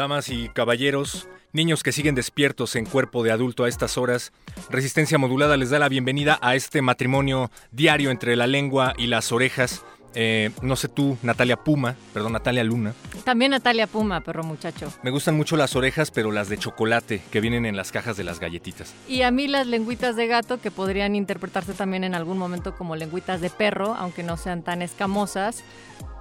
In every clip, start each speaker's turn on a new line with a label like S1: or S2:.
S1: Damas y caballeros, niños que siguen despiertos en cuerpo de adulto a estas horas, Resistencia Modulada les da la bienvenida a este matrimonio diario entre la lengua y las orejas. Eh, no sé tú, Natalia Puma, perdón, Natalia Luna.
S2: También Natalia Puma, perro muchacho.
S1: Me gustan mucho las orejas, pero las de chocolate que vienen en las cajas de las galletitas.
S2: Y a mí las lengüitas de gato, que podrían interpretarse también en algún momento como lengüitas de perro, aunque no sean tan escamosas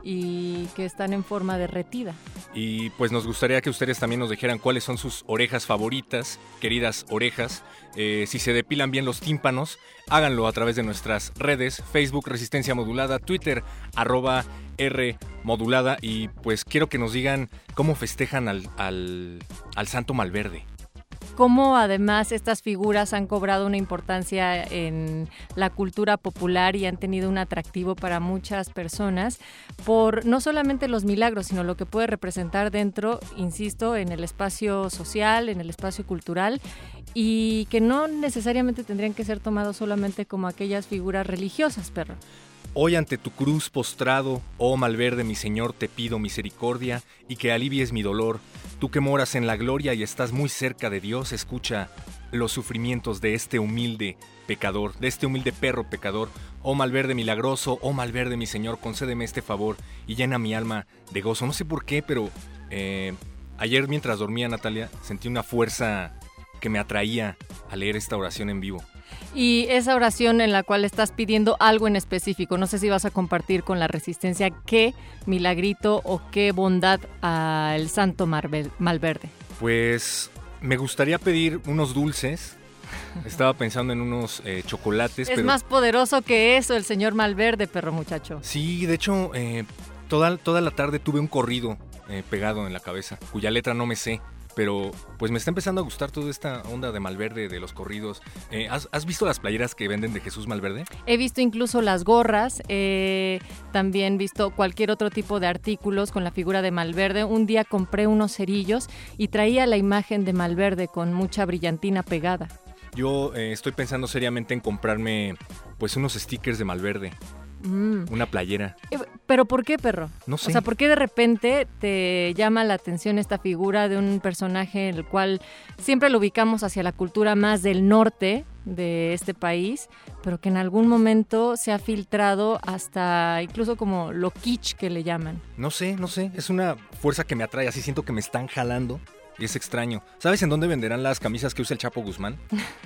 S2: y que están en forma derretida.
S1: Y pues nos gustaría que ustedes también nos dijeran cuáles son sus orejas favoritas, queridas orejas. Eh, si se depilan bien los tímpanos, háganlo a través de nuestras redes, Facebook Resistencia Modulada, Twitter arroba R Modulada y pues quiero que nos digan cómo festejan al, al, al Santo Malverde
S2: cómo además estas figuras han cobrado una importancia en la cultura popular y han tenido un atractivo para muchas personas por no solamente los milagros, sino lo que puede representar dentro, insisto, en el espacio social, en el espacio cultural y que no necesariamente tendrían que ser tomados solamente como aquellas figuras religiosas, perro.
S1: Hoy ante tu cruz postrado, oh Malverde mi Señor, te pido misericordia y que alivies mi dolor. Tú que moras en la gloria y estás muy cerca de Dios, escucha los sufrimientos de este humilde pecador, de este humilde perro pecador. Oh Malverde milagroso, oh Malverde mi Señor, concédeme este favor y llena mi alma de gozo. No sé por qué, pero eh, ayer mientras dormía Natalia sentí una fuerza que me atraía a leer esta oración en vivo.
S2: Y esa oración en la cual estás pidiendo algo en específico, no sé si vas a compartir con la resistencia qué milagrito o qué bondad al santo Malverde.
S1: Pues me gustaría pedir unos dulces. Estaba pensando en unos eh, chocolates.
S2: Es más poderoso que eso el señor Malverde, perro muchacho.
S1: Sí, de hecho, eh, toda, toda la tarde tuve un corrido eh, pegado en la cabeza, cuya letra no me sé pero pues me está empezando a gustar toda esta onda de Malverde, de los corridos. Eh, ¿has, visto las playeras que venden de Jesús Malverde?
S2: He visto incluso las gorras, eh, también visto cualquier otro tipo de artículos con la figura de Malverde. Un día compré unos cerillos y traía la imagen de Malverde con mucha brillantina pegada.
S1: Yo eh, estoy pensando seriamente en comprarme pues unos stickers de Malverde. Mm. Una playera.
S2: Eh, ¿Pero por qué, perro?
S1: No sé.
S2: O sea, ¿por qué de repente te llama la atención esta figura de un personaje en el cual siempre lo ubicamos hacia la cultura más del norte de este país, pero que en algún momento se ha filtrado hasta incluso como lo kitsch que le llaman?
S1: No sé, no sé. Es una fuerza que me atrae. Así siento que me están jalando y es extraño. ¿Sabes en dónde venderán las camisas que usa el Chapo Guzmán?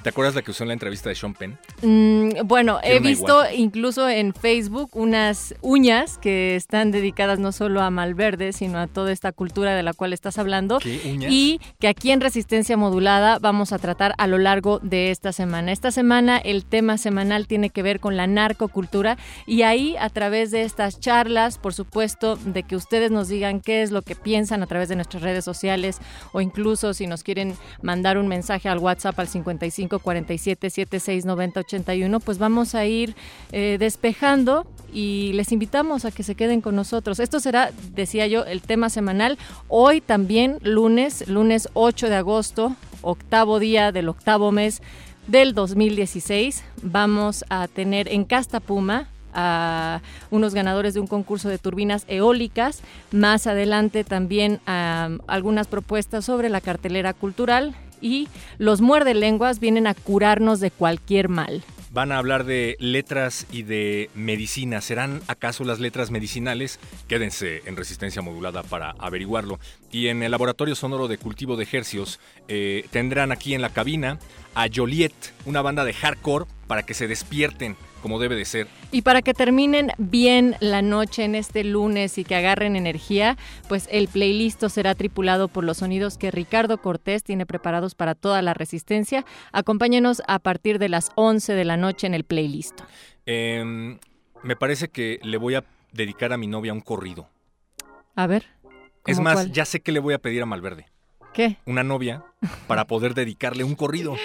S1: ¿Te acuerdas la que usó en la entrevista de Sean Penn?
S2: Mm, bueno, he visto incluso en Facebook unas uñas que están dedicadas no solo a Malverde, sino a toda esta cultura de la cual estás hablando.
S1: ¿Qué uñas?
S2: Y que aquí en Resistencia Modulada vamos a tratar a lo largo de esta semana. Esta semana el tema semanal tiene que ver con la narcocultura y ahí a través de estas charlas, por supuesto, de que ustedes nos digan qué es lo que piensan a través de nuestras redes sociales o incluso si nos quieren mandar un mensaje al WhatsApp al 55 47 76 90 81, pues vamos a ir eh, despejando y les invitamos a que se queden con nosotros. Esto será, decía yo, el tema semanal. Hoy también, lunes, lunes 8 de agosto, octavo día del octavo mes del 2016, vamos a tener en Casta Puma a unos ganadores de un concurso de turbinas eólicas. Más adelante también algunas propuestas sobre la cartelera cultural y los muerde lenguas vienen a curarnos de cualquier mal.
S1: van a hablar de letras y de medicina. ¿Serán acaso las letras medicinales? Quédense en resistencia modulada para averiguarlo. Y en el Laboratorio Sonoro de Cultivo de Ejercios eh, tendrán aquí en la cabina a Joliet, una banda de hardcore, para que se despierten como debe de ser.
S2: Y para que terminen bien la noche en este lunes y que agarren energía, pues el playlist será tripulado por los sonidos que Ricardo Cortés tiene preparados para toda la resistencia. Acompáñenos a partir de las 11 de la noche en el playlist.
S1: Em, me parece que le voy a dedicar a mi novia un corrido.
S2: A ver.
S1: Es más, ya sé que le voy a pedir a Malverde.
S2: ¿Qué?
S1: Una novia para poder dedicarle un corrido.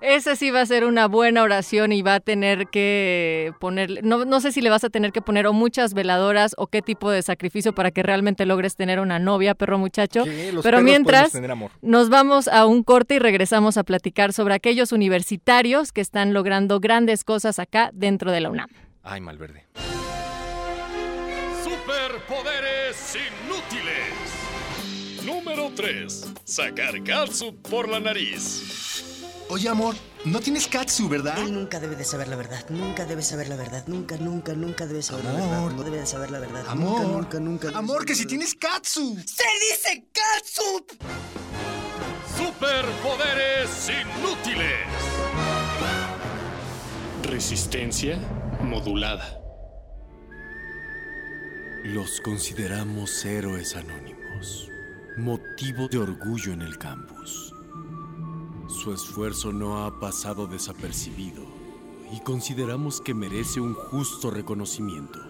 S2: Ese sí va a ser una buena oración y va a tener que ponerle, no, no sé si le vas a tener que poner o muchas veladoras o qué tipo de sacrificio para que realmente logres tener una novia, perro muchacho. Pero mientras nos vamos a un corte y regresamos a platicar sobre aquellos universitarios que están logrando grandes cosas acá dentro de la UNAM.
S1: Ay, Malverde.
S3: Superpoderes inútiles. Número 3. Sacar katsu por la nariz.
S4: Oye, amor, no tienes katsu, ¿verdad?
S5: Él nunca debe de saber la verdad. Nunca debe saber la verdad. Nunca, nunca, nunca debe saber la verdad. No debe de saber la verdad.
S4: Amor.
S5: Nunca, nunca, nunca.
S4: Amor, que si tienes katsu.
S5: ¡Se dice katsu!
S3: Superpoderes inútiles. Resistencia modulada.
S6: Los consideramos héroes anónimos, motivo de orgullo en el campus. Su esfuerzo no ha pasado desapercibido y consideramos que merece un justo reconocimiento.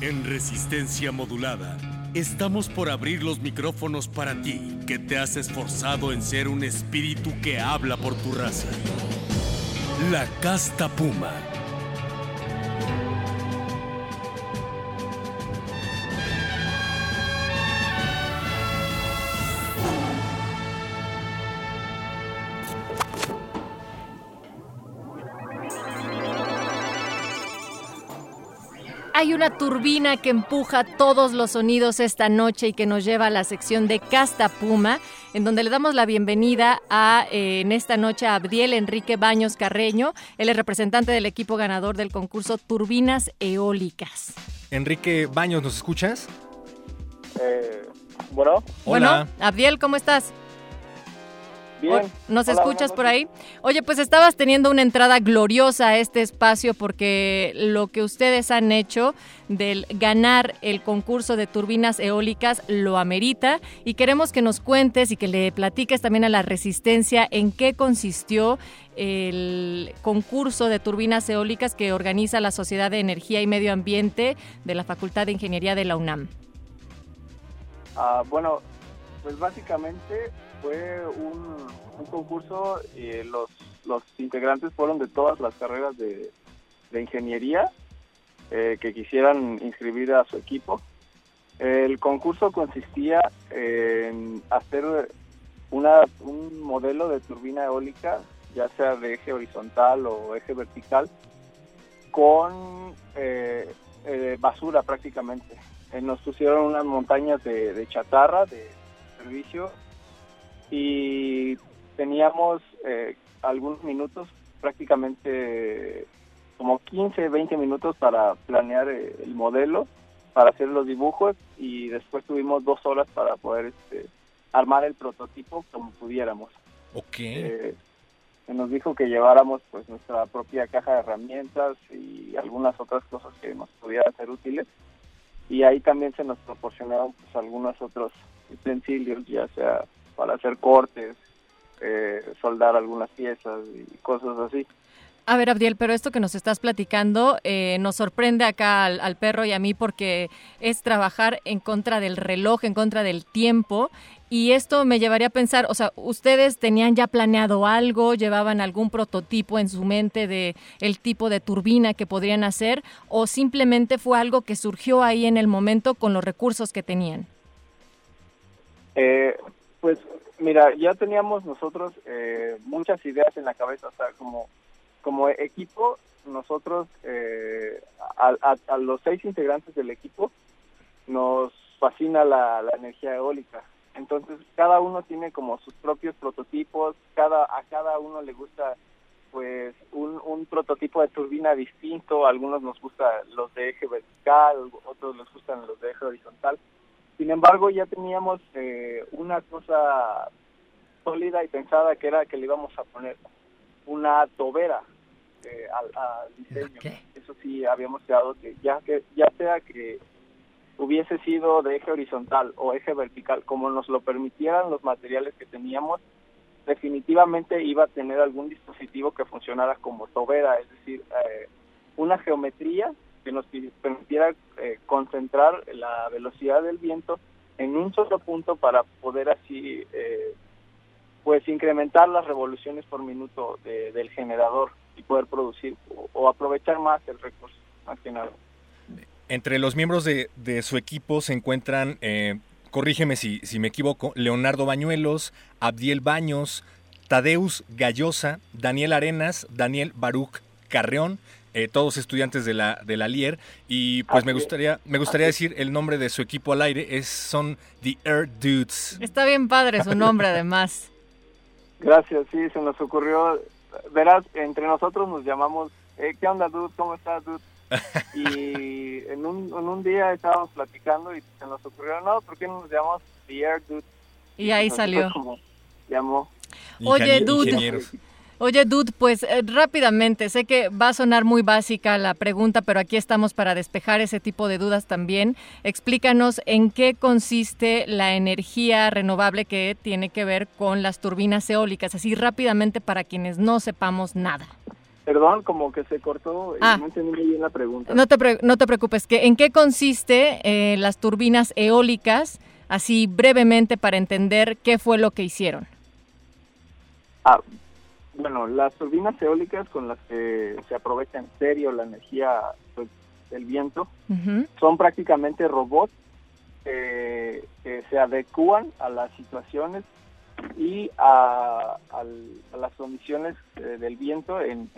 S6: En resistencia modulada, estamos por abrir los micrófonos para ti, que te has esforzado en ser un espíritu que habla por tu raza. La casta puma.
S2: Hay una turbina que empuja todos los sonidos esta noche y que nos lleva a la sección de Casta Puma, en donde le damos la bienvenida a eh, en esta noche a Abdiel Enrique Baños Carreño. Él es representante del equipo ganador del concurso Turbinas Eólicas.
S1: Enrique Baños, ¿nos escuchas?
S7: Eh, bueno.
S2: Bueno, Abdiel, ¿cómo estás? ¿Nos escuchas por ahí? Oye, pues estabas teniendo una entrada gloriosa a este espacio porque lo que ustedes han hecho del ganar el concurso de turbinas eólicas lo amerita y queremos que nos cuentes y que le platiques también a la resistencia en qué consistió el concurso de turbinas eólicas que organiza la Sociedad de Energía y Medio Ambiente de la Facultad de Ingeniería de la UNAM.
S7: Ah, bueno, pues básicamente fue un, concurso y los, los integrantes fueron de todas las carreras de, ingeniería eh, que quisieran inscribir a su equipo. El concurso consistía en hacer una, un modelo de turbina eólica, ya sea de eje horizontal o eje vertical, con eh, eh, basura prácticamente. nos pusieron unas montañas de, de chatarra, de servicio, y teníamos eh, algunos minutos, prácticamente como 15, 20 minutos para planear eh, el modelo, para hacer los dibujos y después tuvimos dos horas para poder este, armar el prototipo como pudiéramos.
S1: Ok.
S7: Eh, se nos dijo que lleváramos pues nuestra propia caja de herramientas y algunas otras cosas que nos pudieran ser útiles y ahí también se nos proporcionaron pues algunos otros utensilios ya sea para hacer cortes, eh, soldar algunas piezas y cosas así.
S2: A ver, Abdiel, pero esto que nos estás platicando eh, nos sorprende acá al, perro y a mí porque es trabajar en contra del reloj, en contra del tiempo. Y esto me llevaría a pensar, o sea, ¿ustedes tenían ya planeado algo? ¿Llevaban algún prototipo en su mente de el tipo de turbina que podrían hacer? ¿O simplemente fue algo que surgió ahí en el momento con los recursos que tenían?
S7: Eh, pues mira, ya teníamos nosotros eh, muchas ideas en la cabeza, o sea, como, como equipo, nosotros, eh, a, los seis integrantes del equipo, nos fascina la, energía eólica. Entonces cada uno tiene como sus propios prototipos, cada a cada uno le gusta pues un, prototipo de turbina distinto, algunos nos gusta los de eje vertical, otros les gustan los de eje horizontal. Sin embargo, ya teníamos eh, una cosa sólida y pensada que era que le íbamos a poner una tobera eh, al, al diseño. Eso sí habíamos quedado que ya que ya sea que hubiese sido de eje horizontal o eje vertical, como nos lo permitieran los materiales que teníamos, definitivamente iba a tener algún dispositivo que funcionara como tobera, es decir, eh, una geometría que nos permitiera eh, concentrar la velocidad del viento en un solo punto para poder así eh, pues incrementar las revoluciones por minuto del generador y poder producir o, aprovechar más el recurso más que nada.
S1: Entre los miembros de, de su equipo se encuentran eh, corrígeme si, si me equivoco, Leonardo Bañuelos, Abdiel Baños, Tadeus Gallosa, Daniel Arenas, Daniel Baruch Carreón, eh, todos estudiantes de la, de la LIER. Y pues me gustaría, me gustaría decir el nombre de su equipo al aire, es, son The Air Dudes.
S2: Está bien padre su nombre además.
S7: Gracias, sí, se nos ocurrió, verás, entre nosotros nos llamamos, eh, ¿qué onda, dude? ¿Cómo estás, dude? y en un, en un día estábamos platicando y se nos ocurrió, no, ¿por qué no nos llamamos The Air Dude?
S2: Y ahí salió.
S7: llamó.
S2: Oye, Dude. Oye, Dude, pues eh, rápidamente, sé que va a sonar muy básica la pregunta, pero aquí estamos para despejar ese tipo de dudas también. Explícanos en qué consiste la energía renovable que tiene que ver con las turbinas eólicas, así rápidamente para quienes no sepamos nada.
S7: Perdón, como que se cortó ah. no entendí muy bien la pregunta.
S2: No te, no te preocupes, que ¿en qué consiste eh, las turbinas eólicas? Así brevemente para entender qué fue lo que hicieron.
S7: Ah, bueno, las turbinas eólicas con las que se aprovecha en serio la energía pues, del viento son prácticamente robots que se adecúan a las situaciones y a, las condiciones eh, del viento en,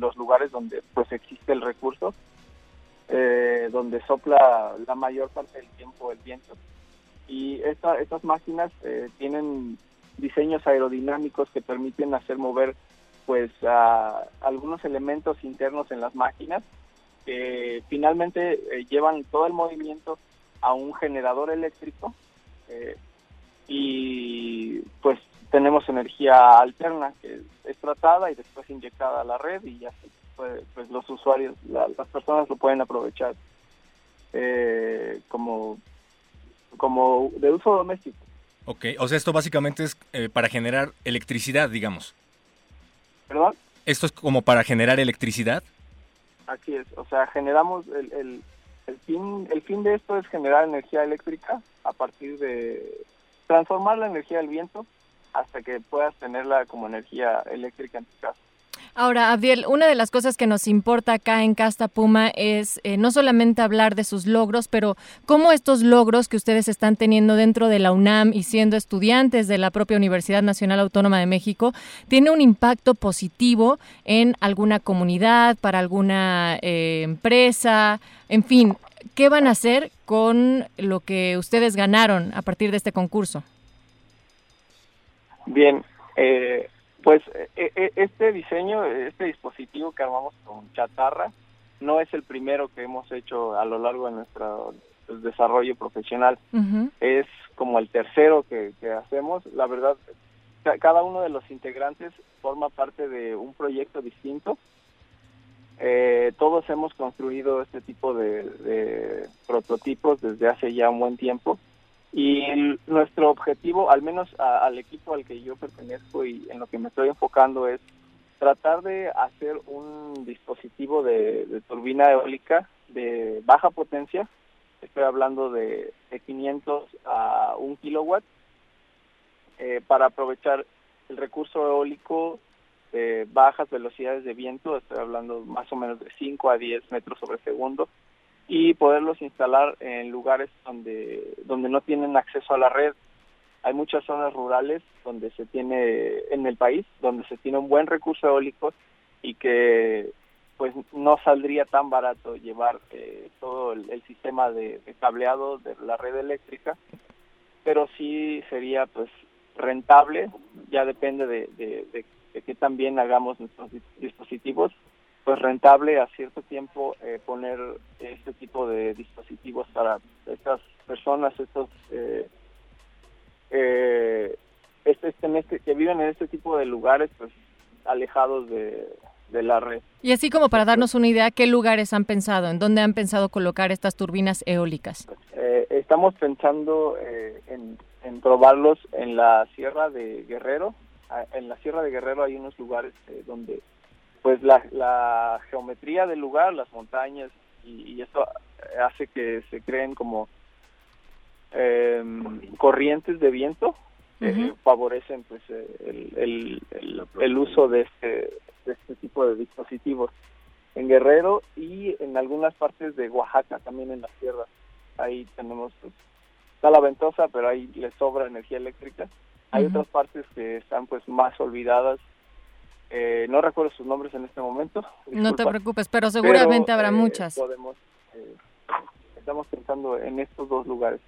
S7: los lugares donde pues existe el recurso, eh, donde sopla la mayor parte del tiempo el viento. Y esta, estas máquinas eh, tienen diseños aerodinámicos que permiten hacer mover pues algunos elementos internos en las máquinas que finalmente llevan todo el movimiento a un generador eléctrico y pues tenemos energía alterna que es tratada y después inyectada a la red y ya pues, pues los usuarios, las personas lo pueden aprovechar eh, como, como de uso doméstico.
S1: Ok, o sea, esto básicamente es eh, para generar electricidad, digamos.
S7: ¿Perdón?
S1: ¿Esto es como para generar electricidad?
S7: Aquí es, o sea, generamos el, el, el fin el fin de esto es generar energía eléctrica a partir de transformar la energía del viento hasta que puedas tenerla como energía eléctrica en tu casa.
S2: Ahora, Abdiel, una de las cosas que nos importa acá en Casta Puma es eh, no solamente hablar de sus logros, pero cómo estos logros que ustedes están teniendo dentro de la UNAM y siendo estudiantes de la propia Universidad Nacional Autónoma de México, tiene un impacto positivo en alguna comunidad, para alguna eh, empresa, en fin, ¿qué van a hacer con lo que ustedes ganaron a partir de este concurso?
S7: Bien, eh, pues eh, eh, este diseño, este dispositivo que armamos con chatarra, no es el primero que hemos hecho a lo largo de nuestro pues, desarrollo profesional. Es como el tercero que, hacemos. La verdad, cada uno de los integrantes forma parte de un proyecto distinto. todos hemos construido este tipo de, prototipos desde hace ya un buen tiempo y nuestro objetivo, al menos al equipo al que yo pertenezco y en lo que me estoy enfocando, es tratar de hacer un dispositivo de, turbina eólica de baja potencia. Estoy hablando de, 500 a 1 kilowatt eh, para aprovechar el recurso eólico de bajas velocidades de viento. Estoy hablando más o menos de 5 a 10 metros sobre segundo y poderlos instalar en lugares donde, donde no tienen acceso a la red. Hay muchas zonas rurales donde se tiene, en el país, donde se tiene un buen recurso eólico y que pues no saldría tan barato llevar eh, todo el, sistema de, cableado de la red eléctrica, pero sí sería pues rentable, ya depende de, de, de, qué también hagamos nuestros dispositivos, pues rentable a cierto tiempo eh, poner este tipo de dispositivos para estas personas, estos eh, eh, este, este, este, que viven en este tipo de lugares, pues alejados de, la red.
S2: Y así como para darnos una idea, ¿qué lugares han pensado? ¿En dónde han pensado colocar estas turbinas eólicas?
S7: Eh, estamos pensando eh, en, probarlos en la Sierra de Guerrero. Ah, en la Sierra de Guerrero hay unos lugares eh, donde pues la, geometría del lugar, las montañas, y, eso hace que se creen como em, corrientes de viento que favorecen pues el, el, uso de este, de este tipo de dispositivos en Guerrero y en algunas partes de Oaxaca, también en la sierra. Ahí tenemos, pues, está la ventosa, pero ahí le sobra energía eléctrica. Hay otras partes que están pues más olvidadas. Eh, no recuerdo sus nombres en este momento.
S2: no te preocupes, pero seguramente habrá eh, muchas.
S7: Podemos, eh, estamos pensando en estos dos lugares,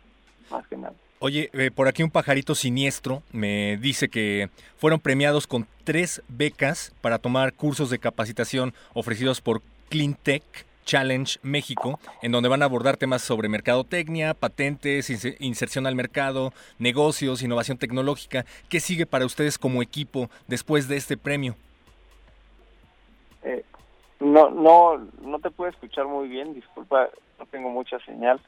S7: más que nada.
S1: Oye, eh, por aquí un pajarito siniestro me dice que fueron premiados con tres becas para tomar cursos de capacitación ofrecidos por Cleantech Challenge México, en donde van a abordar temas sobre mercadotecnia, patentes, inserción al mercado, negocios, innovación tecnológica. ¿Qué sigue para ustedes como equipo después de este premio?
S7: Eh, no, no, no te puedo escuchar muy bien, disculpa, no tengo mucha señal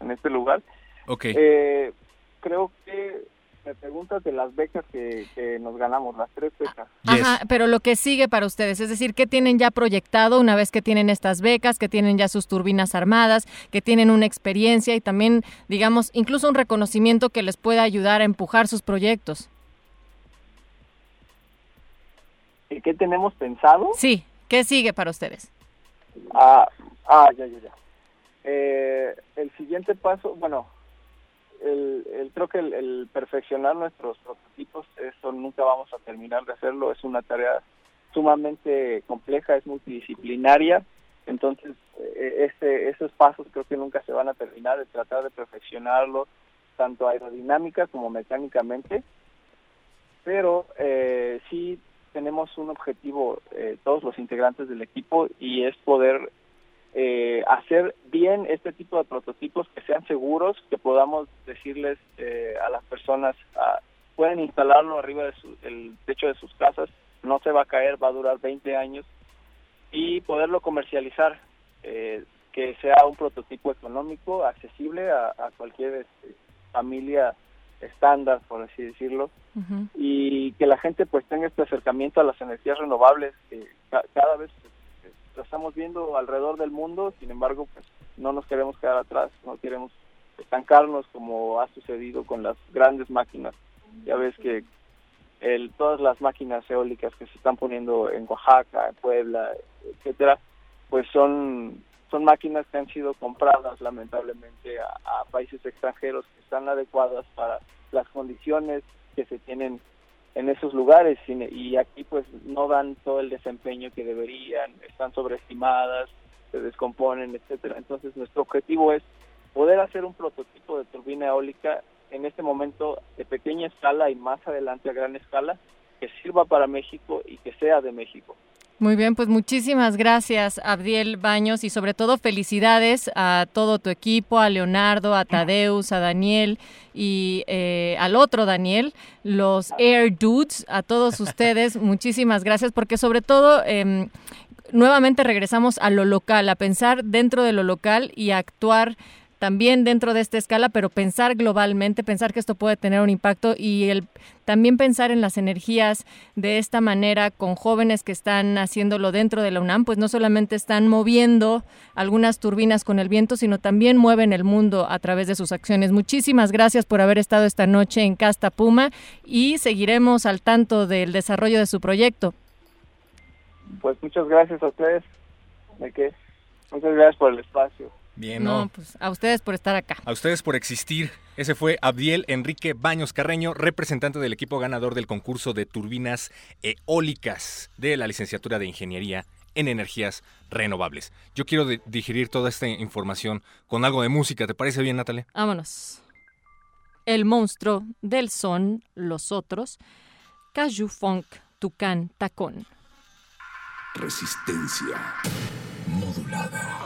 S7: en este lugar.
S1: Ok.
S7: Eh, creo que me preguntas de las becas que, nos ganamos, las tres becas.
S2: Ajá, pero lo que sigue para ustedes, es decir, ¿qué tienen ya proyectado una vez que tienen estas becas, que tienen ya sus turbinas armadas, que tienen una experiencia y también, digamos, incluso un reconocimiento que les pueda ayudar a empujar sus proyectos?
S7: ¿Qué tenemos pensado?
S2: Sí, ¿qué sigue para ustedes?
S7: Ah, ah ya, ya, ya. Eh, el siguiente paso, bueno, el, creo que el, perfeccionar nuestros prototipos, eso nunca vamos a terminar de hacerlo, es una tarea sumamente compleja, es multidisciplinaria, entonces eh, ese, esos pasos creo que nunca se van a terminar de tratar de perfeccionarlo, tanto aerodinámica como mecánicamente, pero eh, sí tenemos un objetivo eh, todos los integrantes del equipo y es poder eh, hacer bien este tipo de prototipos que sean seguros, que podamos decirles eh, a las personas, ah, pueden instalarlo arriba del techo de sus casas, no se va a caer, va a durar 20 años y poderlo comercializar, eh, que sea un prototipo económico, accesible a, cualquier este, familia estándar, por así decirlo, y que la gente pues tenga este acercamiento a las energías renovables, que cada vez lo estamos viendo alrededor del mundo, sin embargo, pues no nos queremos quedar atrás, no queremos estancarnos como ha sucedido con las grandes máquinas. Ya ves que el, todas las máquinas eólicas que se están poniendo en Oaxaca, en Puebla, etcétera, pues son son máquinas que han sido compradas lamentablemente a, a países extranjeros que están adecuadas para las condiciones que se tienen en esos lugares y aquí pues no dan todo el desempeño que deberían, están sobreestimadas, se descomponen, etcétera. Entonces nuestro objetivo es poder hacer un prototipo de turbina eólica en este momento de pequeña escala y más adelante a gran escala que sirva para México y que sea de México.
S2: Muy bien, pues muchísimas gracias, Abdiel Baños, y sobre todo felicidades a todo tu equipo, a Leonardo, a Tadeus, a Daniel y eh, al otro Daniel, los Air Dudes, a todos ustedes, muchísimas gracias, porque sobre todo... Em, nuevamente regresamos a lo local, a pensar dentro de lo local y a actuar también dentro de esta escala, pero pensar globalmente, pensar que esto puede tener un impacto y el, también pensar en las energías de esta manera con jóvenes que están haciéndolo dentro de la UNAM, pues no solamente están moviendo algunas turbinas con el viento, sino también mueven el mundo a través de sus acciones. Muchísimas gracias por haber estado esta noche en Casta Puma y seguiremos al tanto del desarrollo de su proyecto.
S7: Pues muchas gracias a ustedes. ¿De qué? Muchas gracias por el espacio.
S1: Bien, no,
S2: pues a ustedes por estar acá.
S1: A ustedes por existir. Ese fue Abdiel Enrique Baños Carreño, representante del equipo ganador del concurso de turbinas eólicas de la licenciatura de Ingeniería en energías renovables. Yo quiero digerir toda esta información con algo de música. ¿Te parece bien, Natalia?
S2: Vámonos. El monstruo del son, los otros, Caju Funk, Tucán, Tacón.
S8: Resistencia modulada.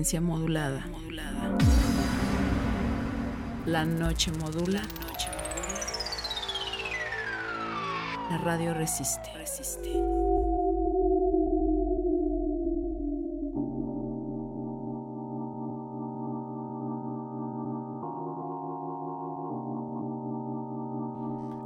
S9: Resistencia modulada. La noche modula. La radio resiste. resiste.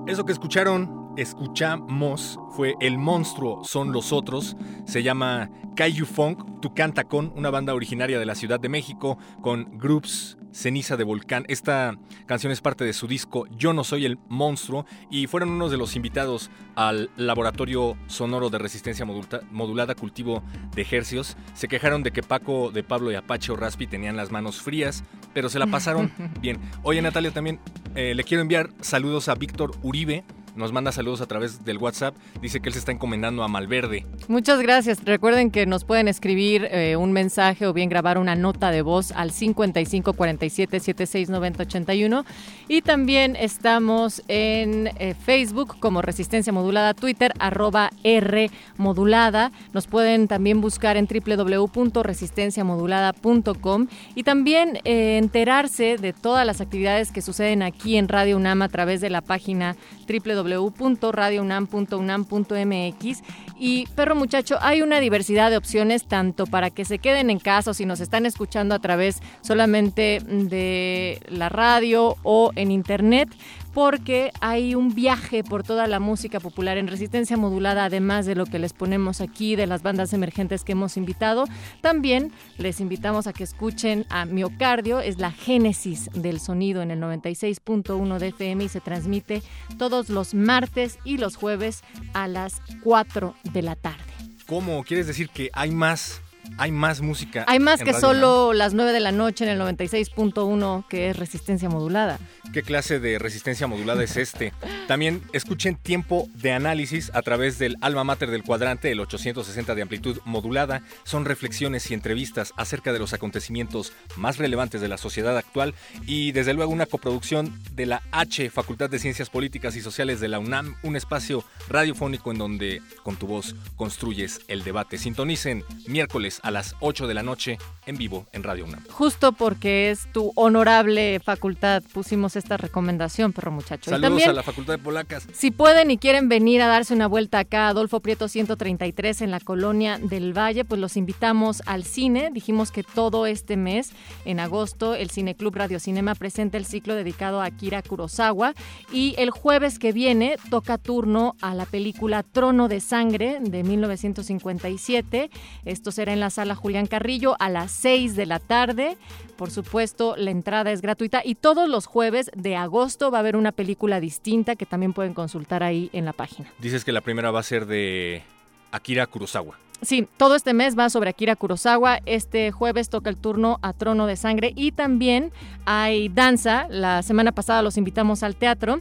S1: Eso que escucharon escuchamos fue El Monstruo Son los Otros. Se llama Kaiju Funk, Tu Canta Con, una banda originaria de la Ciudad de México con groups Ceniza de Volcán. Esta canción es parte de su disco Yo no soy el monstruo y fueron unos de los invitados al laboratorio sonoro de resistencia modulada cultivo de ejercios. Se quejaron de que Paco de Pablo y Apache o Raspi tenían las manos frías, pero se la pasaron bien. Oye Natalia, también eh, le quiero enviar saludos a Víctor Uribe nos manda saludos a través del WhatsApp. Dice que él se está encomendando a Malverde.
S2: Muchas gracias. Recuerden que nos pueden escribir eh, un mensaje o bien grabar una nota de voz al 55 47 76 90 81. Y también estamos en eh, Facebook como Resistencia Modulada, Twitter arroba R Modulada. Nos pueden también buscar en www.resistenciamodulada.com y también eh, enterarse de todas las actividades que suceden aquí en Radio UNAM a través de la página www www.radiounam.unam.mx. Y perro muchacho, hay una diversidad de opciones tanto para que se queden en casa o si nos están escuchando a través solamente de la radio o en internet porque hay un viaje por toda la música popular en resistencia modulada, además de lo que les ponemos aquí, de las bandas emergentes que hemos invitado. También les invitamos a que escuchen a Miocardio, es la génesis del sonido en el 96.1 de FM y se transmite todos los martes y los jueves a las 4 de la tarde.
S1: ¿Cómo? ¿Quieres decir que hay más hay más música.
S2: Hay más que solo las 9 de la noche en el 96.1 que es resistencia modulada.
S1: ¿Qué clase de resistencia modulada es este? También escuchen tiempo de análisis a través del alma mater del cuadrante, el 860 de amplitud modulada. Son reflexiones y entrevistas acerca de los acontecimientos más relevantes de la sociedad actual y desde luego una coproducción de la H, Facultad de Ciencias Políticas y Sociales de la UNAM, un espacio radiofónico en donde con tu voz construyes el debate. Sintonicen miércoles a las 8 de la noche en vivo en Radio UNAM.
S2: Justo porque es tu honorable facultad, pusimos esta recomendación, perro muchacho.
S1: Saludos a la Facultad de Polacas.
S2: Si pueden y quieren venir a darse una vuelta acá, Adolfo Prieto 133 en la colonia del Valle, pues los invitamos al cine. Dijimos que todo este mes, en agosto, el Cine Club Radio Cinema presenta el ciclo dedicado a Akira Kurosawa y el jueves que viene toca turno a la película Trono de Sangre de 1957. Esto será en la sala Julián Carrillo a las 6 de la tarde. Por supuesto, la entrada es gratuita y todos los jueves de agosto va a haber una película distinta que también pueden consultar ahí en la página.
S1: Dices que la primera va a ser de Akira Kurosawa.
S2: Sí, todo este mes va sobre Akira Kurosawa. Este jueves toca el turno a Trono de Sangre y también hay danza. La semana pasada los invitamos al teatro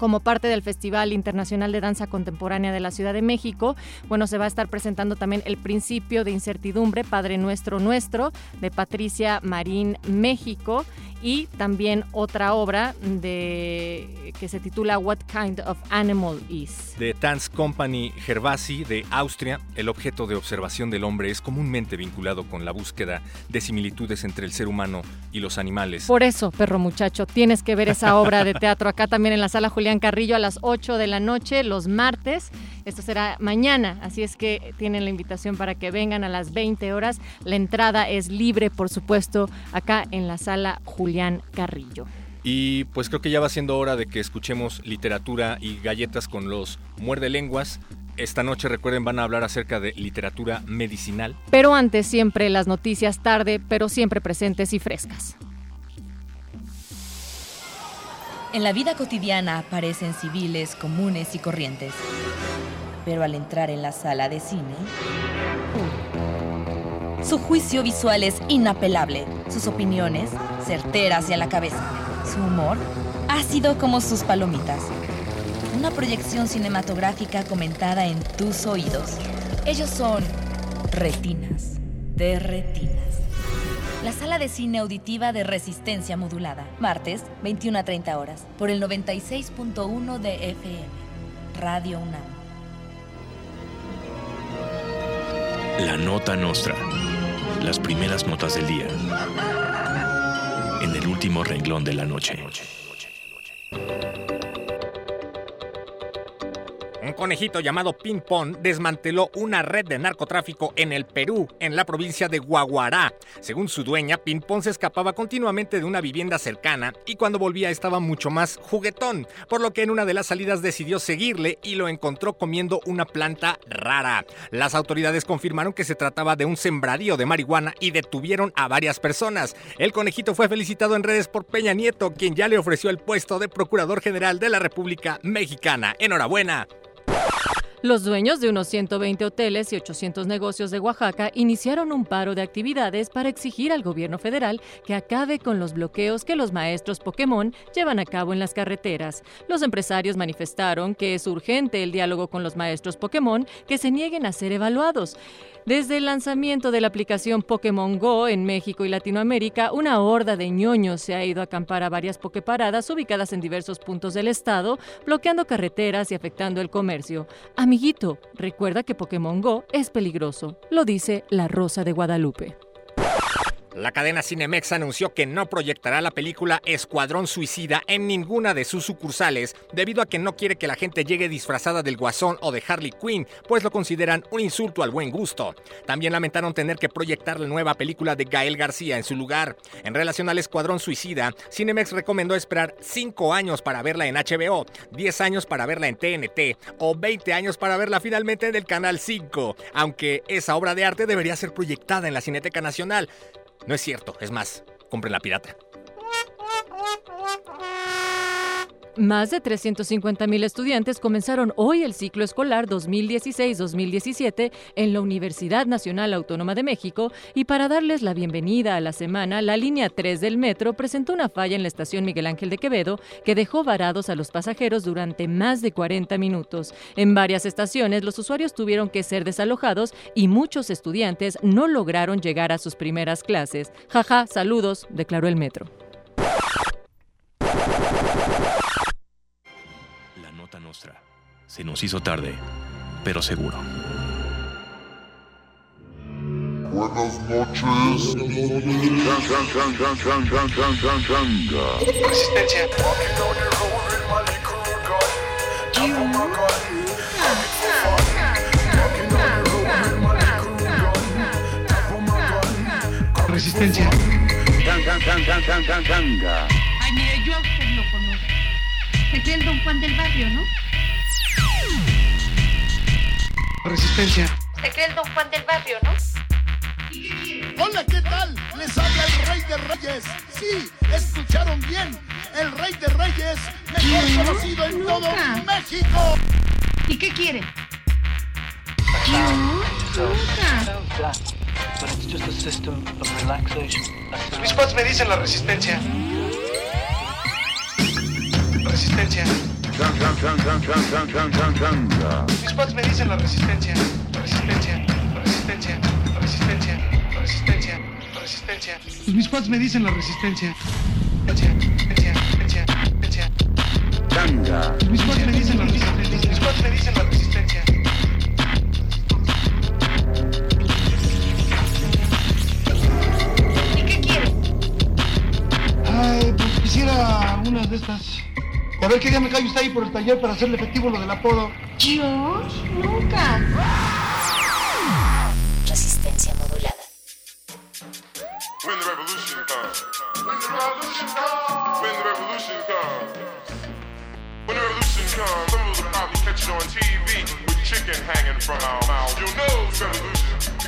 S2: como parte del Festival Internacional de Danza Contemporánea de la Ciudad de México. Bueno, se va a estar presentando también El Principio de Incertidumbre, Padre Nuestro Nuestro, de Patricia Marín México y también otra obra de que se titula What Kind of Animal Is.
S1: De Tanz Company Gervasi de Austria, el objeto de observación del hombre es comúnmente vinculado con la búsqueda de similitudes entre el ser humano y los animales.
S2: Por eso, perro muchacho, tienes que ver esa obra de teatro acá también en la sala Julián Carrillo a las 8 de la noche, los martes. Esto será mañana, así es que tienen la invitación para que vengan a las 20 horas. La entrada es libre, por supuesto, acá en la sala Julián Carrillo.
S1: Y pues creo que ya va siendo hora de que escuchemos literatura y galletas con los muerde lenguas. Esta noche recuerden van a hablar acerca de literatura medicinal.
S2: Pero antes siempre las noticias tarde, pero siempre presentes y frescas.
S10: En la vida cotidiana aparecen civiles comunes y corrientes. Pero al entrar en la sala de cine, su juicio visual es inapelable, sus opiniones certeras y a la cabeza, su humor ácido como sus palomitas. Una proyección cinematográfica comentada en tus oídos. Ellos son retinas de retinas. La sala de cine auditiva de resistencia modulada. Martes, 21 a 30 horas. Por el 96.1 de FM. Radio UNAM.
S11: La nota nostra. Las primeras notas del día. En el último renglón de la noche.
S1: Un conejito llamado Ping Pong desmanteló una red de narcotráfico en el Perú, en la provincia de Guaguará. Según su dueña, Ping Pong se escapaba continuamente de una vivienda cercana y cuando volvía estaba mucho más juguetón, por lo que en una de las salidas decidió seguirle y lo encontró comiendo una planta rara. Las autoridades confirmaron que se trataba de un sembradío de marihuana y detuvieron a varias personas. El conejito fue felicitado en redes por Peña Nieto, quien ya le ofreció el puesto de Procurador General de la República Mexicana. Enhorabuena.
S2: Los dueños de unos 120 hoteles y 800 negocios de Oaxaca iniciaron un paro de actividades para exigir al gobierno federal que acabe con los bloqueos que los maestros Pokémon llevan a cabo en las carreteras. Los empresarios manifestaron que es urgente el diálogo con los maestros Pokémon que se nieguen a ser evaluados. Desde el lanzamiento de la aplicación Pokémon Go en México y Latinoamérica, una horda de ñoños se ha ido a acampar a varias pokeparadas ubicadas en diversos puntos del estado, bloqueando carreteras y afectando el comercio. Amiguito, recuerda que Pokémon Go es peligroso, lo dice la Rosa de Guadalupe.
S1: La cadena Cinemex anunció que no proyectará la película Escuadrón Suicida en ninguna de sus sucursales debido a que no quiere que la gente llegue disfrazada del Guasón o de Harley Quinn, pues lo consideran un insulto al buen gusto. También lamentaron tener que proyectar la nueva película de Gael García en su lugar. En relación al Escuadrón Suicida, Cinemex recomendó esperar 5 años para verla en HBO, 10 años para verla en TNT o 20 años para verla finalmente en el Canal 5, aunque esa obra de arte debería ser proyectada en la Cineteca Nacional. No es cierto, es más, compren la pirata.
S2: Más de 350.000 estudiantes comenzaron hoy el ciclo escolar 2016-2017 en la Universidad Nacional Autónoma de México y para darles la bienvenida a la semana, la línea 3 del metro presentó una falla en la estación Miguel Ángel de Quevedo que dejó varados a los pasajeros durante más de 40 minutos. En varias estaciones los usuarios tuvieron que ser desalojados y muchos estudiantes no lograron llegar a sus primeras clases. Jaja, saludos, declaró el metro.
S11: Se nos hizo tarde, pero seguro.
S12: Buenas noches.
S13: Resistencia.
S14: Resistencia.
S15: Ay, mire, yo a usted lo conozco. Se cree el don Juan del barrio, ¿no?
S14: Resistencia.
S15: Se cree el don Juan del barrio, ¿no?
S16: Hola, ¿qué tal? Les habla el Rey de Reyes. Sí, escucharon bien. El Rey de Reyes, mejor
S15: ¿Qué?
S16: conocido en todo. México.
S15: ¿Y qué quiere?
S14: Mis pads me dicen la resistencia. Resistencia. Mis pads me dicen la resistencia. Resistencia. Resistencia. Resistencia. Resistencia. Resistencia. Pues mis pads me dicen la resistencia. Pues mis pads me dicen la resistencia. Mis pads me dicen la resistencia.
S15: ¿Y qué quiere?
S14: Ay, pues quisiera unas de estas. Y a ver qué día me callo está ahí por el taller para hacerle efectivo lo del apodo.
S15: Yo nunca.
S17: Resistencia modulada.
S12: When the revolution comes. When the revolution comes. When the revolution comes. When the revolution comes, some of us will probably catch it on TV with chicken hanging from our mouth. You'll know it's revolution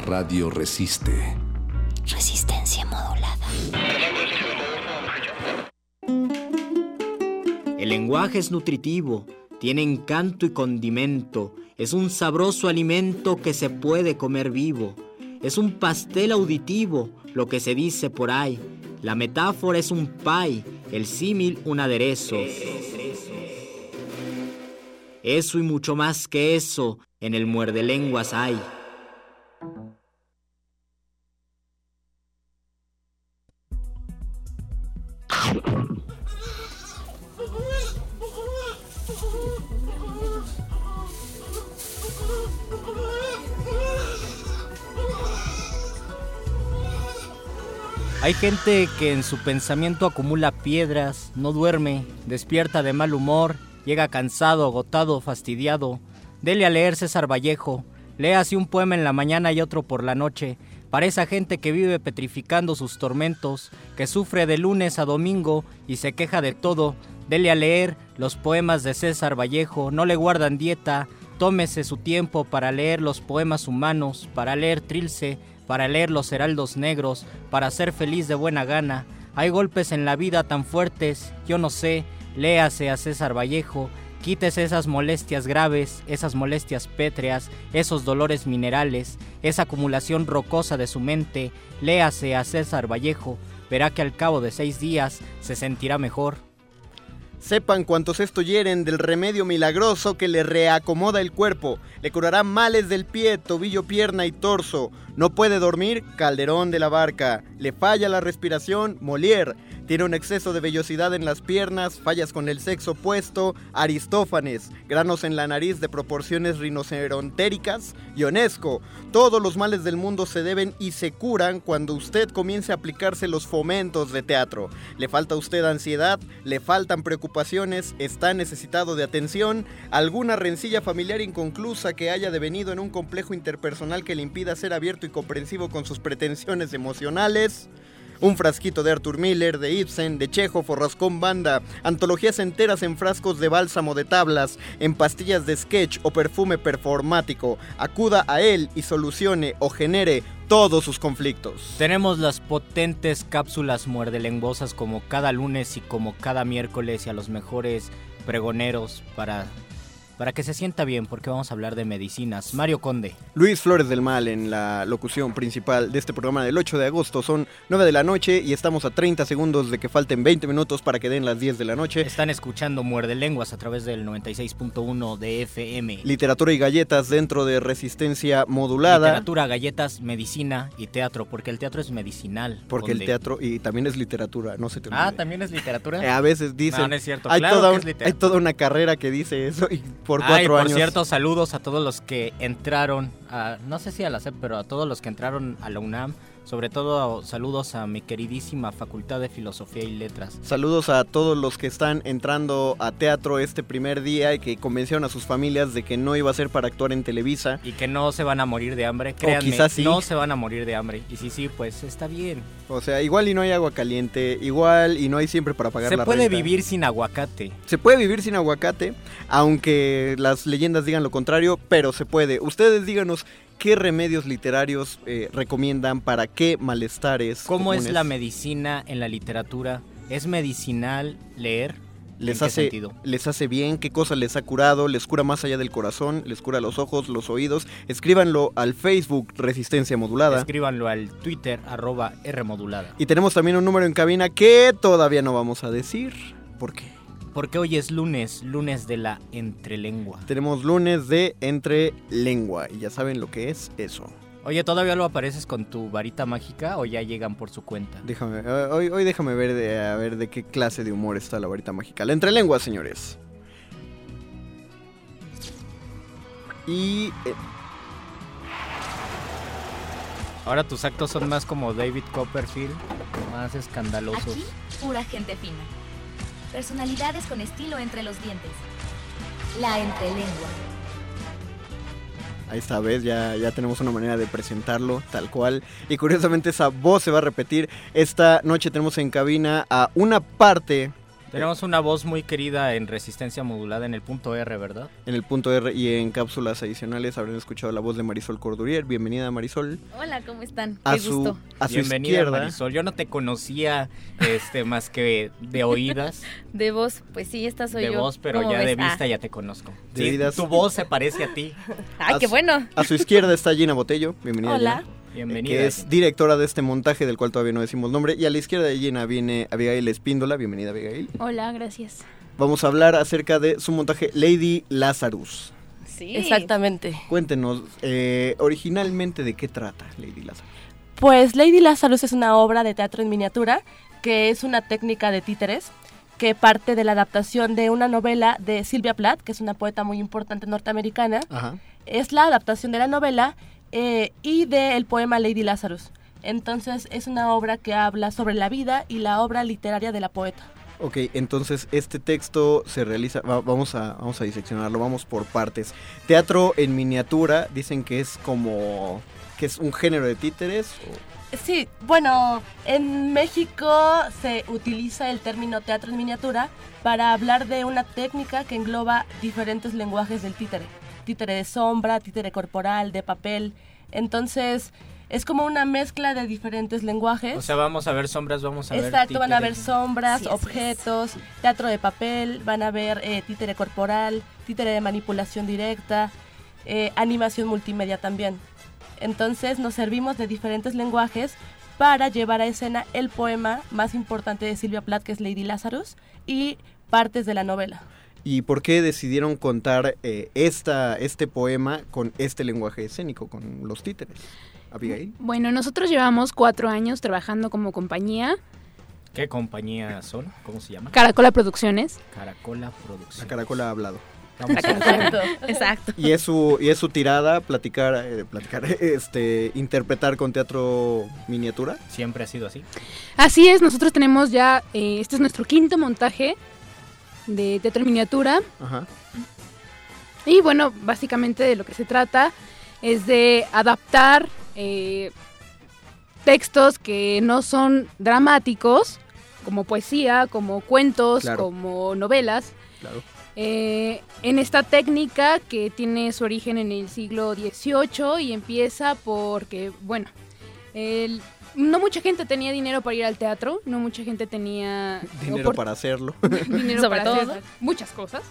S8: radio resiste.
S13: Resistencia modulada.
S17: El lenguaje es nutritivo, tiene encanto y condimento, es un sabroso alimento que se puede comer vivo, es un pastel auditivo, lo que se dice por ahí. La metáfora es un pie, el símil un aderezo. Eso y mucho más que eso en el muerde lenguas hay. Hay gente que en su pensamiento acumula piedras, no duerme, despierta de mal humor, llega cansado, agotado, fastidiado. Dele a leer César Vallejo, lea así un poema en la mañana y otro por la noche, para esa gente que vive petrificando sus tormentos, que sufre de lunes a domingo y se queja de todo. Dele a leer los poemas de César Vallejo, no le guardan dieta, tómese su tiempo para leer los poemas humanos, para leer Trilce, para leer los heraldos negros, para ser feliz de buena gana. Hay golpes en la vida tan fuertes, yo no sé, léase a César Vallejo, quítese esas molestias graves, esas molestias pétreas, esos dolores minerales, esa acumulación rocosa de su mente, léase a César Vallejo, verá que al cabo de seis días se sentirá mejor.
S18: Sepan cuantos esto hieren del remedio milagroso que le reacomoda el cuerpo, le curará males del pie, tobillo, pierna y torso. No puede dormir, Calderón de la Barca. Le falla la respiración, Molière. Tiene un exceso de vellosidad en las piernas, fallas con el sexo opuesto, Aristófanes, granos en la nariz de proporciones rinocerontéricas, Ionesco. Todos los males del mundo se deben y se curan cuando usted comience a aplicarse los fomentos de teatro. Le falta a usted ansiedad, le faltan preocupaciones, está necesitado de atención, alguna rencilla familiar inconclusa que haya devenido en un complejo interpersonal que le impida ser abierto y comprensivo con sus pretensiones emocionales. Un frasquito de Arthur Miller, de Ibsen, de Chekhov o Rascón Banda, antologías enteras en frascos de bálsamo de tablas, en pastillas de sketch o perfume performático. Acuda a él y solucione o genere todos sus conflictos.
S17: Tenemos las potentes cápsulas muerdelengosas como cada lunes y como cada miércoles y a los mejores pregoneros para, para que se sienta bien porque vamos a hablar de medicinas. Mario Conde.
S18: Luis Flores del Mal en la locución principal de este programa del 8 de agosto. Son 9 de la noche y estamos a 30 segundos de que falten 20 minutos para que den las 10 de la noche.
S17: Están escuchando Muerde Lenguas a través del 96.1 de FM.
S18: Literatura y galletas dentro de resistencia modulada.
S17: Literatura, galletas, medicina y teatro, porque el teatro es medicinal.
S18: Porque
S17: Conde.
S18: el teatro y también es literatura, no se te
S17: Ah,
S18: olvide.
S17: ¿también es literatura?
S18: Eh, A veces dicen.
S17: No, no es cierto.
S18: Hay,
S17: Claro
S18: toda
S17: que es
S18: hay toda una carrera que dice eso y por
S17: Ay, por
S18: años.
S17: cierto, saludos a todos los que entraron, a, no sé si a la SEP, pero a todos los que entraron a la UNAM. Sobre todo saludos a mi queridísima Facultad de Filosofía y Letras.
S18: Saludos a todos los que están entrando a teatro este primer día y que convencieron a sus familias de que no iba a ser para actuar en Televisa.
S17: Y que no se van a morir de hambre, créanme,
S18: quizás sí.
S17: no se van a morir de hambre. Y si sí, pues está bien.
S18: O sea, igual y no hay agua caliente, igual y no hay siempre para pagar
S17: Se
S18: la
S17: puede
S18: renta.
S17: vivir sin aguacate.
S18: Se puede vivir sin aguacate, aunque las leyendas digan lo contrario, pero se puede. Ustedes díganos qué remedios literarios eh, recomiendan para qué malestares.
S17: ¿Cómo es la medicina en la literatura? ¿Es medicinal leer?
S18: les
S17: ¿En qué
S18: hace,
S17: sentido?
S18: les hace bien, qué cosa les ha curado, les cura más allá del corazón, les cura los ojos, los oídos. Escríbanlo al Facebook Resistencia Modulada.
S17: Escríbanlo al Twitter, arroba Rmodulada.
S18: Y tenemos también un número en cabina que todavía no vamos a decir. ¿Por qué?
S17: Porque hoy es lunes, lunes de la entrelengua.
S18: Tenemos lunes de entre lengua y ya saben lo que es eso.
S17: Oye, ¿todavía lo apareces con tu varita mágica o ya llegan por su cuenta?
S18: Déjame, eh, hoy, hoy déjame ver de, a ver de qué clase de humor está la varita mágica. La entre lengua, señores. Y eh,
S17: Ahora tus actos son más como David Copperfield, más escandalosos.
S10: Aquí, pura gente fina. Personalidades con estilo entre los dientes. La entrelengua.
S18: ahí está, ves, ya, ya tenemos una manera de presentarlo tal cual. Y curiosamente esa voz se va a repetir. Esta noche tenemos en cabina a una parte
S17: Tenemos una voz muy querida en resistencia modulada en el punto R, ¿verdad?
S18: en el punto R y en cápsulas adicionales habrán escuchado la voz de Marisol Cordurier. Bienvenida Marisol.
S19: Hola, ¿cómo están?
S18: A
S19: Qué
S18: su,
S19: gusto.
S18: a su
S17: Bienvenida,
S18: izquierda.
S17: Marisol. Yo no te conocía este, más que de oídas,
S19: De voz, pues sí, esta soy
S17: de
S19: yo.
S17: voz, pero
S19: ¿Cómo
S17: ya de vista
S19: Ah.
S17: ya te conozco.
S18: De
S17: Sí,
S18: oídas.
S17: tu voz se parece a ti.
S19: Ay,
S18: A
S19: qué
S18: su-
S19: bueno.
S18: A su izquierda está Gina Botello. Bienvenida.
S19: Hola.
S18: Gina.
S17: Bienvenida.
S18: Que es directora de este montaje del cual todavía no decimos nombre. Y a la izquierda de Gina viene Abigail Espíndola. Bienvenida, Abigail.
S20: Hola, gracias.
S18: Vamos a hablar acerca de su montaje Lady Lazarus.
S19: Sí.
S21: Exactamente.
S18: Cuéntenos, eh, originalmente, ¿de qué trata Lady Lazarus?
S21: Pues Lady Lazarus es una obra de teatro en miniatura que es una técnica de títeres que parte de la adaptación de una novela de Sylvia Plath, que es una poeta muy importante norteamericana.
S18: Ajá.
S21: Es la adaptación de la novela eh, y del poema Lady Lazarus. Entonces es una obra que habla sobre la vida y la obra literaria de la poeta.
S18: Ok, entonces este texto se realiza, va- vamos, a, vamos a diseccionarlo, vamos por partes. Teatro en miniatura, dicen que es como, que es un género de títeres. o-
S21: Sí, bueno, en México se utiliza el término teatro en miniatura para hablar de una técnica que engloba diferentes lenguajes del títere. Títere de sombra, títere corporal, de papel. Entonces, es como una mezcla de diferentes lenguajes.
S17: O sea, vamos a ver sombras, vamos a ver
S21: Exacto, van a ver sombras,
S19: Sí,
S21: objetos, teatro de papel, van a ver eh, títere corporal, títere de manipulación directa, eh, animación multimedia también. Entonces nos servimos de diferentes lenguajes para llevar a escena el poema más importante de Silvia Plath, que es Lady Lazarus, y partes de la novela.
S18: ¿Y por qué decidieron contar eh, esta, este poema con este lenguaje escénico, con los títeres? Abigail.
S20: Bueno, nosotros llevamos cuatro años trabajando como compañía,
S17: ¿Qué compañía son? ¿Cómo se llama?
S20: Caracola Producciones.
S17: Caracola Producción.
S18: La Caracola ha hablado.
S19: Exacto.
S18: Y es su, y es su tirada platicar, eh, platicar, este, interpretar con teatro miniatura.
S17: Siempre ha sido así.
S20: Así es, nosotros tenemos ya, eh, este es nuestro quinto montaje de teatro en miniatura.
S18: Ajá.
S20: Y bueno, básicamente de lo que se trata es de adaptar eh, textos que no son dramáticos, como poesía, como cuentos,
S18: Claro.
S20: como novelas,
S18: Claro.
S20: eh, en esta técnica que tiene su origen en el siglo XVIII y empieza porque, bueno, el- no mucha gente tenía dinero para ir al teatro, no mucha gente tenía
S18: Dinero para hacerlo.
S20: dinero
S19: Sobre
S20: para
S19: todo.
S20: hacer muchas cosas.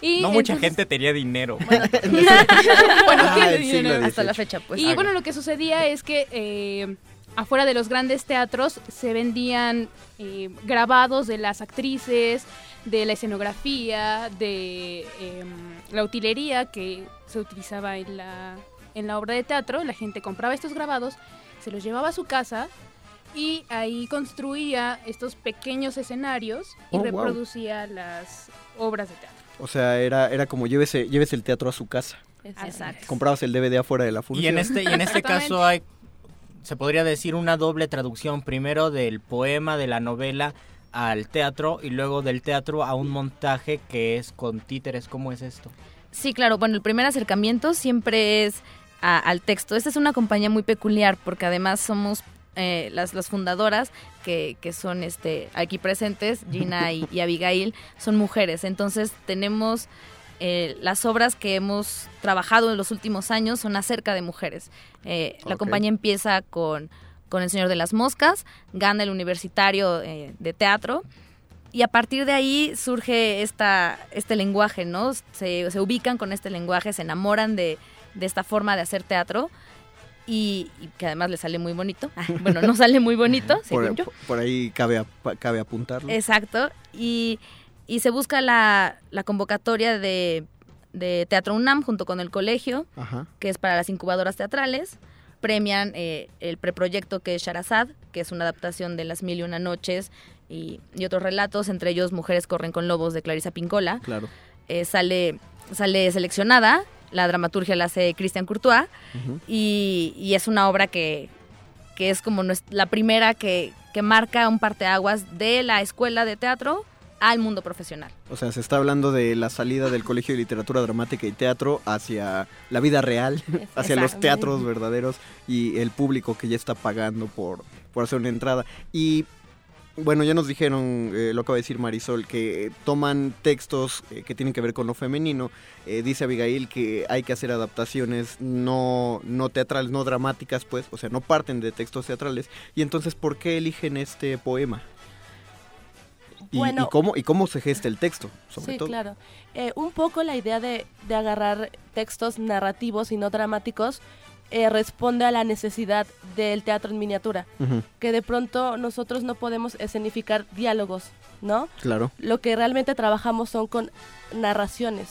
S20: Y
S17: No mucha gente tenía dinero.
S20: bueno,
S18: Ah,
S20: dinero.
S19: Hasta la fecha, pues.
S20: Y bueno, lo que sucedía es que eh, afuera de los grandes teatros se vendían eh, grabados de las actrices, de la escenografía, de em, la utilería que se utilizaba en la, en la obra de teatro. La gente compraba estos grabados, se los llevaba a su casa y ahí construía estos pequeños escenarios y
S18: Oh, wow.
S20: reproducía las obras de teatro.
S18: O sea, era, era como llévese, llévese el teatro a su casa.
S19: Exacto.
S18: Comprabas el DVD afuera de la función.
S17: Y en este, y en este caso hay, se podría decir una doble traducción, primero del poema, de la novela al teatro y luego del teatro a un montaje que es con títeres. ¿Cómo es esto?
S19: Sí, claro. Bueno, el primer acercamiento siempre es a- al texto. Esta es una compañía muy peculiar porque además somos eh, las, las fundadoras que, que son este aquí presentes, Gina y, y Abigail, son mujeres. Entonces tenemos eh, las obras que hemos trabajado en los últimos años son acerca de mujeres. Eh, La compañía empieza con, con El Señor de las Moscas, gana el universitario de teatro y a partir de ahí surge esta, este lenguaje, ¿no? Se, se ubican con este lenguaje, se enamoran de, de esta forma de hacer teatro y, y que además le sale muy bonito. Ah, bueno, no sale muy bonito, según
S18: Por,
S19: yo.
S18: por ahí cabe, cabe apuntarlo.
S19: Exacto. Y, y se busca la, la convocatoria de, de Teatro UNAM junto con el colegio,
S18: Ajá.
S19: que es para las incubadoras teatrales. Premian eh, el preproyecto que es Sharazad, que es una adaptación de Las Mil y Una Noches y, y otros relatos, entre ellos Mujeres corren con lobos de Clarisa Pincola.
S18: Claro.
S19: Eh, sale, sale seleccionada, la dramaturgia la hace Christian Courtois y, y es una obra que, que es como la primera que, que marca un parteaguas de la escuela de teatro al mundo profesional.
S18: O sea, se está hablando de la salida del Colegio de Literatura Dramática y Teatro hacia la vida real, hacia los teatros verdaderos y el público que ya está pagando por, por hacer una entrada. Y bueno, ya nos dijeron, eh, lo acaba de decir Marisol, que eh, toman textos eh, que tienen que ver con lo femenino. Eh, dice Abigail que hay que hacer adaptaciones no, no teatrales, no dramáticas, pues, o sea, no parten de textos teatrales. Y entonces, ¿por qué eligen este poema? Y,
S21: Bueno.
S18: y cómo, ¿Y cómo se gesta el texto, sobre
S21: sí,
S18: todo?
S21: claro. Eh, un poco la idea de, de agarrar textos narrativos y no dramáticos eh, responde a la necesidad del teatro en miniatura,
S18: Ujú.
S21: que de pronto nosotros no podemos escenificar diálogos, ¿no?
S18: Claro.
S21: Lo que realmente trabajamos son con narraciones.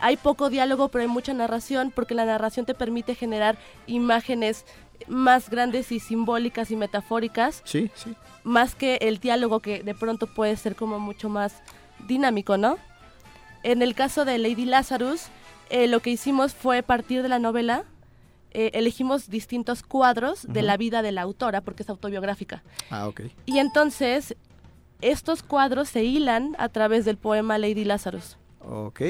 S21: Hay poco diálogo, pero hay mucha narración porque la narración te permite generar imágenes más grandes y simbólicas y metafóricas
S18: Sí, sí.
S21: más que el diálogo que de pronto puede ser como mucho más dinámico, ¿no? En el caso de Lady Lazarus, eh, lo que hicimos fue partir de la novela, eh, elegimos distintos cuadros de la vida de la autora, porque es autobiográfica.
S18: Ah, ok.
S21: Y entonces, estos cuadros se hilan a través del poema Lady Lazarus.
S18: Ok.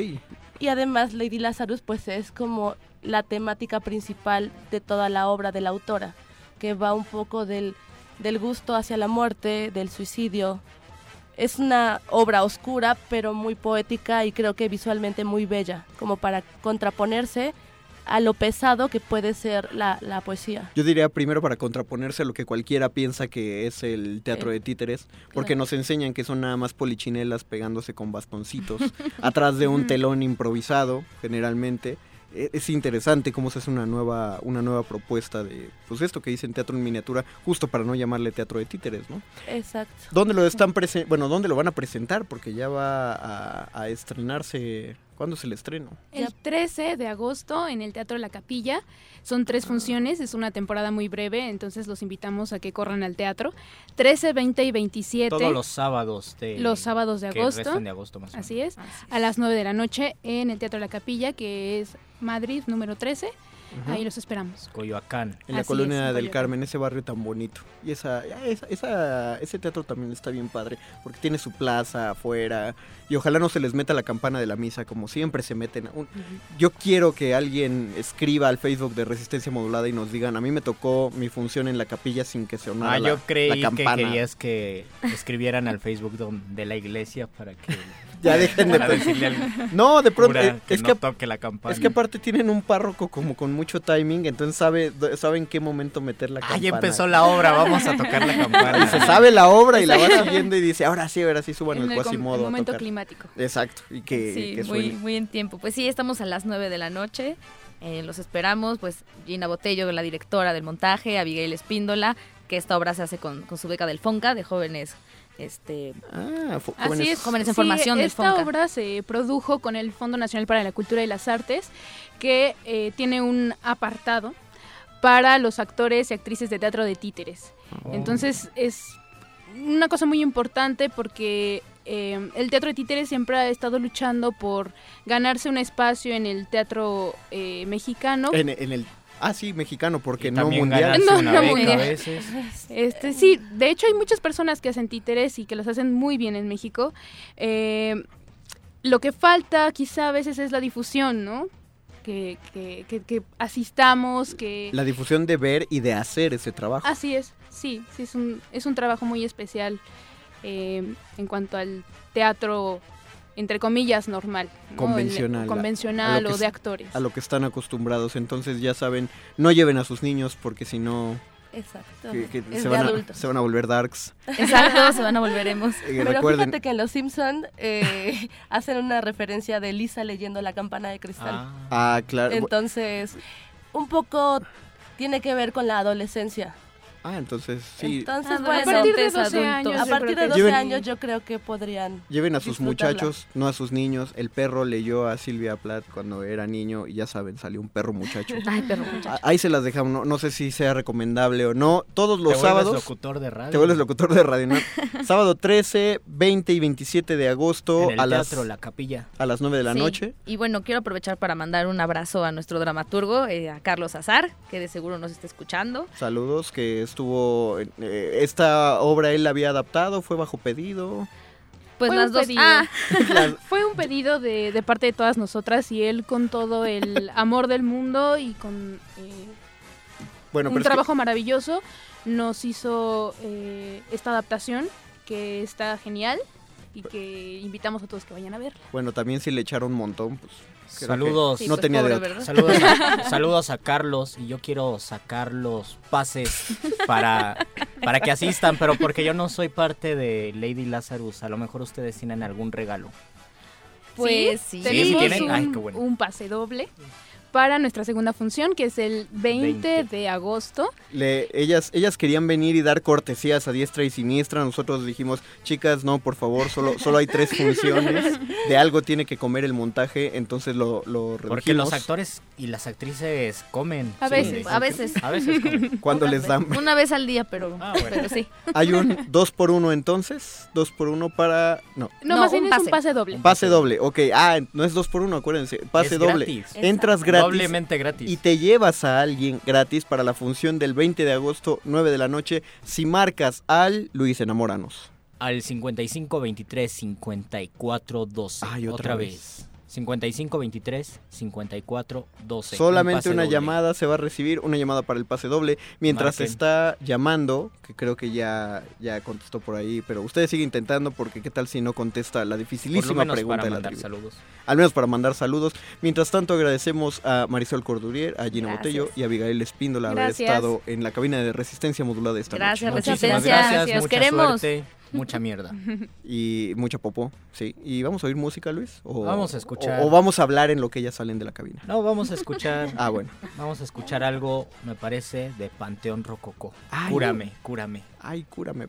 S21: Y además Lady Lazarus pues es como la temática principal de toda la obra de la autora, que va un poco del, del gusto hacia la muerte, del suicidio. Es una obra oscura pero muy poética y creo que visualmente muy bella, como para contraponerse a lo pesado que puede ser la, la poesía.
S18: Yo diría primero para contraponerse a lo que cualquiera piensa que es el teatro de títeres, porque
S21: Claro.
S18: nos enseñan que son nada más polichinelas pegándose con bastoncitos atrás de un telón improvisado, generalmente. E- Es interesante cómo se hace una nueva, una nueva propuesta de, pues esto que dicen teatro en miniatura, justo para no llamarle teatro de títeres, ¿no?
S21: Exacto.
S18: ¿Dónde lo están bueno, dónde lo van a presentar? Porque ya va a, a estrenarse, ¿cuándo es el estreno?
S20: El 13 de agosto en el Teatro La Capilla. Son tres funciones, es una temporada muy breve, entonces los invitamos a que corran al teatro. 13, 20 y 27.
S17: Todos los sábados de
S20: Los sábados de
S17: que
S20: agosto.
S17: restan de agosto más o menos.
S20: Así es. A las 9 de la noche en el Teatro La Capilla, que es Madrid número 13. Ahí los esperamos.
S17: Coyoacán.
S18: En la
S20: Así
S18: colonia
S20: es, en
S18: del
S20: Coyoacán.
S18: Carmen, ese barrio tan bonito. Y esa, esa, esa- ese teatro también está bien padre, porque tiene su plaza afuera. Y ojalá no se les meta la campana de la misa, como siempre se meten. Un- Yo quiero que alguien escriba al Facebook de Resistencia Modulada y nos digan, a mí me tocó mi función en la capilla sin que sonara
S17: Ah,
S18: la,
S17: yo creí
S18: la
S17: que querías que escribieran al Facebook de la iglesia para que
S18: Ya dejen de
S17: para decirle al
S18: No, de pronto eh,
S17: que
S18: es
S17: no
S18: que
S17: toque la campana.
S18: es que aparte tienen un párroco como con mucho timing, entonces sabe sabe en qué momento meter la campana.
S17: Ah, ya empezó la obra, vamos a tocar la campana.
S18: Y se sabe la obra y la va
S19: Exacto.
S18: siguiendo y dice, ahora sí, ahora sí suban
S20: En
S18: el
S20: el com-
S18: Quasimodo a
S20: momento
S18: tocar".
S20: climático.
S18: Exacto, y que,
S19: sí,
S18: que
S19: muy, muy en tiempo. Pues sí, estamos a las 9 de la noche. eh, los esperamos. Pues Gina Botello, la directora del montaje, Abigail Espíndola, que esta obra se hace con, con su beca del FONCA, de jóvenes. Este,
S18: Ah,
S20: Así
S18: jóvenes-
S20: es.
S19: jóvenes en
S20: Sí,
S19: formación del
S20: Esta
S19: FONCA.
S20: obra se produjo con el Fondo Nacional para la Cultura y las Artes, que eh, tiene un apartado para los actores y actrices de teatro de títeres.
S18: Oh.
S20: Entonces es una cosa muy importante porque eh, el teatro de títeres siempre ha estado luchando por ganarse un espacio en el teatro eh, mexicano.
S18: En, en el Ah, sí, mexicano, porque no mundial.
S20: No,
S17: una
S20: no
S17: beca
S20: mundial.
S17: a veces.
S20: Este, sí, de hecho hay muchas personas que hacen títeres y que los hacen muy bien en México. Eh, lo que falta quizá a veces es la difusión, ¿no? Que, que, que- que asistamos, que...
S18: La difusión de ver y de hacer ese trabajo.
S20: Así es, sí, sí, es un, es un trabajo muy especial eh, en cuanto al teatro, entre comillas, normal. ¿no?
S18: Convencional.
S20: El- convencional o de
S18: es-
S20: actores.
S18: A lo que están acostumbrados. Entonces ya saben, no lleven a sus niños porque si no
S21: Exacto.
S18: que, que se,
S21: de
S18: van a,
S21: adultos.
S18: se van a volver darks.
S19: Exacto, se van a volver emos.
S18: Y
S21: Pero
S18: recuerden,
S21: fíjate que en Los Simpson eh, hacen una referencia de Lisa leyendo la campana de cristal.
S18: ah, claro.
S21: Entonces, un poco tiene que ver con la adolescencia.
S18: Ah, entonces sí.
S21: Entonces,
S19: Adolescentes,
S21: bueno,
S19: a partir de 12
S21: adultos.
S19: años,
S21: a
S19: yo
S21: partir
S19: creo
S21: de
S19: que
S21: 12
S18: Lleven-
S21: años yo creo que podrían
S18: Lleven a sus muchachos, no a sus niños. El perro leyó a Silvia Plath cuando era niño y ya saben, salió un perro muchacho.
S19: Ay, perro muchacho.
S18: Ah, Ahí se las dejamos, no, no sé si sea recomendable o no. Todos los
S17: Te vuelves
S18: sábados.
S17: locutor de radio.
S18: Te vuelves locutor de radio. ¿no? Sábado 13, 20 y 27 de agosto
S17: En el
S18: a las
S17: teatro La Capilla.
S18: a las 9 de la
S19: Sí,
S18: noche.
S19: Y bueno, quiero aprovechar para mandar un abrazo a nuestro dramaturgo, eh, a Carlos Azar, que de seguro nos está escuchando.
S18: Saludos, que estuvo. eh, esta obra él la había adaptado, fue bajo pedido.
S19: Pues
S20: Fue
S19: las dos. Ah,
S20: Fue un pedido de, de parte de todas nosotras y él con todo el amor del mundo y con eh,
S18: Bueno,
S20: un
S18: pero es que-
S20: trabajo maravilloso nos hizo eh, esta adaptación que está genial y que invitamos a todos que vayan a verla.
S18: Bueno, también si le echaron un montón, pues. que
S17: Saludos.
S18: No tenía de otra.
S17: Saludos a, saludos a Carlos y yo quiero sacar los pases para, para que asistan, pero porque yo no soy parte de Lady Lazarus, a lo mejor ustedes tienen algún regalo.
S19: Pues sí.
S20: Tenemos
S17: Sí, ¿tienen?
S20: un,
S17: Ay, qué bueno.
S20: un pase doble para nuestra segunda función que es el 20, de agosto.
S18: Le, ellas, ellas querían venir y dar cortesías a diestra y siniestra. Nosotros dijimos, chicas, no, por favor, solo, solo hay tres funciones. De algo tiene que comer el montaje, entonces lo, lo
S17: Porque
S18: redujimos.
S17: los actores y las actrices comen.
S19: A veces,
S17: sí.
S19: a veces.
S17: A veces comen.
S18: Cuando les dan.
S19: Una vez al día, pero, pero sí.
S18: Hay un dos por uno entonces. Dos por uno para. No.
S20: No,
S19: No,
S20: más bien
S19: un
S20: es un
S19: pase.
S20: pase doble.
S18: Pase doble, ok. Ah, no es dos por uno, acuérdense. Pase
S17: Es
S18: doble.
S17: gratis.
S18: Entras gratis.
S17: Doblemente gratis.
S18: Y te llevas a alguien gratis para la función del 20 de agosto, 9 de la noche, si marcas al Luis Enamoranos.
S17: Al 55 23 54 12.
S18: Ay, otra
S17: otra
S18: vez.
S17: vez. 55 23 54 12.
S18: Solamente
S17: Un
S18: una
S17: doble.
S18: llamada se va a recibir, una llamada para el pase doble. Mientras
S17: Marquen.
S18: está llamando, que creo que ya, ya contestó por ahí, pero usted sigue intentando porque qué tal si no contesta la
S17: Por lo
S18: dificilísima
S17: menos
S18: pregunta
S17: para
S18: de la
S17: mandar
S18: trivia.
S17: saludos.
S18: Al menos para mandar saludos. Mientras tanto, agradecemos a Marisol Cordurier, a Gina
S19: Gracias.
S18: Botello y a Abigail Espíndola haber
S19: Gracias.
S18: estado en la cabina de resistencia modulada esta
S19: Gracias,
S18: noche.
S19: Resistencia.
S17: Muchísimas gracias,
S19: Los
S17: mucha
S19: queremos.
S17: suerte, mucha mierda.
S18: Y mucha popó, sí. ¿Y vamos a oír música, Luis? ¿O,
S17: Vamos a escuchar.
S18: O, o vamos a hablar en lo que ellas salen de la cabina.
S17: No, vamos a escuchar.
S18: Ah, bueno.
S17: Vamos a escuchar algo, me parece, de Panteón Rococó.
S18: Ay,
S17: cúrame, cúrame.
S18: Ay, cúrame.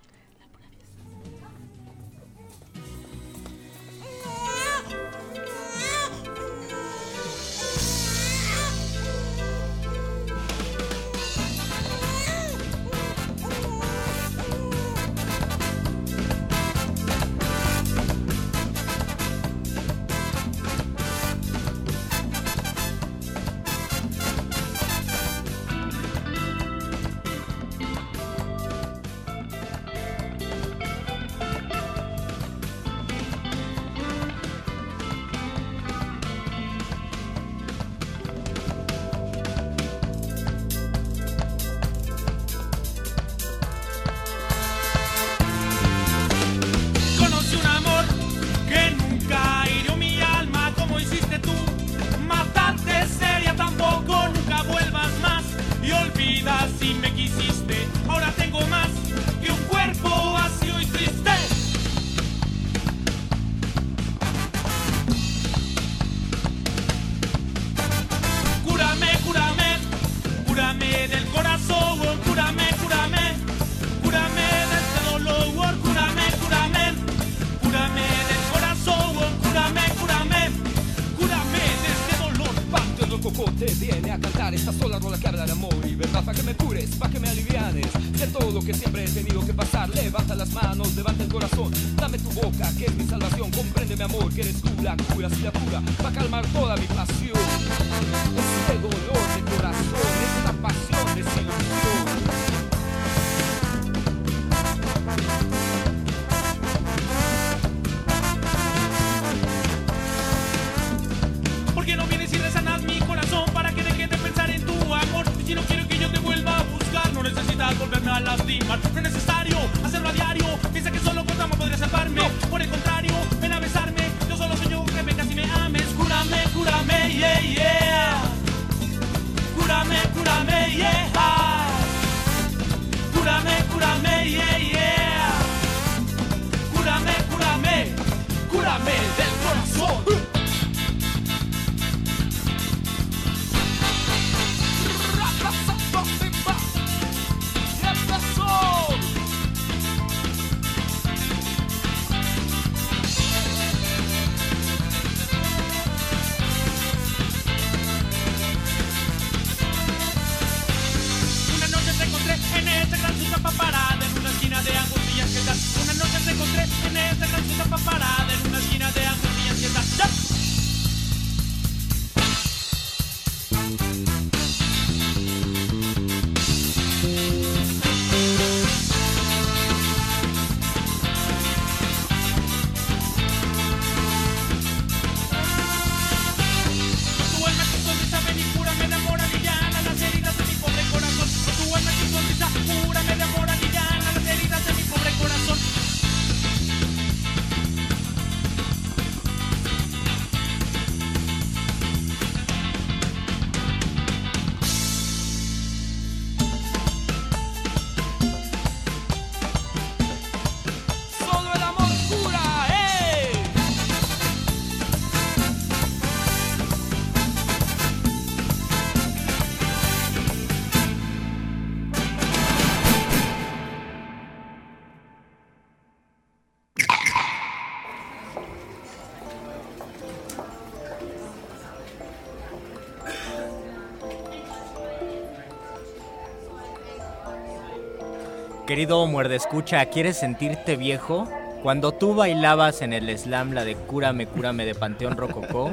S17: Querido muerde escucha, ¿quieres sentirte viejo? Cuando tú bailabas en el slam la de Cúrame, Cúrame de Panteón Rococó,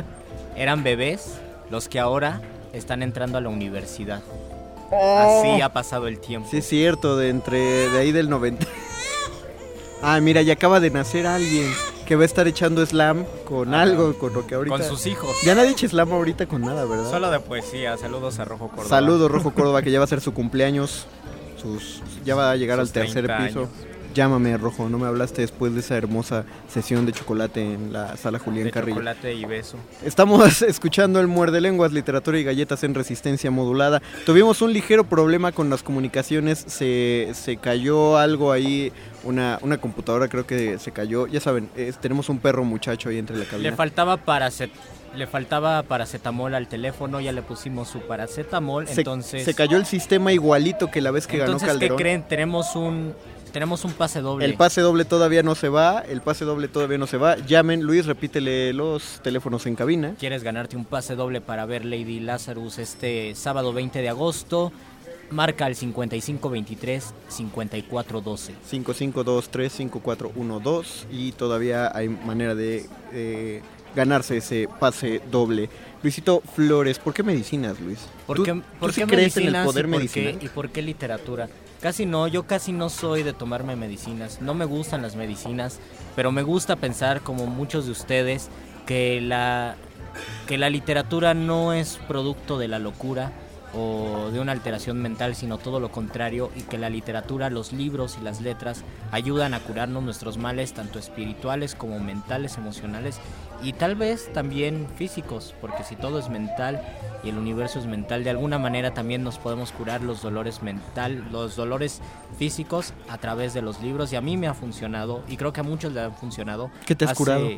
S17: eran bebés los que ahora están entrando a la universidad. Así ha pasado el tiempo.
S18: Sí, es cierto, de entre de ahí del 90. Ah, mira, ya acaba de nacer alguien que va a estar echando slam con algo, con lo que ahorita.
S17: Con sus hijos.
S18: Ya nadie echa slam ahorita con nada, ¿verdad?
S17: Solo de poesía. Saludos a Rojo Córdoba.
S18: Saludos, Rojo Córdoba, que ya va a ser su cumpleaños. Sus, ya va a llegar al tercer
S17: 30
S18: piso.
S17: años.
S18: Llámame, Rojo, no me hablaste después de esa hermosa sesión de chocolate en la sala Julián
S17: De
S18: Carrillo.
S17: chocolate y beso.
S18: Estamos escuchando el Muerde Lenguas, literatura y galletas en resistencia modulada. Tuvimos un ligero problema con las comunicaciones, se, se cayó algo ahí, una, una computadora creo que se cayó. Ya saben, es- tenemos un perro muchacho ahí entre la cabina.
S17: Le faltaba paracet le faltaba paracetamol al teléfono, ya le pusimos su paracetamol,
S18: se,
S17: entonces
S18: se cayó el sistema igualito que la vez que
S17: entonces
S18: ganó
S17: ¿qué
S18: Calderón.
S17: creen? Tenemos un tenemos un pase doble.
S18: El pase doble todavía no se va, el pase doble todavía no se va. Llamen, Luis, repítele los teléfonos en cabina.
S17: ¿Quieres ganarte un pase doble para ver Lady Lazarus este sábado 20 de agosto? Marca al 5523 5412.
S18: 5523-5412 y todavía hay manera de eh, ganarse ese pase doble. Luisito Flores, ¿por qué medicinas, Luis?
S17: ¿Por
S18: ¿Tú-
S17: qué,
S18: tú
S17: por
S18: sí
S17: qué
S18: crees en el poder
S17: y por qué-
S18: medicinal?
S17: ¿Y por qué literatura? Casi no, yo casi no soy de tomarme medicinas. No me gustan las medicinas, pero me gusta pensar, como muchos de ustedes, que la, que la literatura no es producto de la locura o de una alteración mental, sino todo lo contrario, y que la literatura, los libros y las letras ayudan a curarnos nuestros males, tanto espirituales como mentales, emocionales, y tal vez también físicos, porque si todo es mental y el universo es mental, de alguna manera también nos podemos curar los dolores mental, los dolores físicos a través de los libros, y a mí me ha funcionado, y creo que a muchos le han funcionado.
S18: ¿Qué te has
S17: Hace-
S18: curado?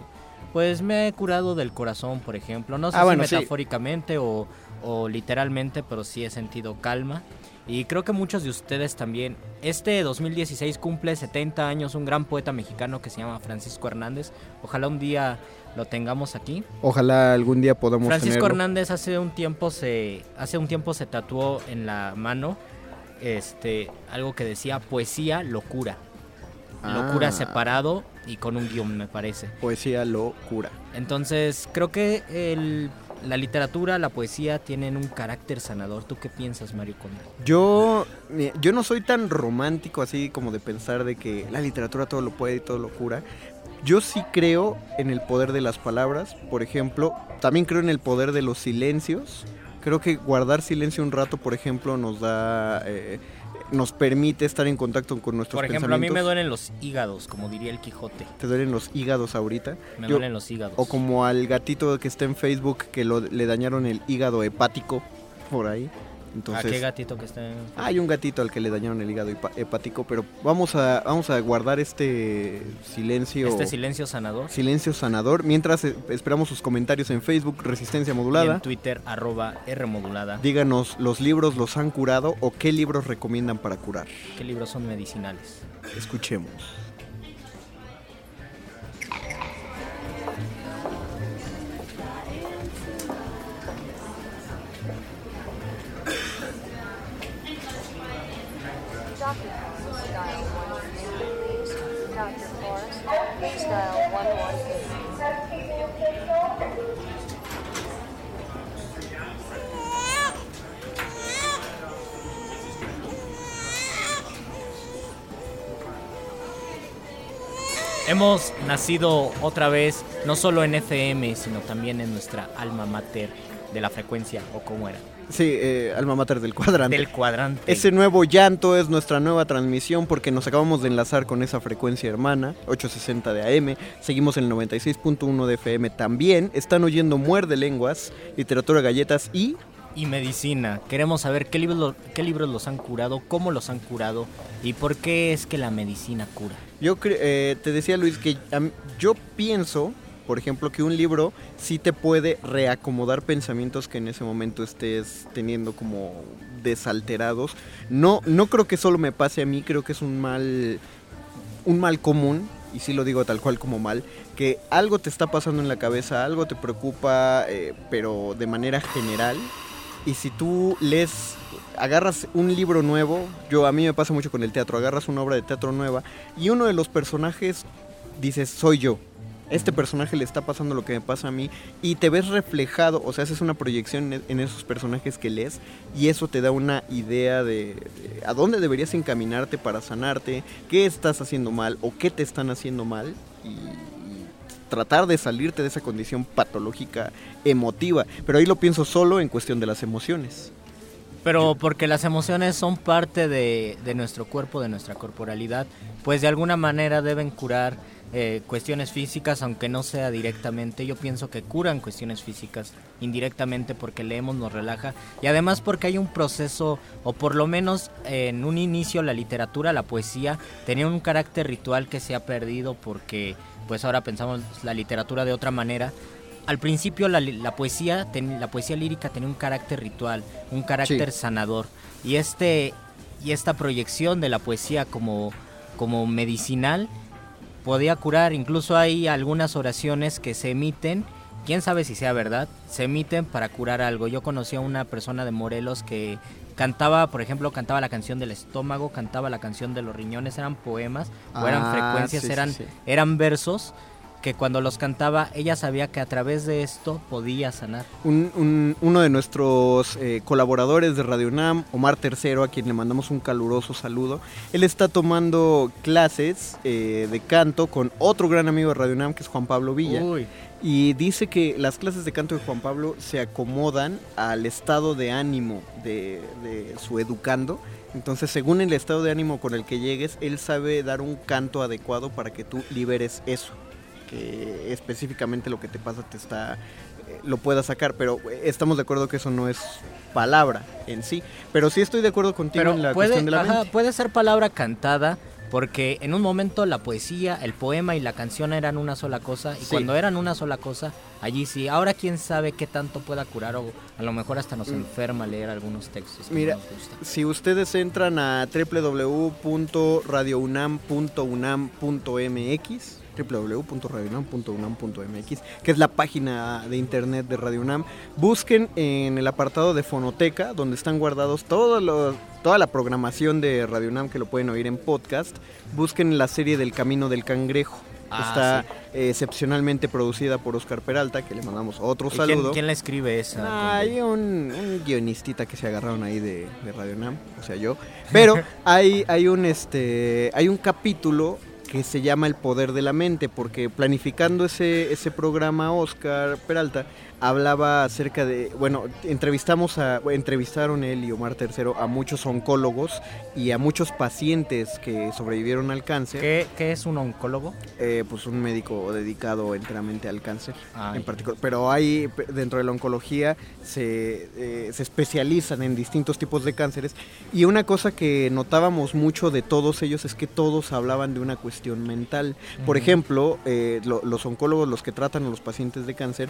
S17: Pues me he curado del corazón, por ejemplo. No sé
S18: Ah,
S17: si
S18: bueno, sí.
S17: metafóricamente o, o literalmente, pero sí he sentido calma. Y creo que muchos de ustedes también. Este 2016 cumple 70 años un gran poeta mexicano que se llama Francisco Hernández. Ojalá un día lo tengamos aquí.
S18: Ojalá algún día podamos
S17: Francisco
S18: tenerlo.
S17: Hernández hace un tiempo se hace un tiempo se tatuó en la mano este algo que decía poesía locura. Locura
S18: Ah.
S17: separado y con un guion me parece.
S18: Poesía locura.
S17: Entonces, creo que el- la literatura, la poesía tienen un carácter sanador. ¿Tú qué piensas, Mario Conde?
S18: Yo, yo no soy tan romántico así como de pensar de que la literatura todo lo puede y todo lo cura. Yo sí creo en el poder de las palabras, por ejemplo. También creo en el poder de los silencios. Creo que guardar silencio un rato, por ejemplo, nos da, eh, nos permite estar en contacto con nuestros
S17: Por ejemplo, a mí me
S18: pensamientos.
S17: duelen los hígados, como diría el Quijote.
S18: ¿Te duelen los hígados ahorita?
S17: Me
S18: Yo-
S17: duelen los hígados.
S18: O como al gatito que está en Facebook que lo, le dañaron el hígado hepático por ahí. Entonces,
S17: ¿A qué gatito que está en...
S18: hay un gatito al que le dañaron el hígado hepático, pero vamos a, vamos a guardar este silencio.
S17: Este silencio sanador.
S18: Silencio sanador. Mientras eh, esperamos sus comentarios en Facebook, Resistencia
S17: Y
S18: Modulada.
S17: en Twitter, arroba R modulada.
S18: Díganos, ¿los libros los han curado o qué libros recomiendan para curar?
S17: ¿Qué libros son medicinales?
S18: Escuchemos.
S17: Hemos nacido otra vez, no solo en FM, sino también en nuestra alma mater de la frecuencia, o cómo era.
S18: Sí, eh, alma mater del cuadrante.
S17: Del cuadrante.
S18: Ese nuevo llanto es nuestra nueva transmisión porque nos acabamos de enlazar con esa frecuencia hermana, 860 de AM. Seguimos en el 96.1 de FM también. Están oyendo Muerde Lenguas, Literatura Galletas y...
S17: y medicina. Queremos saber qué libros, lo- qué libros los han curado, cómo los han curado y por qué es que la medicina cura.
S18: Yo eh, te decía Luis que yo pienso, por ejemplo, que un libro sí te puede reacomodar pensamientos que en ese momento estés teniendo como desalterados. No, no creo que solo me pase a mí, creo que es un mal, un mal común, y sí lo digo tal cual como mal, que algo te está pasando en la cabeza, algo te preocupa, eh, pero de manera general. Y si tú lees agarras un libro nuevo, yo a mí me pasa mucho con el teatro, agarras una obra de teatro nueva y uno de los personajes dices, soy yo. Este personaje le está pasando lo que me pasa a mí y te ves reflejado, o sea, haces una proyección en- esos personajes que lees y eso te da una idea de, de a dónde deberías encaminarte para sanarte, qué estás haciendo mal o qué te están haciendo mal y tratar de salirte de esa condición patológica emotiva. Pero ahí lo pienso solo en cuestión de las emociones.
S17: Pero porque las emociones son parte de, de nuestro cuerpo, de nuestra corporalidad, pues de alguna manera deben curar eh, cuestiones físicas, aunque no sea directamente. Yo pienso que curan cuestiones físicas indirectamente porque leemos, nos relaja y además porque hay un proceso, o por lo menos eh, en un inicio la literatura, la poesía, tenía un carácter ritual que se ha perdido porque pues ahora pensamos la literatura de otra manera. Al principio la, la poesía ten- la poesía lírica tenía un carácter ritual, un carácter
S18: Sí.
S17: sanador y este y esta proyección de la poesía como como medicinal podía curar, incluso hay algunas oraciones que se emiten, quién sabe si sea verdad, se emiten para curar algo. Yo conocí a una persona de Morelos que cantaba, por ejemplo, cantaba la canción del estómago, cantaba la canción de los riñones, eran poemas o eran
S18: Ah,
S17: frecuencias,
S18: sí, sí,
S17: eran
S18: sí.
S17: eran versos que cuando los cantaba ella sabía que a través de esto podía sanar.
S18: Un- un- uno de nuestros eh, colaboradores de Radio UNAM, Omar Tercero, a quien le mandamos un caluroso saludo, él está tomando clases eh, de canto con otro gran amigo de Radio UNAM, que es Juan Pablo Villa.
S17: Uy.
S18: Y dice que las clases de canto de Juan Pablo se acomodan al estado de ánimo de, de su educando. Entonces, según el estado de ánimo con el que llegues, él sabe dar un canto adecuado para que tú liberes eso. Que específicamente lo que te pasa te está eh, lo puedas sacar, pero eh, estamos de acuerdo que eso no es palabra en sí. Pero sí estoy de acuerdo contigo
S17: Pero
S18: en la
S17: puede,
S18: cuestión de la
S17: ajá,
S18: mente.
S17: puede ser palabra cantada porque en un momento la poesía, el poema y la canción eran una sola cosa y
S18: Sí.
S17: cuando eran una sola cosa, allí sí. Ahora quién sabe qué tanto pueda curar o a lo mejor hasta nos
S18: Mm.
S17: enferma leer algunos textos. que
S18: Mira,
S17: no nos gustan.
S18: si ustedes entran a www.radiounam.unam.mx www.radiounam.unam.mx que es la página de internet de Radio UNAM busquen en el apartado de fonoteca donde están guardados todos los toda la programación de Radio UNAM que lo pueden oír en podcast busquen la serie del Camino del Cangrejo
S17: Ah,
S18: está
S17: sí.
S18: eh, excepcionalmente producida por Oscar Peralta que le mandamos otro
S17: ¿Y quién-
S18: saludo
S17: ¿Quién, la escribe esa?
S18: Ah, hay un, un guionistita que se agarraron ahí de, de Radio Nam, o sea yo. Pero hay, hay un este hay un capítulo que se llama El Poder de la Mente, porque planificando ese, ese programa Oscar Peralta hablaba acerca de, bueno, entrevistamos a, entrevistaron él y Omar Tercero a muchos oncólogos y a muchos pacientes que sobrevivieron al cáncer.
S17: ¿Qué, qué es un oncólogo?
S18: Eh, pues un médico dedicado enteramente al cáncer
S17: Ay.
S18: en particular. Pero hay, dentro de la oncología, se, eh, se especializan en distintos tipos de cánceres. Y una cosa que notábamos mucho de todos ellos es que todos hablaban de una cuestión mental. Por ejemplo, eh, lo- los oncólogos, los que tratan a los pacientes de cáncer,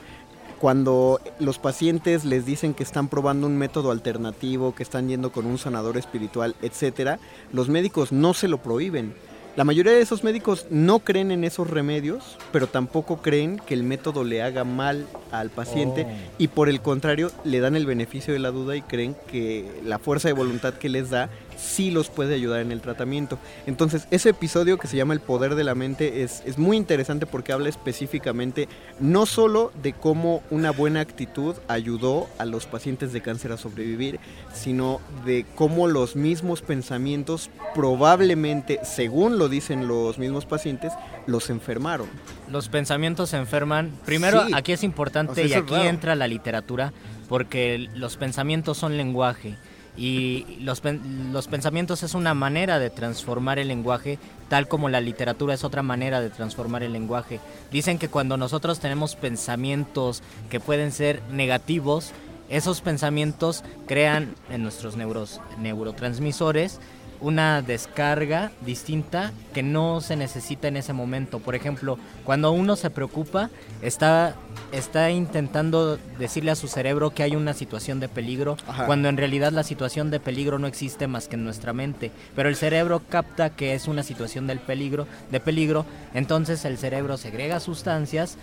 S18: cuando los pacientes les dicen que están probando un método alternativo, que están yendo con un sanador espiritual, etcétera, los médicos no se lo prohíben. La mayoría de esos médicos no creen en esos remedios, pero tampoco creen que el método le haga mal al paciente
S17: Oh.
S18: y por el contrario le dan el beneficio de la duda y creen que la fuerza de voluntad que les da sí los puede ayudar en el tratamiento. Entonces, ese episodio que se llama El Poder de la Mente es, es muy interesante porque habla específicamente no solo de cómo una buena actitud ayudó a los pacientes de cáncer a sobrevivir, sino de cómo los mismos pensamientos probablemente, según lo dicen los mismos pacientes, los enfermaron.
S17: Los pensamientos se enferman. Primero,
S18: Sí.
S17: aquí es importante
S18: O sea,
S17: y aquí
S18: raro.
S17: entra la literatura porque los pensamientos son lenguaje y los, los pensamientos es una manera de transformar el lenguaje tal como la literatura es otra manera de transformar el lenguaje. Dicen que cuando nosotros tenemos pensamientos que pueden ser negativos, esos pensamientos crean en nuestros neuros, neurotransmisores una descarga distinta que no se necesita en ese momento. Por ejemplo, cuando uno se preocupa, está, está intentando decirle a su cerebro que hay una situación de peligro,
S18: Ajá.
S17: cuando en realidad la situación de peligro no existe más que en nuestra mente. Pero el cerebro capta que es una situación del peligro, de peligro, entonces el cerebro segrega sustancias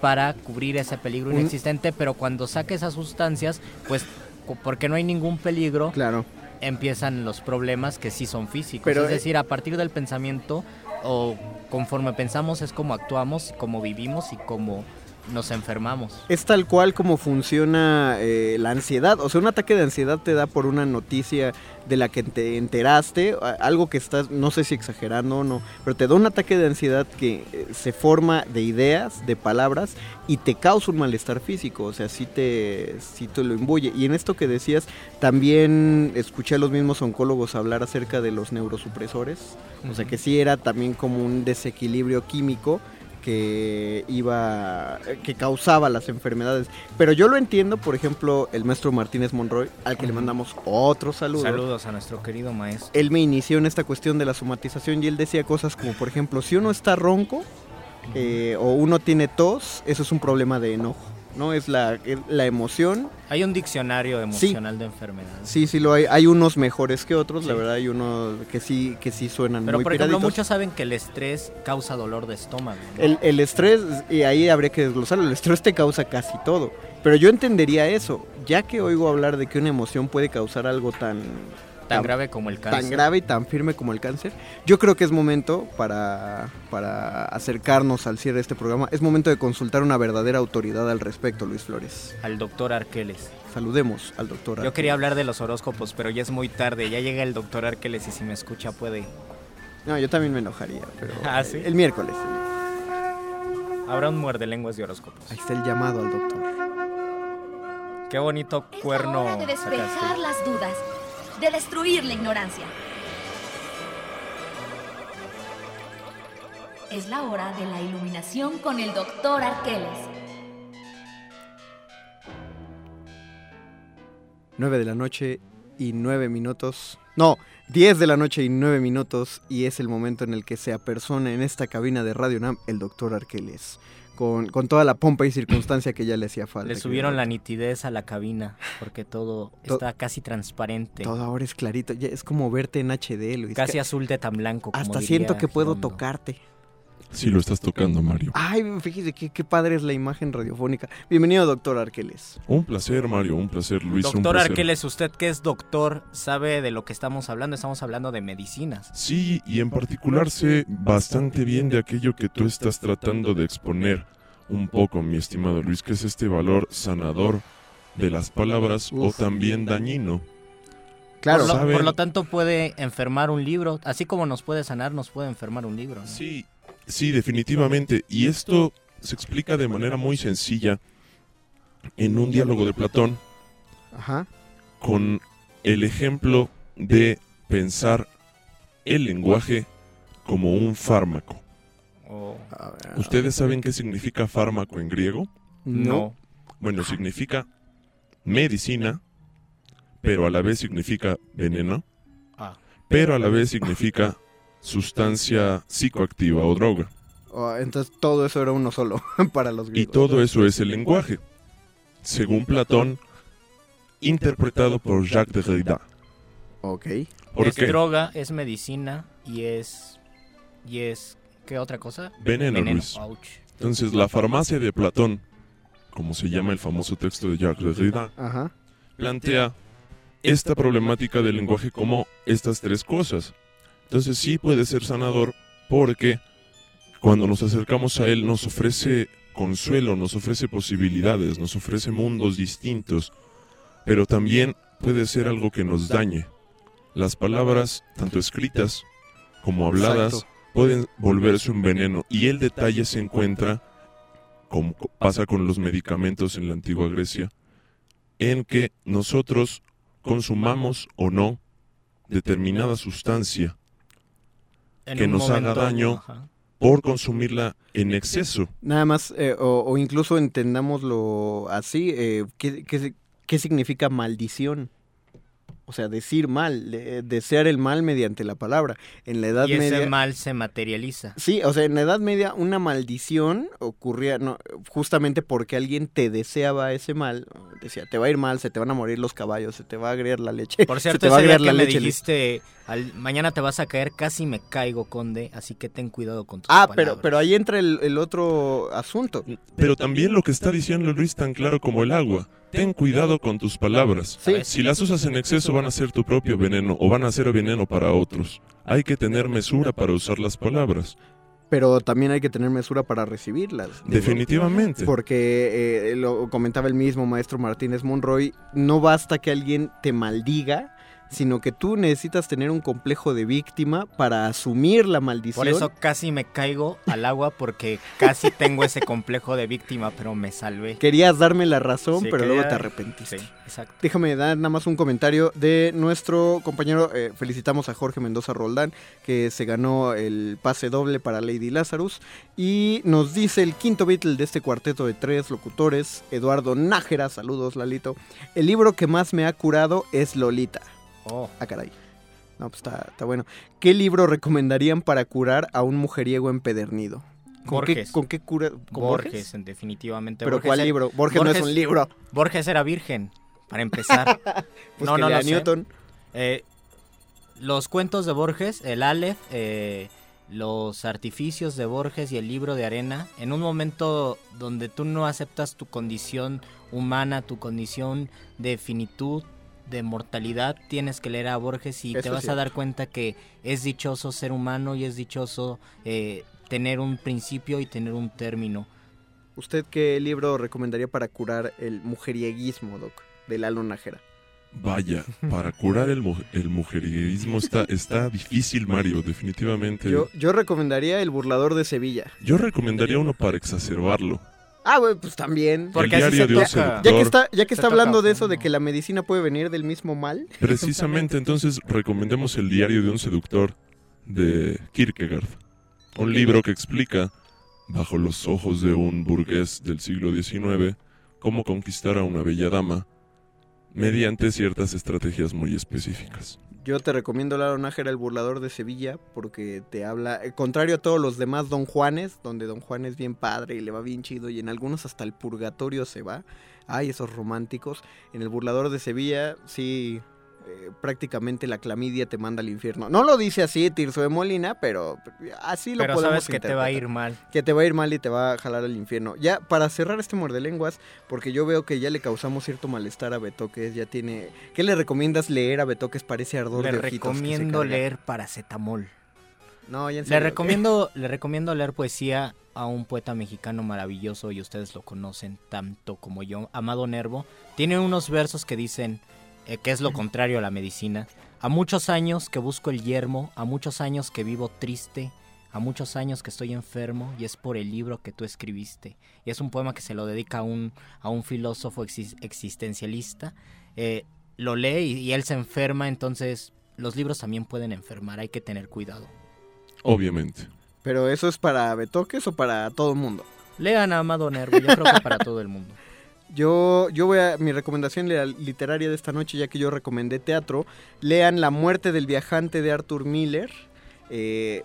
S17: para cubrir ese peligro inexistente, pero cuando saca esas sustancias, pues porque no hay ningún peligro,
S18: Claro.
S17: Empiezan los problemas que sí son físicos.
S18: Pero,
S17: es
S18: eh,
S17: decir, a partir del pensamiento o conforme pensamos es como actuamos, como vivimos y como nos enfermamos.
S18: Es tal cual como funciona eh, la ansiedad. O sea, un ataque de ansiedad te da por una noticia de la que te enteraste, algo que estás, no sé si exagerando o no, pero te da un ataque de ansiedad que eh, se forma de ideas, de palabras y te causa un malestar físico. O sea, sí te, sí te lo imbuye. Y en esto que decías, también escuché a los mismos oncólogos hablar acerca de los neurosupresores. O sea, que sí era también como un desequilibrio químico que iba que causaba las enfermedades. Pero yo lo entiendo, por ejemplo, el maestro Martínez Monroy, al que le mandamos otro saludo.
S17: Saludos a nuestro querido maestro.
S18: Él me inició en esta cuestión de la somatización y él decía cosas como, por ejemplo, si uno está ronco eh, o uno tiene tos, eso es un problema de enojo, ¿no? Es la, es la emoción.
S17: Hay un diccionario emocional de enfermedades.
S18: Sí, sí lo hay. Hay unos mejores que otros, la verdad hay unos que sí, que sí suenan
S17: Pero
S18: muy
S17: por ejemplo,
S18: piraditos.
S17: muchos saben que el estrés causa dolor de estómago. ¿no?
S18: El, el estrés, y ahí habría que desglosarlo, el estrés te causa casi todo. Pero yo entendería eso, ya que oigo hablar de que una emoción puede causar algo tan...
S17: Tan grave como el cáncer.
S18: Tan grave y tan firme como el cáncer. Yo creo que es momento para, para acercarnos al cierre de este programa. Es momento de consultar una verdadera autoridad al respecto, Luis Flores.
S17: Al doctor Arqueles.
S18: Saludemos al doctor.
S17: Yo
S18: Arqueles.
S17: quería hablar de los horóscopos, pero ya es muy tarde. Ya llega el doctor Arqueles y si me escucha puede.
S18: No, yo también me enojaría, pero...
S17: ¿Ah, sí?
S18: El miércoles.
S17: Habrá un muerde lenguas de horóscopos.
S18: Ahí está el llamado al doctor.
S17: Qué bonito cuerno.
S13: Hora de despejar
S17: sacaste.
S13: las dudas, de destruir la ignorancia. Es la hora de la iluminación con el doctor Arqueles.
S18: 9 de la noche y 9 minutos. No, 10 de la noche y 9 minutos. Y es el momento en el que se apersona en esta cabina de Radio Nam el doctor Arqueles. Con, con toda la pompa y circunstancia que ya le hacía falta.
S17: Le subieron la nitidez a la cabina porque todo
S18: To-
S17: está casi transparente.
S18: Todo ahora es clarito. ya es como verte en HD, Luis.
S17: Casi
S18: Ca-
S17: azul de tan blanco. como
S18: Hasta
S17: diría
S18: siento que puedo
S17: Girondo.
S18: tocarte.
S8: Sí, lo estás tocando, Mario.
S18: Ay, fíjese qué, qué padre es la imagen radiofónica. Bienvenido, doctor Arqueles.
S8: Un placer, Mario, un placer, Luis. un
S17: Doctor
S8: placer.
S17: Arqueles, usted que es doctor, sabe de lo que estamos hablando. Estamos hablando de medicinas.
S8: Sí, y en particular sé bastante bien de aquello que tú estás tratando de exponer un poco, mi estimado Luis, que es este valor sanador de las palabras o también dañino.
S18: Claro.
S17: Por lo,
S8: ¿Saben?
S17: por lo tanto, puede enfermar un libro. Así como nos puede sanar, nos puede enfermar un libro. ¿no?
S8: Sí, sí, definitivamente. Y esto se explica de manera muy sencilla en un diálogo de Platón
S18: Ajá.
S8: con el ejemplo de pensar el lenguaje como un fármaco.
S17: Oh.
S8: ¿Ustedes saben qué significa fármaco en griego?
S17: No.
S8: Bueno, significa medicina, pero a la vez significa veneno,
S17: Ah.
S8: pero a la vez significa sustancia psicoactiva o droga.
S18: Oh, entonces todo eso era uno solo para los
S8: Y
S18: griegos.
S8: todo eso es el lenguaje, según Platón, interpretado por Jacques Derrida.
S18: Ok.
S8: ¿Por
S17: es
S8: qué?
S17: droga, es medicina y es. Y es. ¿Qué otra cosa?
S8: Veneno, Luis.
S17: Ouch.
S8: Entonces, la farmacia de Platón, como se llama el famoso texto de Jacques Derrida,
S18: Ajá.
S8: plantea esta problemática del lenguaje como estas tres cosas. Entonces sí puede ser sanador porque cuando nos acercamos a él nos ofrece consuelo, nos ofrece posibilidades, nos ofrece mundos distintos, pero también puede ser algo que nos dañe. Las palabras, tanto escritas como habladas, pueden volverse un veneno y el detalle se encuentra, como pasa con los medicamentos en la antigua Grecia, en que nosotros consumamos o no determinada sustancia
S17: En
S8: que
S17: un
S8: nos haga daño
S17: ajá.
S8: por consumirla en exceso.
S18: Nada más, eh, o, o incluso entendámoslo así, eh, ¿qué, qué, qué significa maldición? O sea, decir mal, de- desear el mal mediante la palabra. En la Edad
S17: Y ese
S18: Media...
S17: mal se materializa.
S18: Sí, o sea, en la Edad Media una maldición ocurría no, justamente porque alguien te deseaba ese mal. Decía, te va a ir mal, se te van a morir los caballos, se te va a agriar la leche.
S17: Por
S18: se
S17: cierto,
S18: te va a
S17: día
S18: agriar
S17: que
S18: la
S17: me
S18: leche.
S17: dijiste, al- mañana te vas a caer, casi me caigo, conde, así que ten cuidado con tus
S18: Ah,
S17: palabras.
S18: pero, pero ahí entra el, el otro asunto.
S8: Pero también lo que está diciendo Luis tan claro como el agua.
S22: Ten cuidado con tus palabras. Si las usas en exceso van a ser tu propio veneno o van a ser veneno para otros. Hay que tener mesura para usar las palabras.
S18: Pero también hay que tener mesura para recibirlas.
S22: Definitivamente.
S18: Porque eh, lo comentaba el mismo maestro Martínez Monroy, no basta que alguien te maldiga, sino que tú necesitas tener un complejo de víctima para asumir la maldición.
S17: Por eso casi me caigo al agua porque casi tengo ese complejo de víctima, pero me salvé.
S18: Querías darme la razón,
S17: Sí,
S18: pero luego te arrepentiste.
S17: Sí, exacto.
S18: Déjame dar nada más un comentario de nuestro compañero. eh, felicitamos a Jorge Mendoza Roldán, que se ganó el pase doble para Lady Lazarus. Y nos dice el quinto Beatle de este cuarteto de tres locutores, Eduardo Nájera. Saludos, Lalito. El libro que más me ha curado es Lolita.
S17: Oh.
S18: Ah, caray. No, pues está, está bueno. ¿Qué libro recomendarían para curar a un mujeriego empedernido? ¿Con
S17: Borges.
S18: Qué, ¿Con qué cura? ¿Con
S17: Borges, en- definitivamente.
S18: ¿Pero
S17: Borges
S18: cuál
S17: era-
S18: libro? Borges no es un libro.
S17: Borges era virgen, para empezar.
S18: Pues que lea
S17: sé.
S18: Newton.
S17: Eh, los cuentos de Borges, el Aleph, eh, los artificios de Borges y el libro de arena, en un momento donde tú no aceptas tu condición humana, tu condición de finitud, de mortalidad, tienes que leer a Borges y te vas a dar cuenta que es dichoso ser humano y es dichoso eh, tener un principio y tener un término.
S18: ¿Usted qué libro recomendaría para curar el mujerieguismo, Doc? De Lalo Nájera.
S22: Vaya, para curar el, el mujerierismo está, está difícil, Mario, definitivamente.
S18: Yo, yo recomendaría El burlador de Sevilla.
S22: Yo recomendaría uno para exacerbarlo.
S18: Ah, güey, pues también.
S22: Porque así diario se de un
S18: ya,
S22: seductor.
S18: ya que está, ya que está hablando de eso, de que la medicina puede venir del mismo mal.
S22: Precisamente, entonces recomendemos el diario de un seductor de Kierkegaard. Un libro que explica, bajo los ojos de un burgués del siglo XIX, cómo conquistar a una bella dama mediante ciertas estrategias muy específicas.
S18: Yo te recomiendo Lalo Nájera, El burlador de Sevilla, porque te habla, eh, contrario a todos los demás Don Juanes, donde Don Juan es bien padre y le va bien chido, y en algunos hasta el purgatorio se va. Ay, esos románticos. En El burlador de Sevilla, sí, eh, prácticamente la clamidia te manda al infierno. No lo dice así Tirso de Molina, pero así lo
S17: Pero
S18: podemos
S17: sabes que te va a ir mal.
S18: Que te va a ir mal y te va a jalar al infierno. Ya, para cerrar este muerde lenguas, porque yo veo que ya le causamos cierto malestar a Betoques, ya tiene... ¿Qué le recomiendas leer a Betoques para ese ardor
S17: Le
S18: de ojitos
S17: recomiendo leer paracetamol.
S18: No, ya en
S17: Le
S18: serio.
S17: recomiendo, le recomiendo leer poesía a un poeta mexicano maravilloso y ustedes lo conocen tanto como yo, Amado Nervo. Tiene unos versos que dicen eh, que es lo contrario a la medicina. A muchos años que busco el yermo, a muchos años que vivo triste, a muchos años que estoy enfermo y es por el libro que tú escribiste. Y es un poema que se lo dedica a un, a un filósofo exis- existencialista. Eh, lo lee y, y él se enferma, entonces los libros también pueden enfermar, hay que tener cuidado.
S22: Obviamente.
S18: ¿Pero eso es para Betoques o para todo el mundo?
S17: Lean a Amado Nervo, yo creo que para todo el mundo.
S18: Yo, yo voy a mi recomendación literaria de esta noche, ya que yo recomendé teatro. Lean La muerte del viajante de Arthur Miller. Eh,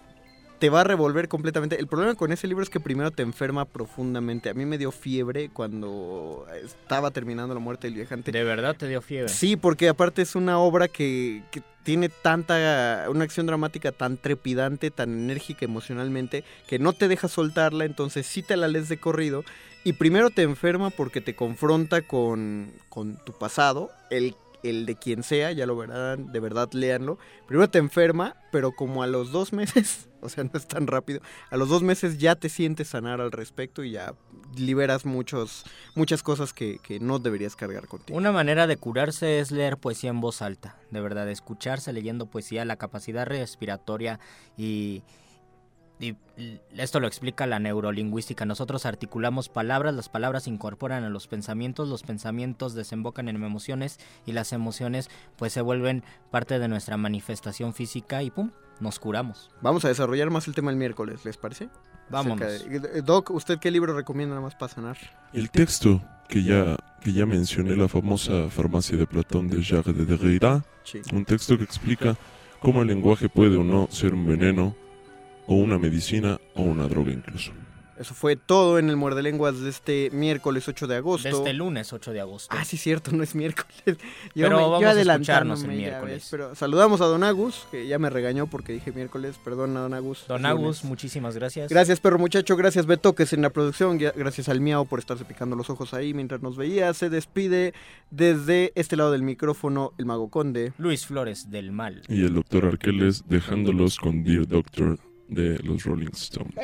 S18: te va a revolver completamente. El problema con ese libro es que primero te enferma profundamente. A mí me dio fiebre cuando estaba terminando La muerte del viajante.
S17: ¿De verdad te dio fiebre?
S18: Sí, porque aparte es una obra que, que tiene tanta, una acción dramática tan trepidante, tan enérgica emocionalmente, que no te deja soltarla, entonces sí te la lees de corrido. Y primero te enferma porque te confronta con, con tu pasado, el, el de quien sea, ya lo verán, de verdad léanlo. Primero te enferma, pero como a los dos meses, o sea, no es tan rápido, a los dos meses ya te sientes sanar al respecto y ya liberas muchos, muchas cosas que, que no deberías cargar contigo.
S17: Una manera de curarse es leer poesía en voz alta, de verdad, escucharse leyendo poesía, la capacidad respiratoria y, y esto lo explica la neurolingüística. Nosotros articulamos palabras, las palabras se incorporan a los pensamientos, los pensamientos desembocan en emociones y las emociones pues se vuelven parte de nuestra manifestación física y pum, nos curamos.
S18: Vamos a desarrollar más el tema el miércoles, ¿les parece?
S17: Vámonos.
S18: Acerca de- Doc, ¿usted qué libro recomienda nada más para sanar?
S22: El texto que ya, que ya mencioné, la famosa farmacia de Platón de Jacques de Derrida,
S18: Sí.
S22: un texto que explica cómo el lenguaje puede o no ser un veneno, o una medicina, o una droga incluso.
S18: eso fue todo en el Muerde Lenguas de este miércoles 8 de agosto.
S17: De este lunes 8 de agosto.
S18: Ah, sí, cierto, no es miércoles. Yo
S17: Pero
S18: me- yo
S17: vamos a escucharnos el miércoles.
S18: ves, pero saludamos a Don Agus, que ya me regañó porque dije miércoles. Perdón, Don Agus.
S17: Don Agus,
S18: lunes.
S17: muchísimas gracias.
S18: Gracias, perro muchacho. Gracias, Beto, que es en la producción. gra- Gracias al Miau por estarse picando los ojos ahí mientras nos veía. Se despide desde este lado del micrófono el Mago Conde.
S17: Luis Flores del Mal.
S22: Y el doctor Arqueles dejándolos con Dear Doctor de los Rolling Stones.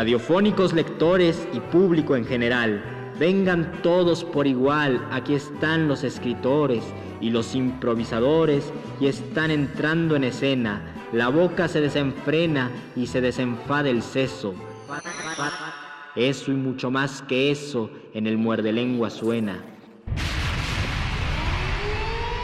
S23: Radiofónicos lectores y público en general, vengan todos por igual, aquí están los escritores y los improvisadores y están entrando en escena, la boca se desenfrena y se desenfada el seso. Eso y mucho más que eso en el muerde lengua suena.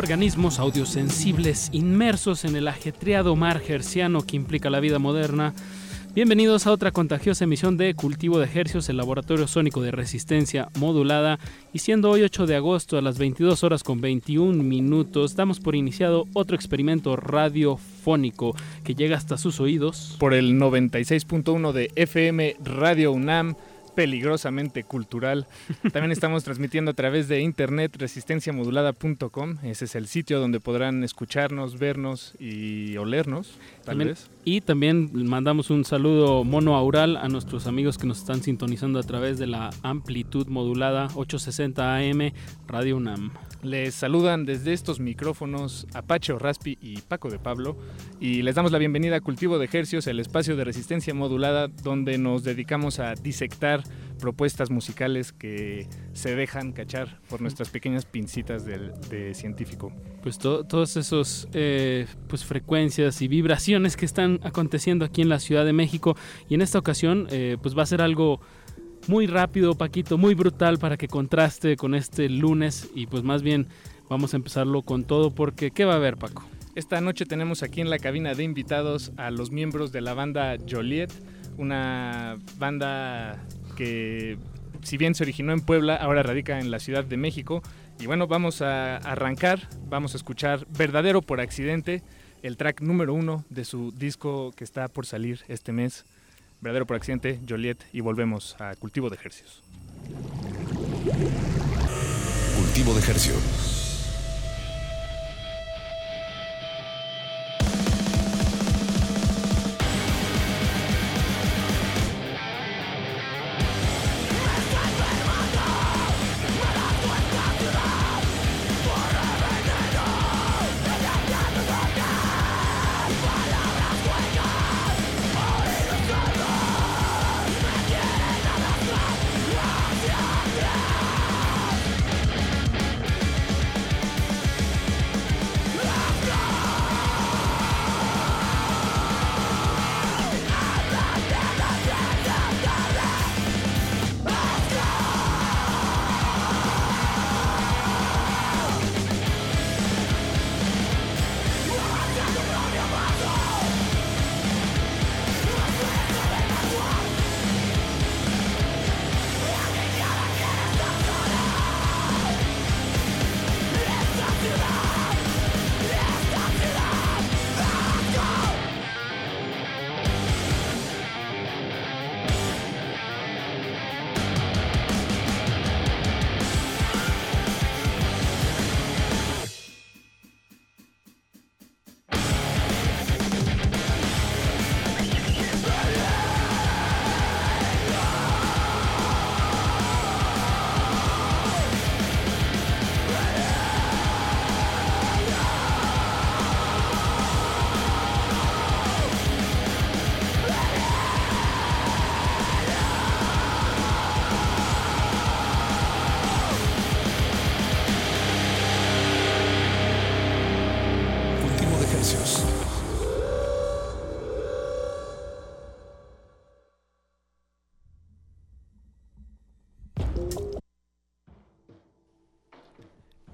S24: Organismos audiosensibles inmersos en el ajetreado mar gerciano que implica la vida moderna,
S25: Bienvenidos a otra contagiosa emisión de Cultivo de Ejercios, el laboratorio sónico de resistencia modulada. Y siendo hoy 8 de agosto a las 22 horas con 21 minutos, damos por iniciado otro experimento radiofónico que llega hasta sus oídos.
S26: Por el 96.1 de FM Radio UNAM peligrosamente cultural. También estamos transmitiendo a través de internet resistenciamodulada.com. Ese es el sitio donde podrán escucharnos, vernos y olernos, tal
S25: También-
S26: vez.
S25: Y también mandamos un saludo mono aural a nuestros amigos que nos están sintonizando a través de la amplitud modulada 860 AM Radio UNAM.
S26: Les saludan desde estos micrófonos Apache Raspi y Paco de Pablo y les damos la bienvenida a Cultivo de Ejercios, el espacio de resistencia modulada donde nos dedicamos a disectar propuestas musicales que se dejan cachar por nuestras pequeñas pincitas del- de científico.
S25: Pues to- todos esos eh, pues frecuencias y vibraciones que están aconteciendo aquí en la Ciudad de México y en esta ocasión eh, pues va a ser algo muy rápido Paquito, muy brutal para que contraste con este lunes y pues más bien vamos a empezarlo con todo porque ¿qué va a haber Paco?
S26: Esta noche tenemos aquí en la cabina de invitados a los miembros de la banda Joliet, una banda que si bien se originó en Puebla, ahora radica en la Ciudad de México. Y bueno, vamos a arrancar, vamos a escuchar Verdadero por Accidente, el track número uno de su disco que está por salir este mes. Verdadero por Accidente, Joliet, y volvemos a Cultivo de Ejercios.
S8: Cultivo de Ejercios.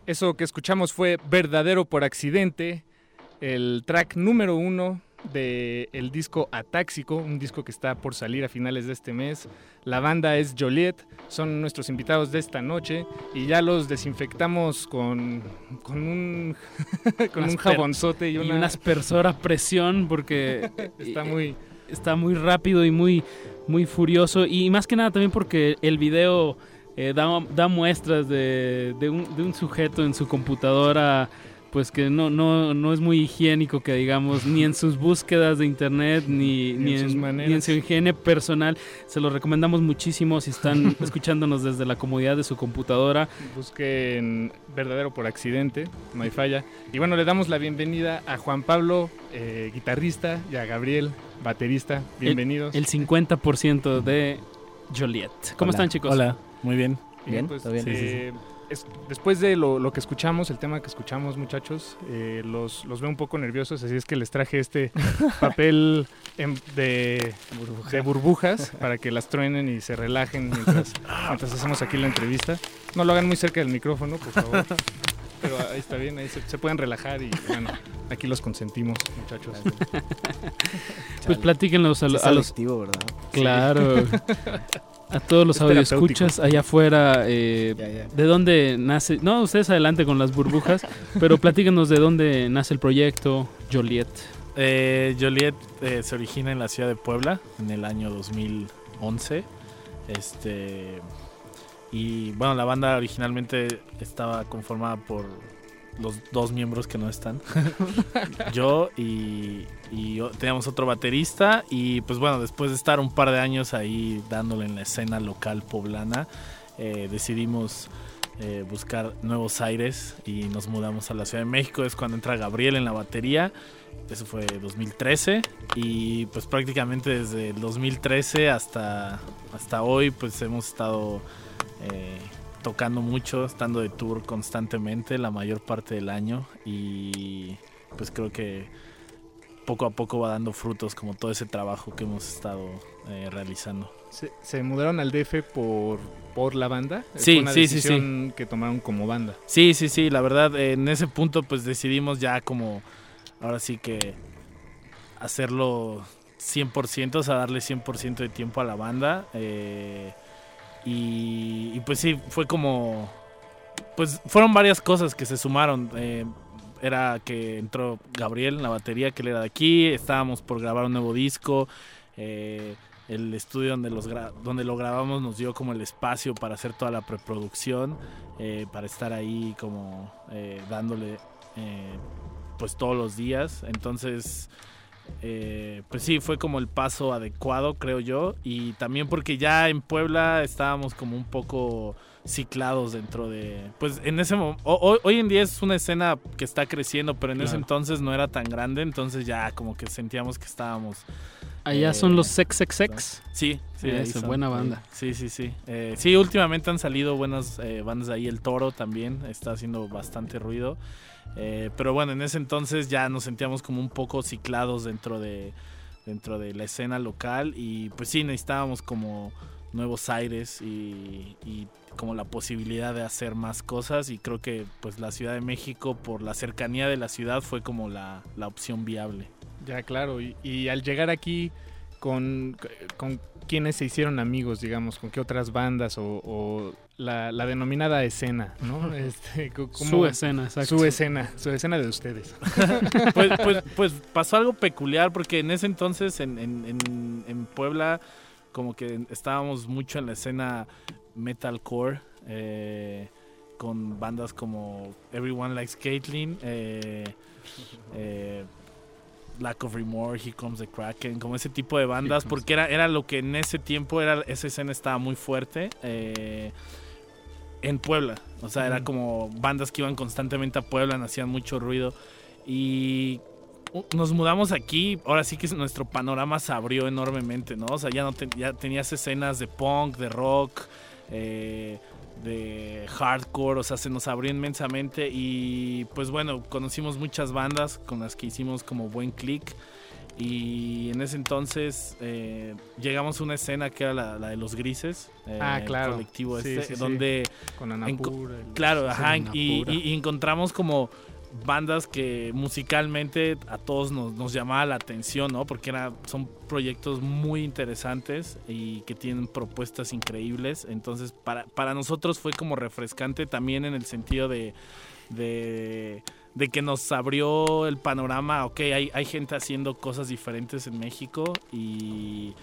S26: Eso que escuchamos fue Verdadero por Accidente, el track número uno del disco Atáxico, un disco que está por salir a finales de este mes. La banda es Joliet, son nuestros invitados de esta noche y ya los desinfectamos con, con un, con
S25: Una
S26: un jabonzote y
S25: y
S26: una,
S25: una aspersor a presión porque
S26: Está muy-
S25: está muy rápido y muy muy furioso y más que nada también porque el video eh, da, da muestras de, de un, de un sujeto en su computadora pues que no, no, no es muy higiénico que digamos ni en sus búsquedas de internet ni,
S26: en sus
S25: en,
S26: maneras.
S25: ni en su higiene personal se lo recomendamos muchísimo si están escuchándonos desde la comodidad de su computadora
S26: Busquen Verdadero por Accidente, no hay falla. Y bueno, le damos la bienvenida a Juan Pablo, eh, guitarrista, y a Gabriel, baterista. Bienvenidos.
S25: el, el 50% de Joliet ¿cómo
S26: Hola.
S25: están chicos?
S26: Hola,
S24: muy bien.
S26: Bien, pues, eh, es- después de lo, lo que escuchamos, el tema que escuchamos, muchachos, eh, los, los veo un poco nerviosos, así es que les traje este papel em- de, de burbujas para que las truenen y se relajen mientras, mientras hacemos aquí la entrevista. No lo hagan muy cerca del micrófono, por favor. Pero ahí está bien, ahí se, se pueden relajar y bueno, aquí los consentimos, muchachos.
S25: Pues platíquenlos a,
S27: Sí
S25: a los.
S27: ¿verdad?
S25: Claro. A todos los
S27: Es
S25: audioscuchas
S27: terapéutico.
S25: allá afuera, eh. ¿de dónde nace? No, ustedes adelante con las burbujas, pero platíquenos de dónde nace el proyecto Joliet.
S28: Eh, Joliet eh, se origina en la ciudad de Puebla en el año 2011. Este y bueno, la banda originalmente estaba conformada por los dos miembros que no están. Yo y, teníamos otro baterista y pues bueno, después de estar un par de años ahí dándole en la escena local poblana, eh, decidimos eh, buscar nuevos aires y nos mudamos a la Ciudad de México. Es cuando entra Gabriel en la batería. Eso fue 2013 y pues prácticamente desde el 2013 hasta, hasta hoy pues hemos estado eh, tocando mucho, estando de tour constantemente la mayor parte del año y pues creo que poco a poco va dando frutos como todo ese trabajo que hemos estado eh, realizando.
S26: ¿Se, se mudaron al DF por, por la banda?
S28: Sí,
S26: Fue una
S28: sí, sí,
S26: decisión que tomaron como banda.
S28: Sí, sí, sí, la verdad, en ese punto pues decidimos ya como, ahora sí que hacerlo 100%, o sea, darle 100% de tiempo a la banda. eh, y, pues sí, fue como, pues fueron varias cosas que se sumaron. eh, era que entró Gabriel en la batería, que él era de aquí, estábamos por grabar un nuevo disco. eh, el estudio donde, los gra- donde lo grabamos nos dio como el espacio para hacer toda la preproducción, eh, para estar ahí como eh, dándole pues todos los días. Entonces, eh, pues sí, fue como el paso adecuado, creo yo. Y también porque ya en Puebla estábamos como un poco ciclados dentro de... Pues en ese momento... Hoy en día es una escena que está creciendo, pero en ese entonces no era tan grande, entonces ya como que sentíamos que estábamos...
S25: Allá
S28: eh,
S25: son los Sex Sex Sex.
S28: Sí, sí, son.
S25: buena banda.
S28: Sí, sí, sí. Eh, sí, últimamente han salido buenas eh, bandas ahí. El Toro también está haciendo bastante ruido. Eh, pero bueno, en ese entonces ya nos sentíamos como un poco ciclados dentro de, dentro de la escena local. Y pues sí, necesitábamos como nuevos aires y, como la posibilidad de hacer más cosas. Y creo que pues la Ciudad de México, por la cercanía de la ciudad, fue como la, la opción viable.
S26: Ya, claro. Y, al llegar aquí, con, con quiénes se hicieron amigos, digamos, con qué otras bandas o la, la denominada escena, ¿no? Este,
S25: Su escena, exacto.
S26: Su escena, su escena de ustedes.
S28: pues, pues, pues pasó algo peculiar porque en ese entonces en, en- en- en Puebla como que estábamos mucho en la escena metalcore eh, con bandas como Everyone Likes Caitlyn, eh, eh, Lack of Remorse, Here Comes the Kraken, como ese tipo de bandas, porque era, era lo que en ese tiempo era esa escena estaba muy fuerte. eh, en Puebla. O sea, era como bandas que iban constantemente a Puebla, hacían mucho ruido. Y nos mudamos aquí, ahora sí que nuestro panorama se abrió enormemente, ¿no? O sea, ya, no te- ya tenías escenas de punk, de rock, eh, de hardcore, o sea, se nos abrió inmensamente y pues bueno, conocimos muchas bandas con las que hicimos como buen click. Y en ese entonces eh, llegamos a una escena que era la, la de los grises. eh,
S26: Ah,
S28: el
S26: claro.
S28: colectivo
S26: Sí,
S28: este,
S26: sí, sí.
S28: donde...
S26: Con Anapura, el-
S28: Claro, ajá. Y, y- y encontramos como bandas que musicalmente a todos nos, nos llamaba la atención, ¿no? Porque era, son proyectos muy interesantes y que tienen propuestas increíbles. Entonces, para, para nosotros fue como refrescante también en el sentido de, de, de que nos abrió el panorama. Ok, hay, hay gente haciendo cosas diferentes en México y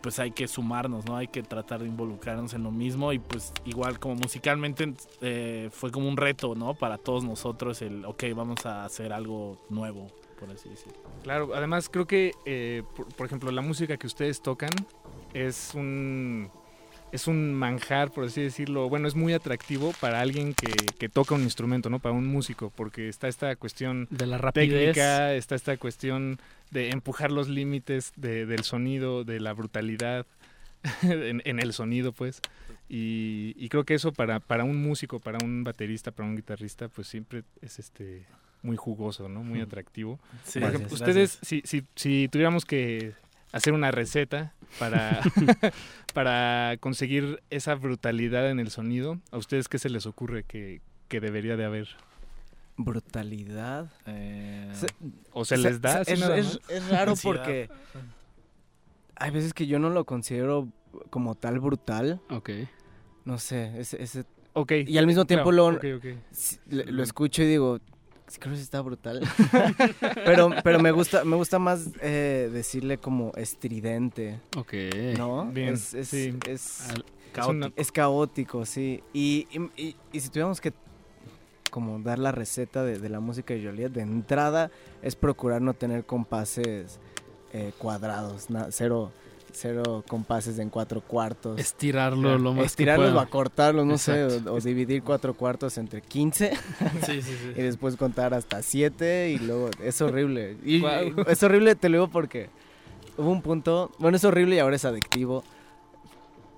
S28: pues hay que sumarnos, ¿no? Hay que tratar de involucrarnos en lo mismo y pues igual como musicalmente eh, fue como un reto, ¿no? Para todos nosotros el, ok, vamos a hacer algo nuevo, por así decirlo.
S26: Claro, además creo que, eh, por, por ejemplo, la música que ustedes tocan es un es un manjar, por así decirlo. Bueno, es muy atractivo para alguien que, que toca un instrumento, ¿no? Para un músico, porque está esta cuestión
S25: De la rapidez.
S26: técnica, está esta cuestión de empujar los límites de- del sonido, de la brutalidad en, en el sonido, pues. Y, y creo que eso para, para un músico, para un baterista, para un guitarrista, pues siempre es este muy jugoso, ¿no? Muy
S28: Mm.
S26: atractivo.
S28: Sí,
S26: Por ejemplo,
S28: gracias,
S26: ustedes, si, si, si tuviéramos que hacer una receta para, para conseguir esa brutalidad en el sonido, ¿a ustedes qué se les ocurre que, que debería de haber?
S27: Brutalidad. Se-
S26: ¿O se les da
S27: Es, es- raro porque hay veces que yo no lo considero como tal brutal.
S25: Ok.
S27: No sé, ese... ese
S26: Ok,
S27: Y al mismo tiempo lo, lo escucho y digo, "Sí, creo que sí está brutal. pero pero me gusta me gusta más eh, decirle como estridente.
S25: Ok.
S27: ¿No?
S26: Bien,
S27: es, es,
S26: sí.
S27: es,
S26: Al-
S27: caótico. Es caótico, sí. Y, y- y- y si tuviéramos que como dar la receta de, de la música de Joliet, de entrada es procurar no tener compases eh, cuadrados, na- cero, cero compases en cuatro cuartos.
S25: Estirarlo lo más que
S27: Estirarlos
S25: pueda.
S27: o acortarlos, no sé, o, o dividir cuatro cuartos entre 15
S28: Sí, sí, sí.
S27: y después contar hasta 7 y luego es horrible. Y, es horrible, te lo digo porque hubo un punto, bueno, es horrible y ahora es adictivo.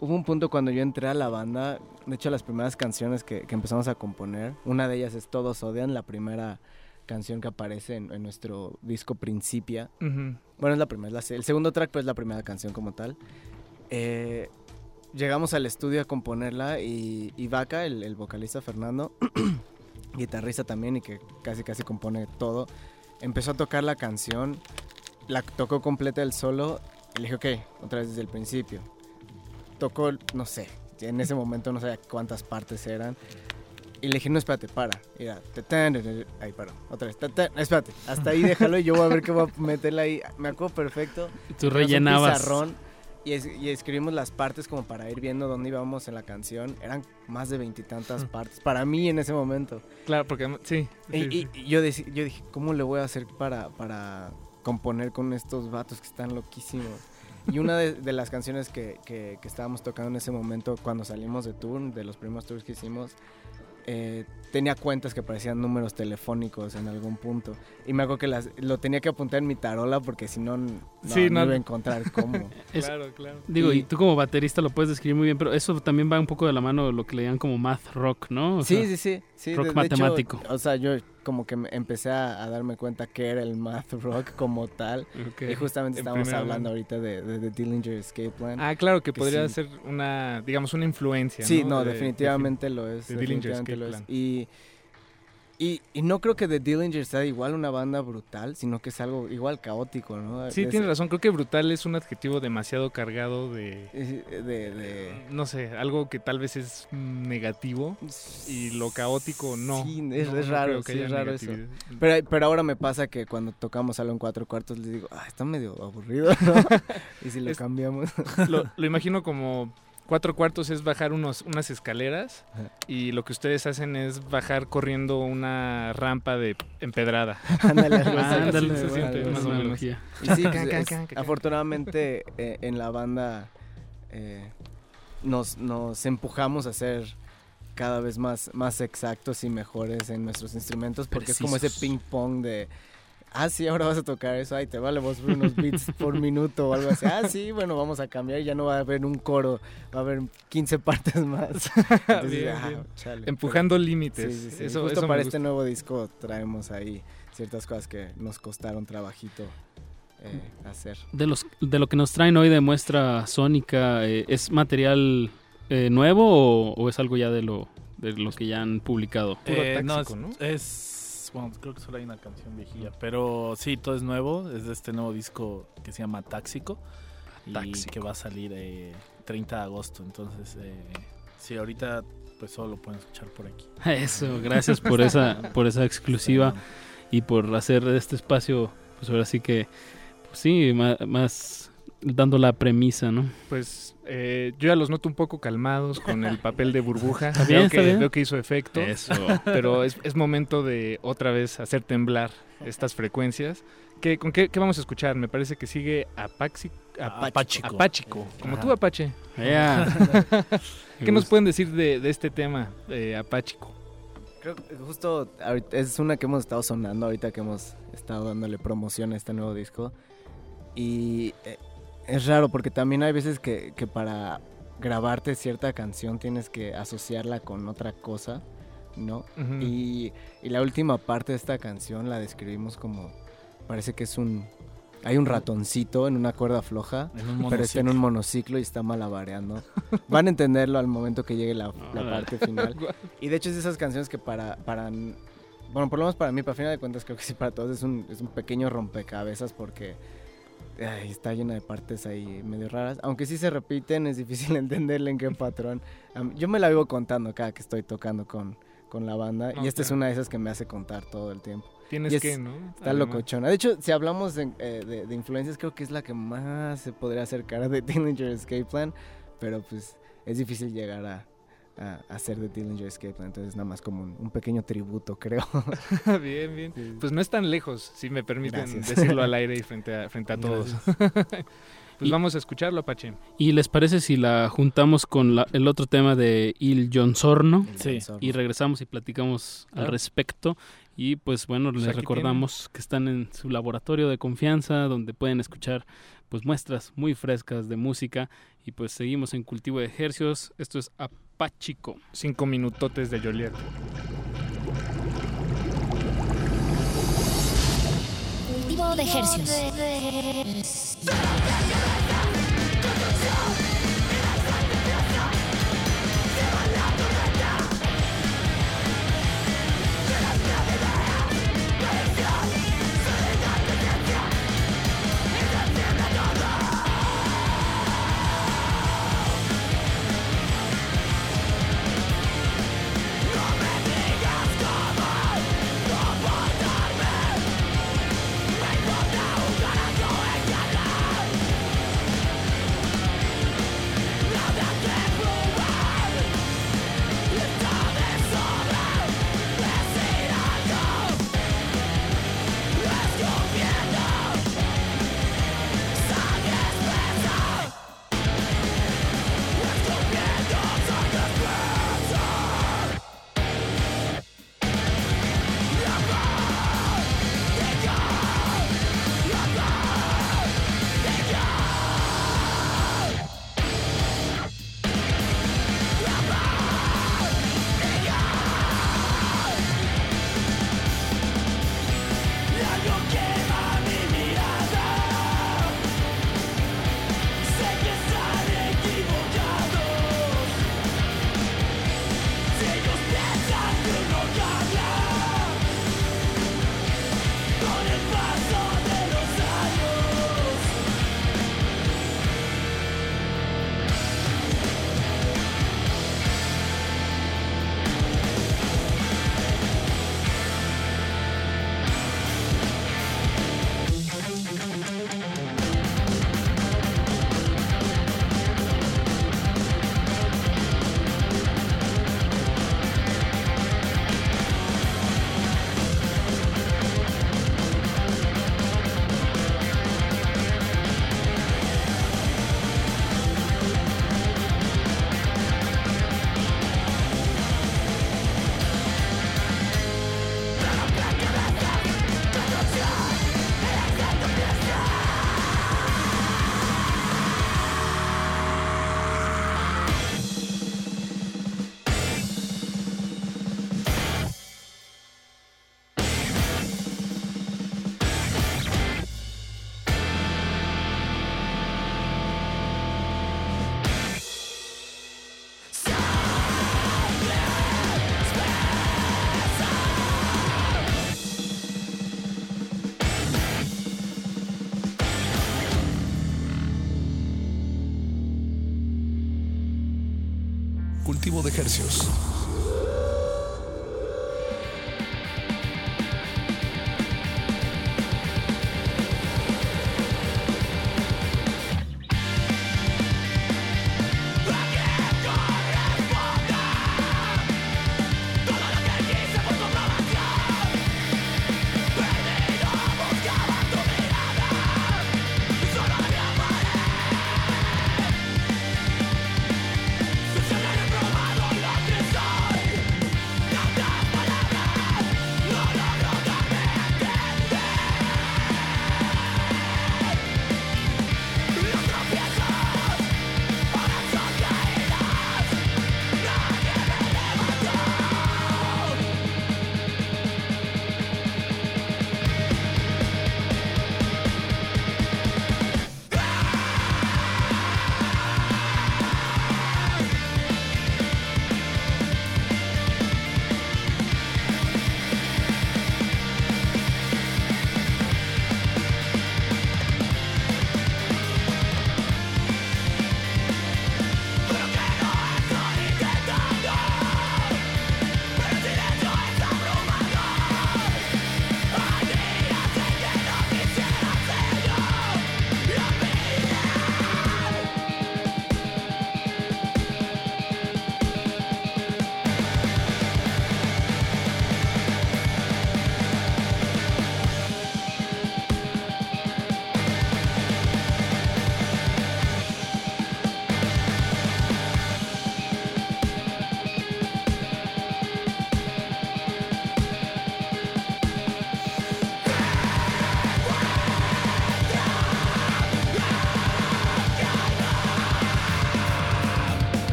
S27: Hubo un punto cuando yo entré a la banda, de hecho las primeras canciones que, que empezamos a componer, una de ellas es Todos Odian, la primera canción que aparece en, en nuestro disco Principia.
S26: Ujú.
S27: Bueno, es la primera, es la el segundo track pues es la primera canción como tal. Eh, llegamos al estudio a componerla y, y Vaca, el, el vocalista Fernando, guitarrista también y que casi casi compone todo, empezó a tocar la canción, la tocó completa el solo y le dije, ok, otra vez desde el principio. Tocó, no sé, en ese momento no sabía cuántas partes eran. Y le dije, no, espérate, para. Y era, ahí paró. Otra vez, espérate. Hasta ahí déjalo y yo voy a ver qué voy a meterle ahí. Me acuerdo perfecto.
S25: Y tú
S27: Tenemos un
S25: rellenabas.
S27: pizarrón y, es- y escribimos las partes como para ir viendo dónde íbamos en la canción. Eran más de veintitantas partes. Para mí en ese momento.
S26: Claro, porque además- sí.
S27: Y,
S26: sí,
S27: y- yo, yo dije, ¿cómo le voy a hacer para, para componer con estos vatos que están loquísimos? Y una de, de las canciones que, que- que estábamos tocando en ese momento, cuando salimos de tour, de los primeros tours que hicimos, eh, tenía cuentas que parecían números telefónicos en algún punto. Y me acuerdo que las, lo tenía que apuntar en mi tarola porque si no, no,
S26: Sí,
S27: no
S26: no-
S27: iba a encontrar cómo.
S25: Es-
S26: Claro, claro.
S25: Digo, y,
S27: Y-
S25: tú como baterista lo puedes describir muy bien, pero eso también va un poco de la mano de lo que le llaman como math rock, ¿no? O
S27: sí,
S25: sea,
S27: sí, sí, sí.
S25: Rock
S27: de- de hecho,
S25: matemático.
S27: o sea, yo como que me empecé a, a darme cuenta que era el math rock como tal. Y justamente
S26: primera
S27: hablando
S26: mano.
S27: ahorita de, de, de Dillinger Escape Plan.
S26: Ah, claro, que
S27: que
S26: podría
S27: sí.
S26: ser una, digamos, una influencia.
S27: Sí,
S26: ¿no?
S27: no,
S26: De- de-
S27: definitivamente lo es.
S26: de Dillinger
S27: definitivamente lo es.
S26: Plan.
S27: Y, y, y no creo que The Dillinger sea igual una banda brutal, sino que es algo igual caótico, ¿no?
S26: Sí,
S27: Es-
S26: tienes razón. Creo que brutal es un adjetivo demasiado cargado de,
S27: de-
S26: no sé, algo que tal vez es negativo y lo caótico no.
S27: Sí, es,
S26: No,
S27: es
S26: no
S27: raro, sí, es raro eso. Pero, pero ahora me pasa que cuando tocamos algo en cuatro cuartos les digo, ah, está medio aburrido, ¿no? y si lo
S26: Es-
S27: cambiamos.
S26: lo, lo imagino como cuatro cuartos es bajar unos, unas escaleras y lo que ustedes hacen es bajar corriendo una rampa de empedrada.
S27: Ándale, se siente, más o menos. Y sí, pues, es- afortunadamente eh, en la banda eh, nos, nos empujamos a ser cada vez más, más exactos y mejores en nuestros instrumentos porque es como ese ping pong de ah sí ahora vas a tocar eso ay te vale vos unos beats por minuto o algo así ah sí bueno vamos a cambiar y ya no va a haber un coro va a haber 15 partes más Entonces,
S26: Bien,
S27: ah,
S26: bien.
S27: chale.
S26: Empujando
S27: Pero-
S26: límites.
S27: sí, sí, sí.
S26: Eso-
S27: Justo
S26: eso
S27: para este nuevo disco traemos ahí ciertas cosas que nos costaron trabajito eh, hacer
S25: De, los, de lo que nos traen hoy de muestra sónica, eh, ¿es material eh, nuevo o, o es algo ya de lo, de lo que ya han publicado?
S28: Eh, no, es,
S26: táxico, ¿no?
S28: es- bueno, creo que solo hay una canción viejilla, pero sí, todo es nuevo, es de este nuevo disco que se llama Táxico y
S25: Táxico.
S28: que va a salir eh, 30 de agosto, entonces eh, sí, ahorita pues solo lo pueden escuchar por aquí.
S25: Eso, gracias por esa, por esa exclusiva y por hacer este espacio, pues ahora sí que, pues sí, ma- más, dando la premisa, ¿no?
S26: Pues eh, yo ya los noto un poco calmados con el papel de burbuja.
S25: Está bien,
S26: veo,
S25: está
S26: que,
S25: bien.
S26: veo que hizo efecto.
S25: Eso.
S26: Pero es, es momento de otra vez hacer temblar estas frecuencias. ¿Qué, ¿Con qué, qué vamos a escuchar? Me parece que sigue Apaxi, Apachico.
S28: Apáchico.
S26: Apáchico, como
S28: Ajá.
S26: tú, Apache. ¿Qué nos pueden decir de, de este tema, eh, Apáchico?
S27: Creo que justo es una que hemos estado sonando ahorita que hemos estado dándole promoción a este nuevo disco. Y eh, es raro porque también hay veces que, que para grabarte cierta canción tienes que asociarla con otra cosa, ¿no? Y, y la última parte de esta canción la describimos como, parece que es un... Hay un ratoncito en una cuerda floja,
S28: un
S27: pero está en un monociclo y está malabareando. Van a entenderlo al momento que llegue la, la
S25: Órale.
S27: parte final. Y de hecho es de esas canciones que para, para bueno, por lo menos para mí, para final de cuentas, creo que sí, para todos es un, es un pequeño rompecabezas porque ay, está lleno de partes ahí medio raras. Aunque sí se repiten, es difícil entenderle en qué patrón. Yo me la vivo contando cada que estoy tocando con, con la banda y esta es una de esas que me hace contar todo el tiempo.
S26: Tienes
S27: es-
S26: que, ¿no?
S27: Está
S26: Además.
S27: locochona. De hecho, si hablamos de, eh, de- de influencias, creo que es la que más se podría acercar a The Dillinger Escape Plan, pero pues es difícil llegar a, a, hacer The Dillinger Escape Plan, entonces nada más como un, un pequeño tributo, creo.
S26: bien, bien. Pues no es tan lejos, si me permiten
S27: Gracias.
S26: decirlo al aire y frente a, frente a todos. pues vamos a escucharlo, Apache.
S25: ¿Y les parece si la juntamos con la- el otro tema de Il Jonsorno?
S28: Sí.
S25: Y regresamos y platicamos al respecto. Y pues bueno,
S26: Pues
S25: les recordamos que están en su laboratorio de confianza, donde pueden escuchar pues muestras muy frescas de música. Y pues seguimos en Cultivo de Ejercios. Esto es Apachico.
S26: Cinco minutotes de Joliet.
S13: Cultivo de ejercios.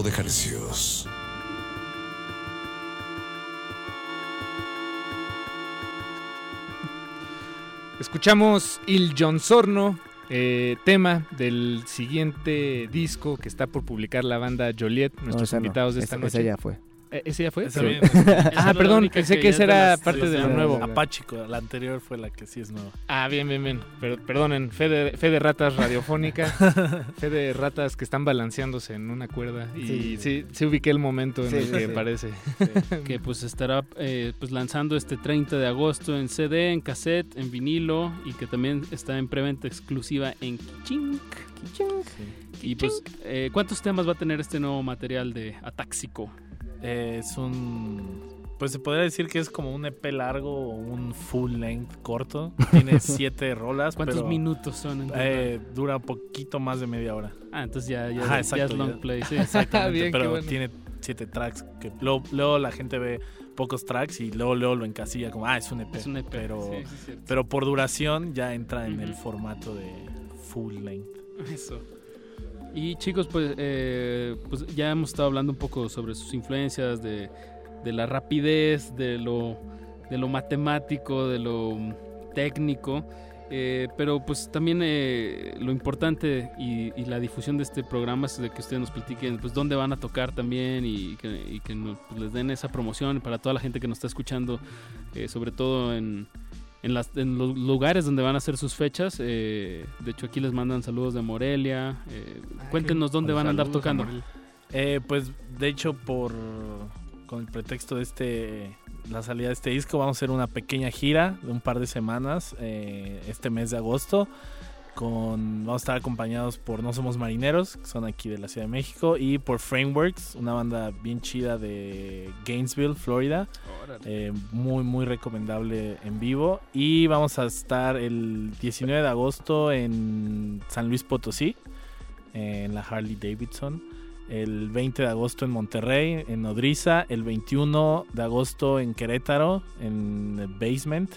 S8: De ejercicios.
S26: Escuchamos Il Sorno, eh, tema del siguiente disco que está por publicar la banda Joliet, nuestros
S27: esa no,
S26: invitados de esta
S27: esa-
S26: noche.
S27: esa ya fue.
S26: ¿Ese ya fue? Sí.
S28: bien,
S26: ah, perdón, pensé que, esa era
S28: las-
S26: parte de lo nuevo.
S28: Apáchico, la anterior fue la que sí es nueva.
S26: Ah, bien, bien, bien. Pero, perdonen, fe de, fe de ratas radiofónica, fe de ratas que están balanceándose en una cuerda. Y sí,
S25: Sí.
S26: sí, ubiqué el momento en
S25: Sí,
S26: el que
S25: sí.
S26: parece.
S25: que pues estará eh, pues lanzando este 30 de agosto en CD, en cassette, en vinilo y que también está en preventa exclusiva en Kichink. Y pues, eh, ¿cuántos temas va a tener este nuevo material de Atáxico?
S28: Eh, es un. Pues se podría decir que es como un EP largo o un full length corto. Tiene siete rolas.
S25: ¿Cuántos
S28: pero,
S25: minutos son en?
S28: Eh, dura poquito más de media hora.
S25: Ah, entonces ya, ya,
S28: Ajá,
S25: ya
S28: exacto,
S25: es long
S28: ya-
S25: play. Sí.
S28: Exactamente,
S25: Bien,
S28: pero
S25: bueno.
S28: tiene siete tracks. Que luego, luego la gente ve pocos tracks y luego, luego lo encasilla como, ah, es un EP.
S25: Es un EP,
S28: Pero,
S25: sí, sí,
S28: pero por duración ya entra en el formato de full length.
S25: Eso. Y chicos, pues, eh, pues ya hemos estado hablando un poco sobre sus influencias, de, de la rapidez, de lo, de lo matemático, de lo técnico. eh, pero pues también eh, lo importante y, la difusión de este programa es de que ustedes nos platiquen pues dónde van a tocar también y que, y que nos- pues, les den esa promoción para toda la gente que nos está escuchando, eh, sobre todo en, en, las, en los lugares donde van a hacer sus fechas. eh, de hecho, aquí les mandan saludos de Morelia. eh, cuéntenos dónde van a andar tocando.
S28: Eh, pues de hecho por con el pretexto de este la salida de este disco vamos a hacer una pequeña gira de un par de semanas eh, este mes de agosto con vamos a estar acompañados por No Somos Marineros que son aquí de la Ciudad de México y por Frameworks una banda bien chida de Gainesville Florida Eh, muy muy recomendable en vivo y vamos a estar el 19 de agosto en San Luis Potosí en la Harley Davidson. El 20 de agosto en Monterrey, en Nodriza. El 21 de agosto en Querétaro, en el Basement.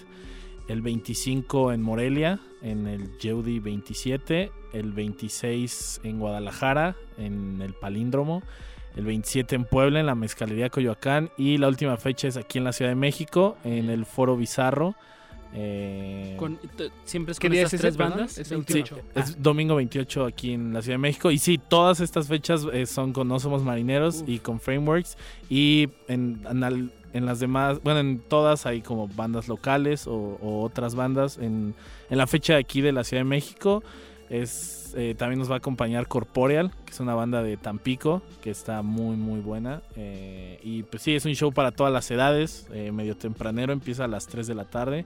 S28: El 25 en Morelia, en el Yeudi 27. El 26 en Guadalajara, en el Palíndromo. El 27 en Puebla, en la Mezcalería Coyoacán. Y la última fecha es aquí en la Ciudad de México, en el Foro Bizarro. Eh,
S25: Con- ¿Siempre es
S26: ¿Qué
S25: con esas
S26: es ese,
S25: tres bandas?
S26: Es el
S28: Sí,
S26: 28.
S28: es domingo 28 aquí en la Ciudad de México. Y sí, todas estas fechas eh, son con No Somos Marineros y con Frameworks. Y en, en al- en las demás, bueno, en todas hay como bandas locales o, o otras bandas. En, en la fecha de aquí de la Ciudad de México es eh, también nos va a acompañar Corporeal, que es una banda de Tampico, que está muy, muy buena. Eh, y pues sí, es un show para todas las edades, eh, medio tempranero, empieza a las 3 de la tarde.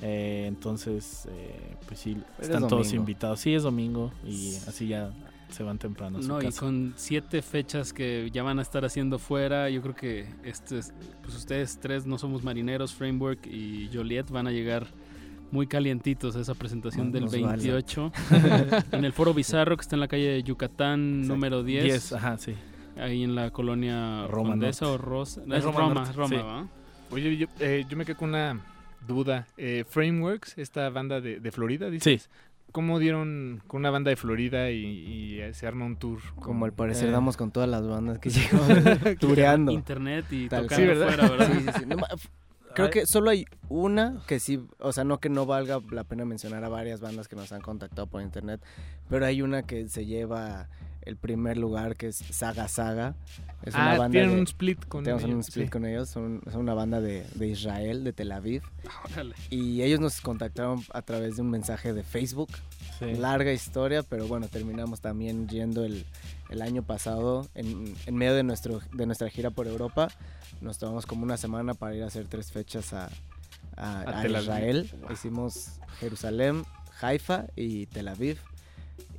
S28: Eh, entonces, eh, pues sí,
S27: Pero es
S28: están todos invitados. Sí, es domingo y así ya se van temprano. a su
S25: No, y con siete fechas que ya van a estar haciendo fuera, yo creo que este es- pues ustedes tres no somos marineros, Framework y Joliet van a llegar muy calientitos a esa presentación del
S27: nos vale.
S25: 28 en el Foro Bizarro que está en la calle de Yucatán
S28: Exacto.
S25: número 10.
S28: 10, ajá, sí.
S25: Ahí en la colonia
S28: Roma
S25: Condesa
S28: Norte.
S25: o Rosa.
S28: Es
S25: Es
S28: Roma
S25: Roma,
S28: Norte,
S25: Roma,
S28: sí.
S25: ¿va?
S26: Oye, yo, eh, yo me quedo con una duda. Eh, Frameworks, esta banda de, de Florida, dices. ¿Cómo dieron con una banda de Florida y, y, eh, se arma un tour?
S27: Como al parecer
S26: Eh,
S27: damos con todas las bandas que llegamos tureando.
S25: Internet y
S27: Tal
S25: tocando
S27: cual.
S25: fuera, ¿verdad?
S27: Sí, sí, sí. No Creo que solo hay una que sí, o sea, no que no valga la pena mencionar a varias bandas que nos han contactado por internet, pero hay una que se lleva el primer lugar que es Saga Saga. Es
S26: Ah,
S27: una banda
S26: tienen
S27: de-
S26: un split con
S27: tenemos un split
S26: sí.
S27: con ellos, son, son una banda de, de Israel, de Tel Aviv.
S25: Órale.
S27: Y ellos nos contactaron a través de un mensaje de Facebook.
S28: Sí.
S27: Larga historia, pero bueno, terminamos también yendo el, el año pasado en, en medio de, nuestro, de nuestra gira por Europa. Nos tomamos como una semana para ir a hacer tres fechas a, a-. Israel. Hicimos Jerusalén, Haifa y Tel Aviv.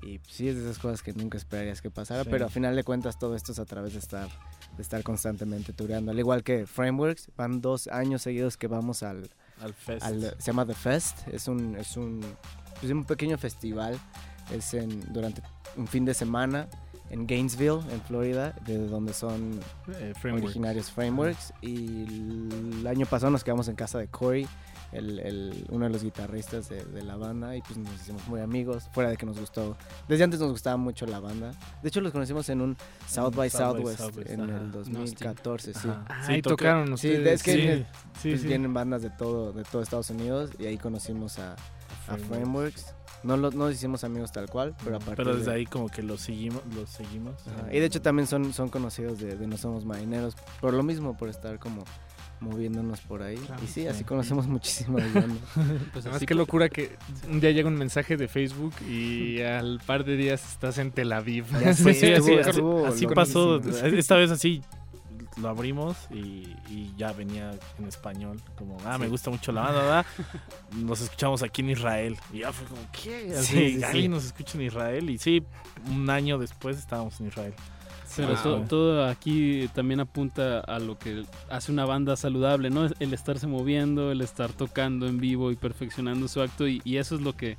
S27: Y sí, es de esas cosas que nunca esperarías que pasara,
S28: Sí.
S27: pero a final de cuentas todo esto es a través de estar, de estar constantemente tureando. Al igual que Frameworks, van dos años seguidos que vamos al,
S28: Al Fest.
S27: al- se llama The Fest, es un, es un, pues, un pequeño festival, es en, durante un fin de semana en Gainesville, en Florida, de donde son
S28: Eh, Frameworks.
S27: originarios Frameworks. Y el año pasado nos quedamos en casa de Corey, el, el- uno de los guitarristas de, de la banda, y pues nos hicimos muy amigos, fuera de que nos gustó. Desde antes nos gustaba mucho la banda. De hecho, los conocimos en un South by
S28: South by
S27: Southwest
S28: Southwest,
S27: en
S28: ajá.
S27: el 2014, sí.
S28: Ajá.
S26: Ah,
S28: Sí,
S26: ahí
S28: toca-
S26: tocaron
S27: Sí,
S26: ustedes.
S27: es que
S28: Sí, sí,
S27: pues
S28: sí.
S27: vienen bandas de todo, de todo Estados Unidos y ahí conocimos a, a
S28: Frameworks.
S27: No lo- no nos hicimos amigos tal cual, pero a partir
S28: Pero desde
S27: de-
S28: ahí como que los seguimos, los seguimos.
S27: Ajá, Y de hecho también son, son conocidos de, de No Somos Marineros, por lo mismo, por estar como moviéndonos por ahí.
S26: Claro,
S27: y sí,
S26: sí.
S27: así conocemos muchísimas bandas.
S26: Pues además, qué locura que un día llega un mensaje de Facebook y al par de días estás en Tel Aviv.
S27: Ya sé,
S28: Sí, así,
S27: estuvo-
S28: así-
S27: estuvo
S28: así
S27: loquísimo.
S28: pasó. Esta vez así lo abrimos y, y ya venía en español. Como, ah, me gusta mucho la banda, ¿verdad? Nos escuchamos aquí en Israel. Y ya fue como, ¿qué? Así,
S27: Sí, sí,
S28: alguien
S27: sí.
S28: nos escucha en Israel. Y sí, un año después estábamos en Israel.
S25: Pero todo aquí también apunta a lo que hace una banda saludable, ¿no? El estarse moviendo, el estar tocando en vivo y perfeccionando su acto. Y, y eso es lo que,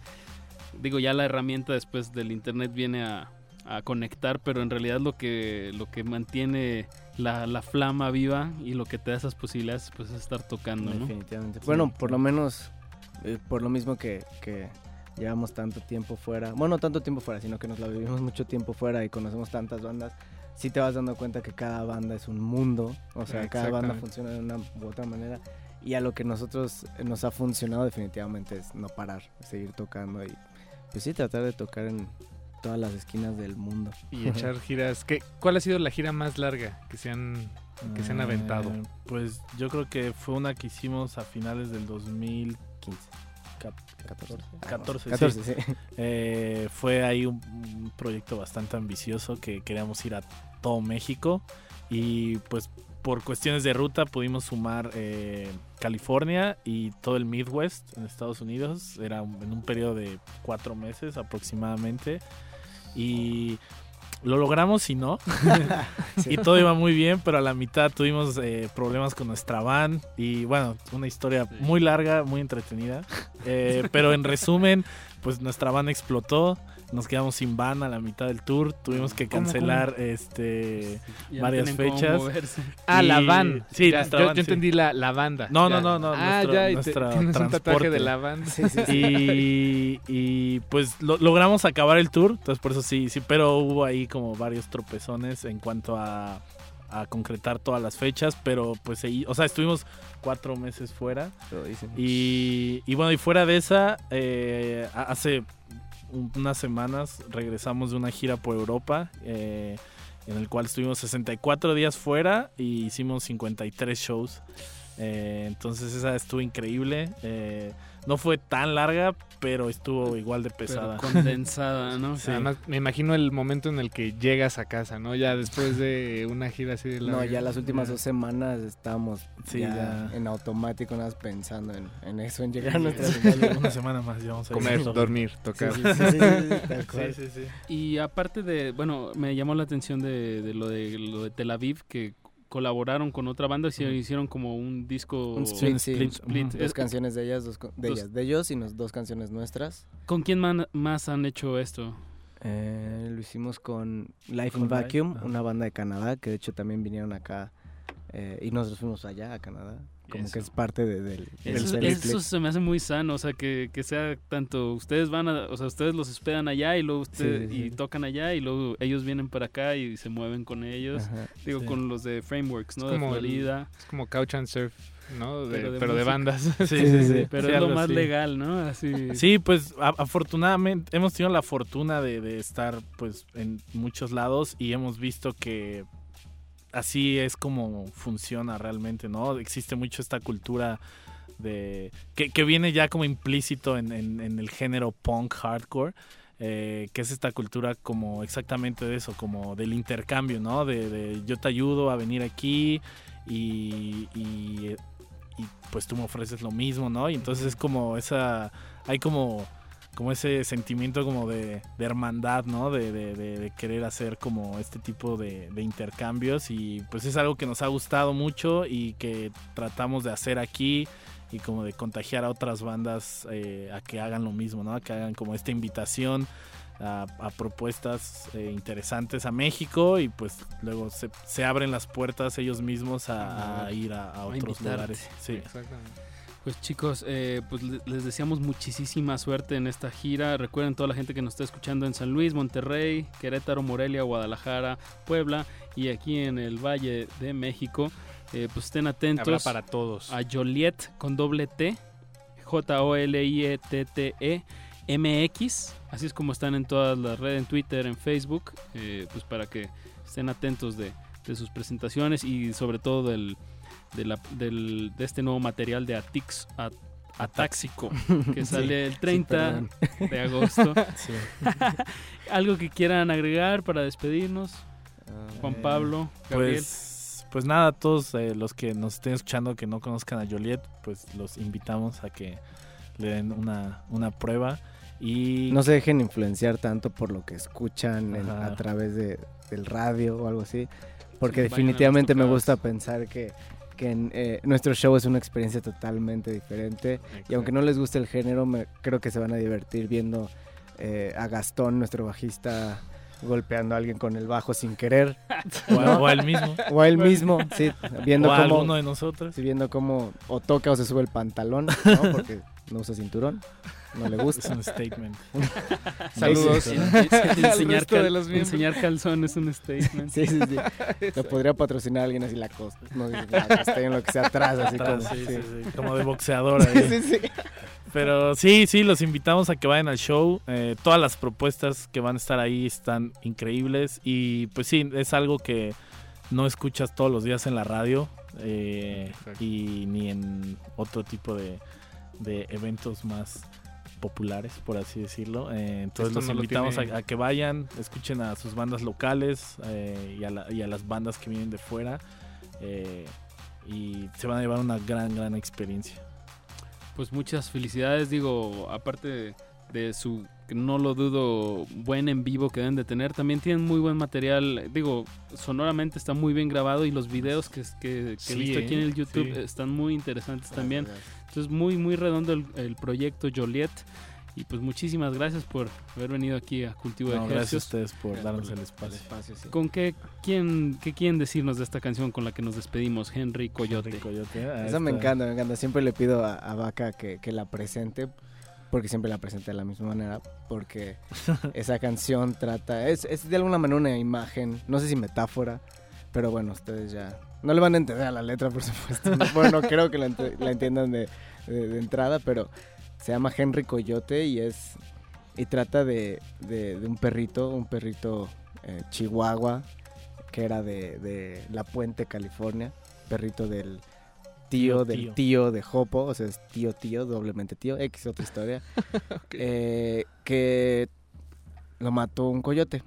S25: digo, ya la herramienta después del internet viene a, a conectar, pero en realidad lo que, lo que mantiene la, la flama viva y lo que te da esas posibilidades, pues es estar tocando, ¿no?
S27: Definitivamente. Bueno, por lo menos, eh, por lo mismo que, que llevamos tanto tiempo fuera, bueno, no tanto tiempo fuera, sino que nos la vivimos mucho tiempo fuera y conocemos tantas bandas, sí te vas dando cuenta que cada banda es un mundo, o sea, cada banda funciona de una u otra manera. Y a lo que nosotros eh, nos ha funcionado definitivamente es no parar, seguir tocando y pues sí, tratar de tocar en todas las esquinas del mundo.
S26: Y echar giras. ¿Qué, ¿Cuál ha sido la gira más larga que se han, que se han aventado?
S28: Eh, Pues yo creo que fue una que hicimos a finales del 2015.
S27: 14.
S28: 14,
S27: 14,
S28: sí.
S27: sí.
S28: Eh, fue ahí un, un proyecto bastante ambicioso que queríamos ir a todo México y pues por cuestiones de ruta pudimos sumar eh, California y todo el Midwest en Estados Unidos. Era en un periodo de cuatro meses aproximadamente y lo logramos y no.
S27: Sí.
S28: y todo iba muy bien, pero a la mitad tuvimos eh, problemas con nuestra van y bueno, una historia muy larga, muy entretenida. Eh, pero en resumen, pues nuestra van explotó. Nos quedamos sin van a la mitad del tour. Tuvimos que
S26: ¿Cómo,
S28: cancelar este
S25: Ya
S28: varias fechas.
S26: Ah, la van.
S28: Sí,
S26: Ya, yo,
S28: van,
S26: yo
S28: sí.
S26: entendí la, la banda.
S28: No,
S26: Ya.
S28: no, no, no.
S26: Ah,
S28: nuestro-
S26: ya, y te-
S28: nuestra
S26: tatuaje
S28: transporte.
S26: de la banda.
S27: Sí, sí, sí.
S28: Y, y, pues lo- logramos acabar el tour, entonces por eso sí, sí, pero hubo ahí como varios tropezones en cuanto a, a concretar todas las fechas, pero pues seguí- o sea, estuvimos cuatro meses fuera y, y bueno, y fuera de esa, eh, hace unas semanas regresamos de una gira por Europa. eh, en el cual estuvimos 64 días fuera y hicimos 53 shows. Eh, entonces esa estuvo increíble. Eh, no fue tan larga, pero estuvo igual de
S25: Pero
S28: pesada.
S25: condensada, ¿no?
S28: Sí.
S26: Además, me imagino el momento en el que llegas a casa, ¿no? Ya después de una gira así de la.
S27: No, ya las últimas dos semanas estábamos
S28: Sí,
S27: ya
S28: ya.
S27: en automático, nada más pensando en, en eso, en llegar a nuestra.
S28: Una semana más llevamos ahí.
S26: Comer, dormir, tocar.
S27: Sí, sí, sí, sí, sí, tal cual.
S28: Sí, sí, sí.
S25: Y aparte de, bueno, me llamó la atención de, de lo de lo de Tel Aviv que colaboraron con otra banda, y hicieron como un disco
S27: Un split, sí,
S25: split, split.
S27: Dos
S25: Es-
S27: canciones de ellas, dos, de
S25: dos-
S27: ellas, de ellos y nos, dos canciones nuestras.
S25: ¿Con quién man- más han hecho esto?
S27: Eh, lo hicimos con Life
S25: Con
S27: in
S25: Life,
S27: Vacuum, una banda de Canadá, que de hecho también vinieron acá eh, y nosotros fuimos allá a Canadá. Como
S25: Eso.
S27: que es parte de-
S25: Eso,
S27: del
S25: eso se me hace muy sano, o sea, que, que sea tanto, ustedes van a, o sea, ustedes los esperan allá y luego usted,
S27: Sí, sí,
S25: y
S27: sí.
S25: tocan allá y luego ellos vienen para acá y se mueven con ellos.
S27: Ajá.
S25: Digo,
S28: Sí.
S25: con los de Frameworks, ¿no?
S26: Es
S25: de
S26: como el-
S25: Florida.
S26: Es como Couch and Surf, ¿no? De-
S25: Pero
S26: pero,
S25: de
S26: de, bandas.
S28: Sí, sí, sí.
S25: Pero
S28: Sí,
S25: es lo más
S28: así.
S25: legal, ¿no? Así.
S28: Sí, pues a- afortunadamente hemos tenido la fortuna de, de estar pues en muchos lados y hemos visto que así es como funciona realmente, ¿no? Existe mucho esta cultura de que, que viene ya como implícito en, en- el género punk hardcore. eh, que es esta cultura como exactamente de eso, como del intercambio, ¿no? De, de yo te ayudo a venir aquí y, y, y, pues tú me ofreces lo mismo, ¿no? Y entonces es como esa, hay como, como ese sentimiento como de, de hermandad, ¿no? De, de- de- de querer hacer como este tipo de, intercambios y pues es algo que nos ha gustado mucho y que tratamos de hacer aquí y como de contagiar a otras bandas eh, a que hagan lo mismo, ¿no? A que hagan como esta invitación a, a propuestas eh, interesantes a México y pues luego se, se abren las puertas ellos mismos a, a ir a, a otros lugares. Sí.
S25: Pues chicos, eh, pues le- les deseamos muchísima suerte en esta gira. Recuerden toda la gente que nos está escuchando en San Luis, Monterrey, Querétaro, Morelia, Guadalajara, Puebla y aquí en el Valle de México. Eh, pues estén atentos.
S26: Habrá para todos.
S25: A Joliet con doble T, J-O-L-I-E-T-T-E. MX, así es como están en todas las redes, en Twitter, en Facebook, eh, pues para que estén atentos de, de sus presentaciones y sobre todo del, de, la- del- de este nuevo material de Atix, At- Atáxico, que
S27: Sí,
S25: sale el
S27: sí,
S25: 30
S27: perdón.
S25: de agosto.
S28: Sí.
S25: ¿Algo que quieran agregar para despedirnos? Juan
S28: Eh,
S25: Pablo, Gabriel.
S28: Pues, pues nada, todos eh, los que nos estén escuchando que no conozcan a Joliet, pues los invitamos a que le den una, una prueba. Y
S27: No se dejen influenciar tanto por lo que escuchan en- a través de, del radio o algo así. Porque definitivamente me gusta pensar que, que en, eh, nuestro show es una experiencia totalmente diferente. Y aunque no les guste el género, me, creo que se van a divertir viendo eh, a Gastón, nuestro bajista, golpeando a alguien con el bajo sin querer.
S28: O a- o a él mismo.
S27: O a él mismo, sí. Viendo
S28: O a
S27: cómo,
S28: alguno de nosotros.
S27: sí, viendo cómo o toca o se sube el pantalón, ¿no? Porque no usa cinturón. No le gusta.
S28: Es un statement.
S27: Saludos.
S25: Sí, sí, sí,
S27: Al
S25: enseñar,
S27: resto
S25: cal-
S27: de los miembros.
S25: enseñar calzón es un statement.
S27: Sí, sí, sí. Lo podría patrocinar alguien así la costa. No, dice, la costa en lo que sea atrás, así
S28: Atrás,
S27: como.
S28: sí,
S27: sí.
S28: sí, sí, como de boxeador ahí.
S27: Sí, sí.
S28: Pero sí, sí, los invitamos a que vayan al show. Eh, todas las propuestas que van a estar ahí están increíbles. Y pues sí, es algo que no escuchas todos los días en la radio eh, y ni en otro tipo de, de eventos más populares, por así decirlo. Eh, entonces
S26: Esto
S28: los
S26: no lo
S28: invitamos
S26: tiene-
S28: a, a que vayan, escuchen a sus bandas locales eh, y, a la- y a las bandas que vienen de fuera. eh, y se van a llevar una gran, gran experiencia.
S25: Pues muchas felicidades, digo, aparte de, de su, no lo dudo, buen en vivo que deben de tener, también tienen muy buen material, digo, sonoramente está muy bien grabado y los videos que, que, que he visto aquí en
S26: ¿eh?
S25: el YouTube
S26: Sí.
S25: están muy interesantes también. Entonces muy, muy redondo el, el proyecto Joliet. Y pues muchísimas gracias por haber venido aquí a Cultivo
S28: No,
S25: de
S28: gracias a
S25: Ejercicios.
S28: ustedes por darnos el espacio.
S25: ¿Con qué, quién, qué quieren decirnos de esta canción con la que nos despedimos? Henry Coyote.
S28: ah,
S27: Eso me encanta, me encanta. Siempre le pido a, a Vaca que, que la presente, porque siempre la presenta de la misma manera, porque esa canción trata, es, es de alguna manera una imagen, no sé si metáfora, pero bueno, ustedes ya no le van a entender a la letra, por supuesto. bueno, creo que la, ent- la entiendan de, de- de entrada, pero se llama Henry Coyote y es y trata de, un perrito, un perrito eh, chihuahua que era de, La Puente, California, perrito del tío,
S28: Tío,
S27: del
S28: tío.
S27: tío de Jopo, o sea, es tío, tío, doblemente tío, X otra historia, eh, que lo mató un coyote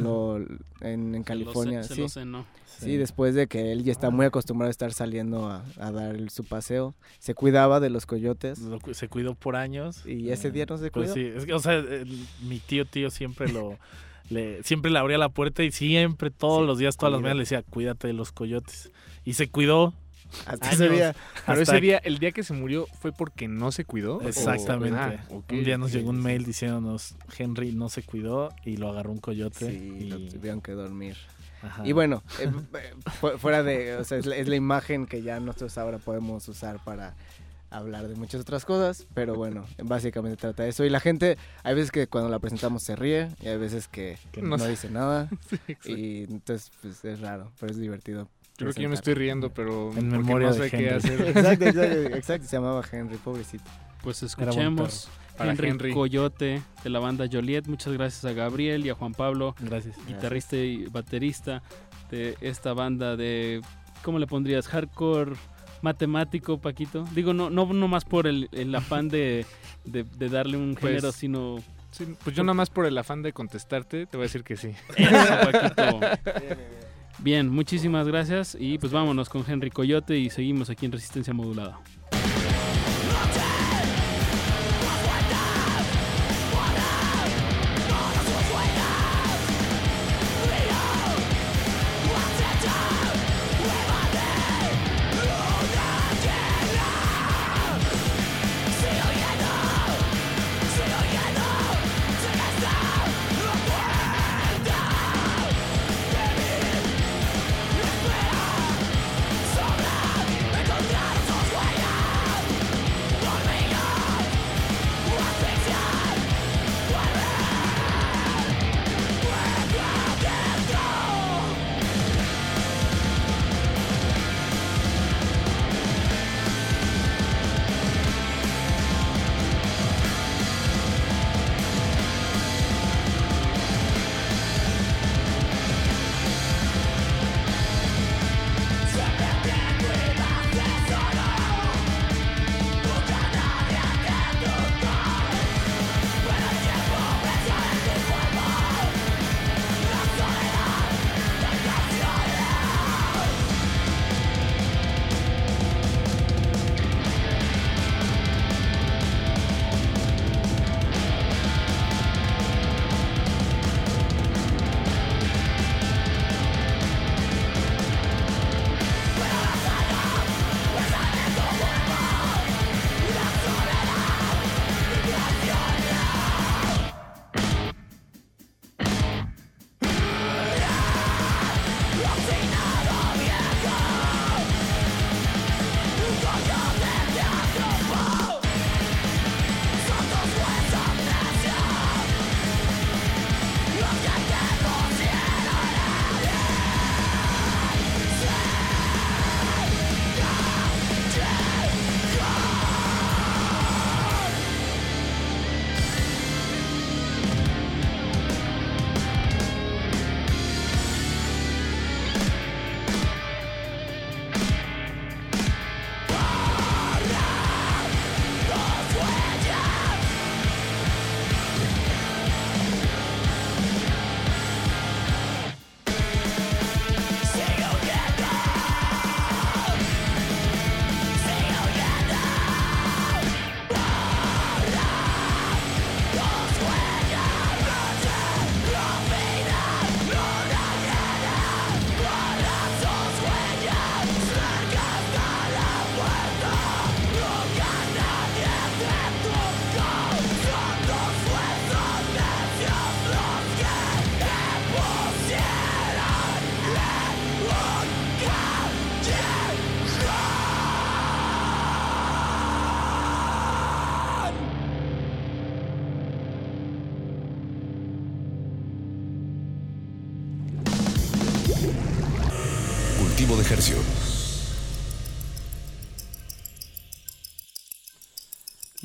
S27: lo, en, en California.
S25: se
S27: sí.
S25: lo cenó.
S27: Sí,
S25: Sí.
S27: después de que él ya está muy acostumbrado a estar saliendo a, a dar su paseo, se cuidaba de los coyotes.
S28: Lo se cuidó por años.
S27: Y ese día no se
S28: Pues
S27: cuidó.
S28: sí, es que, o sea, el- mi tío, tío siempre lo... Le, siempre le abría la puerta y siempre, todos los días, todas las mañanas le decía, cuídate de los coyotes. Y se cuidó.
S27: Hasta ese día.
S26: Pero
S28: hasta
S26: ese día, el día que se murió, ¿fue porque no se cuidó? ¿O-
S28: Exactamente.
S26: Ah,
S28: un día nos llegó un mail diciéndonos, Henry no se cuidó y lo agarró un coyote.
S27: Sí,
S28: y
S27: lo tuvieron que dormir.
S28: Ajá.
S27: Y bueno, eh, eh, fu- fuera de, o sea, es la, es la imagen que ya nosotros ahora podemos usar para hablar de muchas otras cosas, pero bueno, básicamente trata de eso. Y la gente, hay veces que cuando la presentamos se ríe y hay veces que,
S26: Que
S27: no,
S26: no.
S27: dice nada.
S26: Sí,
S27: y entonces, pues es raro, pero es divertido.
S26: Yo creo que yo me estoy riendo, pero
S28: En memoria
S26: no
S28: de
S26: sé qué hacer.
S27: exacto, exacto, exacto, se llamaba Henry, pobrecito.
S25: Pues escuchemos
S26: Para
S25: Henry,
S26: Henry.
S25: Coyote de la banda Joliet. Muchas gracias a Gabriel y a Juan Pablo,
S28: Gracias.
S25: guitarrista y baterista de esta banda de, ¿cómo le pondrías? Hardcore matemático, Paquito. Digo, no, no, no más por el, el afán de, de- de darle un
S26: Pues,
S25: género, sino...
S26: Sí, pues yo nada más por el afán de contestarte, te voy a decir que sí.
S25: Eso, Paquito. Bien, muchísimas gracias y pues vámonos con Henry Coyote y seguimos aquí en Resistencia Modulada.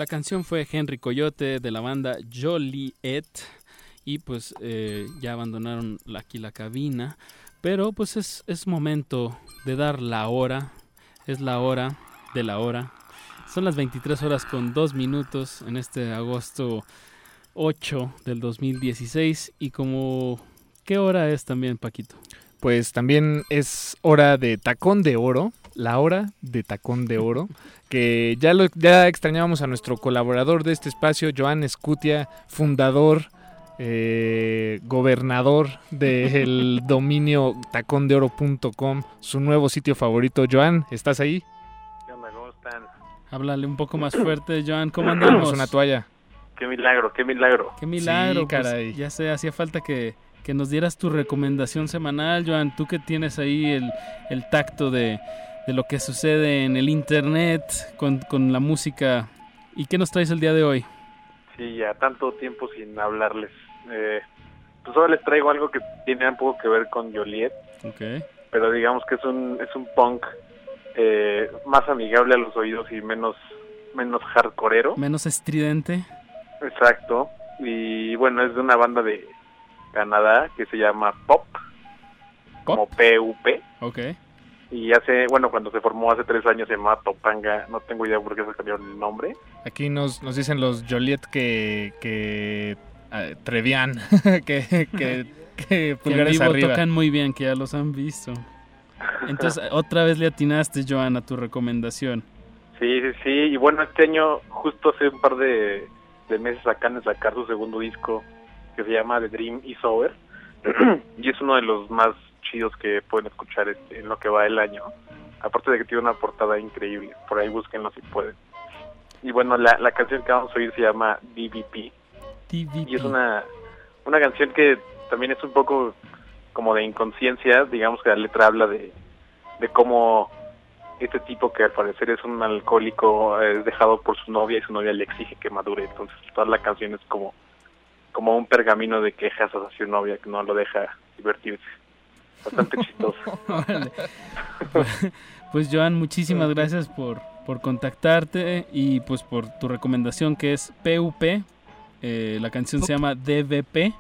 S25: La canción fue Henry Coyote de la banda Joliet y pues eh, ya abandonaron aquí la cabina, pero pues es, es momento de dar la hora, es la hora de la hora. Son las 23 horas con 2 minutos en este agosto 8 del 2016 y como... ¿Qué hora es también, Paquito?
S26: Pues también es hora de tacón de oro, la hora de tacón de oro, que ya lo ya extrañábamos a nuestro colaborador de este espacio, Joan Escutia, fundador, eh, gobernador del dominio tacondeoro.com, su nuevo sitio favorito. Joan, ¿estás ahí?
S29: ¿Qué onda? ¿Cómo están?
S25: Háblale un poco más fuerte, Joan. ¿Cómo
S26: Damos
S25: andamos?
S26: una toalla.
S29: Qué milagro, qué milagro.
S25: Qué milagro,
S26: Sí,
S25: pues,
S26: caray.
S25: ya sé, hacía falta que, que nos dieras tu recomendación semanal, Joan. Tú que tienes ahí el, el tacto de, de lo que sucede en el internet con, con la música. ¿Y qué nos traes el día de hoy?
S29: Sí, ya tanto tiempo sin hablarles. Eh, pues solo les traigo algo que tiene un poco que ver con Joliet,
S25: Ok.
S29: pero digamos que es un, es un punk eh, más amigable a los oídos y menos, menos hardcoreero.
S25: Menos estridente.
S29: Exacto. Y bueno, es de una banda de Canadá que se llama Pop, como P-U-P.
S25: Ok.
S29: Y hace, bueno, cuando se formó hace tres años se llamaba Topanga, no tengo idea por qué se cambiaron el nombre.
S26: Aquí nos, nos dicen los Joliet que, que ah, Trevian, que, que, que
S25: Que
S26: pulgares
S25: vivo
S26: arriba.
S25: tocan muy bien, que ya los han visto. Entonces, otra vez le atinaste, Joan, a tu recomendación.
S29: Sí, sí, sí. Y bueno, este año, justo hace un par de, de meses acaban de sacar su segundo disco que se llama The Dream Is Over. y es uno de los más chidos que pueden escuchar este, en lo que va el año. Aparte de que tiene una portada increíble. Por ahí búsquenlo si pueden. Y bueno, la, la canción que vamos a oír se llama DVP. Y es una, una canción que también es un poco como de inconsciencia. Digamos que la letra habla de, de cómo este tipo que al parecer es un alcohólico es dejado por su novia y su novia le exige que madure. Entonces toda la canción es como, como un pergamino de quejas hacia su novia que no lo deja divertirse. Bastante.
S25: Pues, pues, Joan, muchísimas gracias por, por contactarte y pues por tu recomendación que es PUP. Eh, la canción se llama DVP.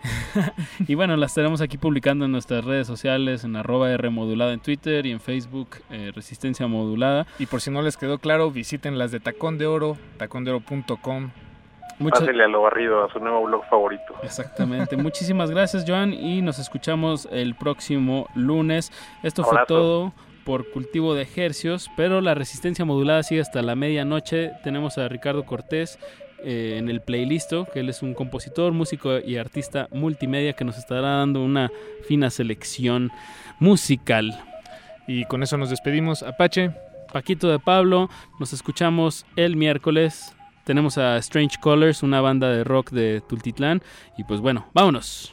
S25: y bueno, la estaremos aquí publicando en nuestras redes sociales, en arroba R modulada en Twitter y en Facebook eh, Resistencia Modulada.
S26: Y por si no les quedó claro, visiten las de Tacón de Oro, tacondeoro.com.
S25: Muchas-
S29: Pásele a lo barrido, a su nuevo blog favorito.
S25: Exactamente. Muchísimas gracias, Joan, y nos escuchamos el próximo lunes. Esto fue todo por cultivo de ejercios, pero la resistencia modulada sigue hasta la medianoche. Tenemos a Ricardo Cortés eh, en el playlist, que él es un compositor, músico y artista multimedia que nos estará dando una fina selección musical.
S26: Y con eso nos despedimos. Apache.
S25: Paquito de Pablo, nos escuchamos el miércoles. Tenemos a Strange Colors, una banda de rock de Tultitlán. Y pues bueno, vámonos.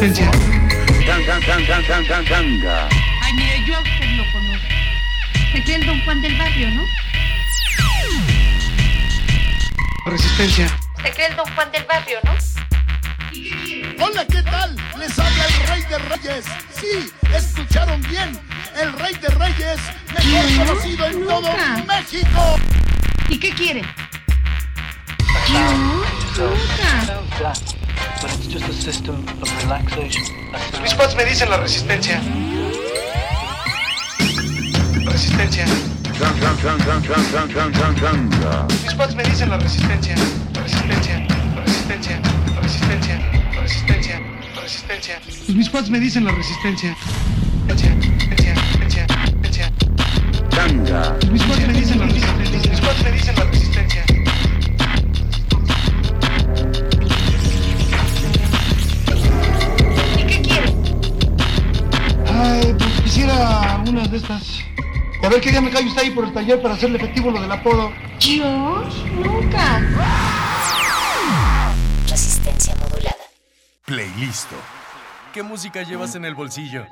S30: Resistencia.
S15: Ay, mire, yo a usted lo conozco. Se cree el don Juan del barrio, ¿no?
S30: Resistencia.
S15: Se cree el don Juan del barrio, ¿no?
S24: Hola, ¿qué tal? Les habla el Rey de Reyes. Sí, escucharon bien. El Rey de Reyes, mejor
S15: ¿Qué?
S24: conocido en todo
S15: Nunca.
S24: México.
S15: ¿Y qué quiere?
S30: Mis pads me dicen la resistencia. Resistencia. Mis pads me dicen la resistencia. Resistencia. Resistencia. Resistencia. Resistencia. Resistencia. Pues mis pads me dicen la. Resistencia. A ver qué día me cae usted ahí por el taller para hacerle efectivo lo del apodo.
S15: Yo nunca.
S31: Resistencia modulada.
S32: Playlisto. ¿Qué música llevas en el bolsillo?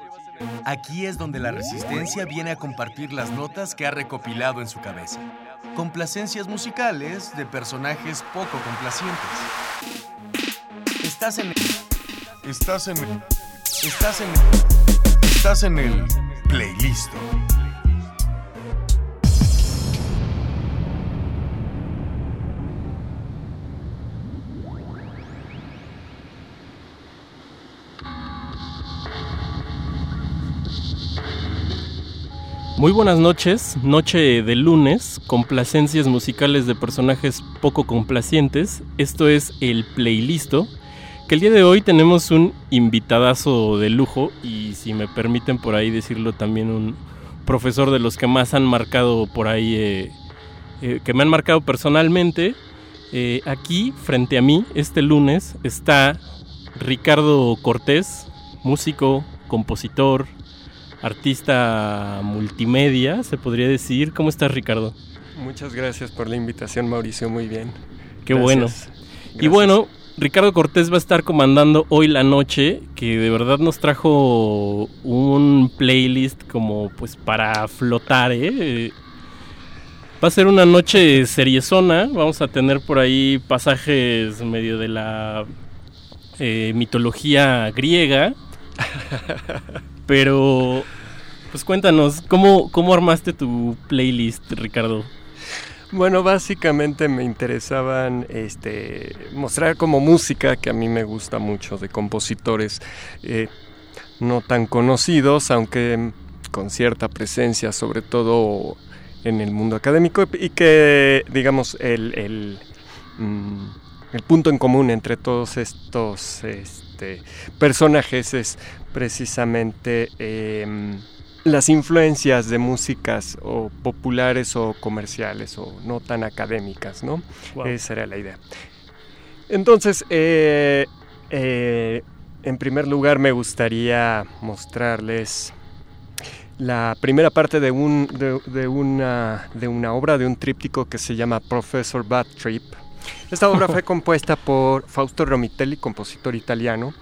S32: Aquí es donde la resistencia viene a compartir las notas que ha recopilado en su cabeza. Complacencias musicales de personajes poco complacientes. Estás en Estás en Estás en Estás en el Playlisto.
S33: Muy buenas noches, noche de lunes, complacencias musicales de personajes poco complacientes. Esto es el Playlisto, que el día de hoy tenemos un invitadazo de lujo y si me permiten por ahí decirlo también un profesor de los que más han marcado por ahí, eh, eh, que me han marcado personalmente. Eh, aquí, frente a mí, este lunes, está Ricardo Cortés, músico, compositor, artista multimedia, se podría decir. ¿Cómo estás, Ricardo?
S34: Muchas gracias por la invitación, Mauricio. Muy bien.
S33: Qué
S34: Gracias.
S33: bueno. Y bueno, Ricardo Cortés va a estar comandando hoy la noche, que de verdad nos trajo un playlist como pues para flotar, ¿eh? Va a ser una noche seriezona, vamos a tener por ahí pasajes medio de la eh, mitología griega. Pero, pues cuéntanos, ¿cómo, ¿cómo armaste tu playlist, Ricardo?
S34: Bueno, básicamente me interesaban este, mostrar como música que a mí me gusta mucho de compositores eh, no tan conocidos, aunque con cierta presencia, sobre todo en el mundo académico, y que, digamos, el, el, mm, punto en común entre todos estos este, personajes es precisamente em, las influencias de músicas o populares o comerciales o no tan académicas, ¿no?
S33: Wow.
S34: Esa era la idea. Entonces, eh, eh, en primer lugar me gustaría mostrarles la primera parte de, un, de, de una, de una obra, de un tríptico que se llama Professor Bad Trip. Esta obra fue compuesta por Fausto Romitelli, compositor italiano,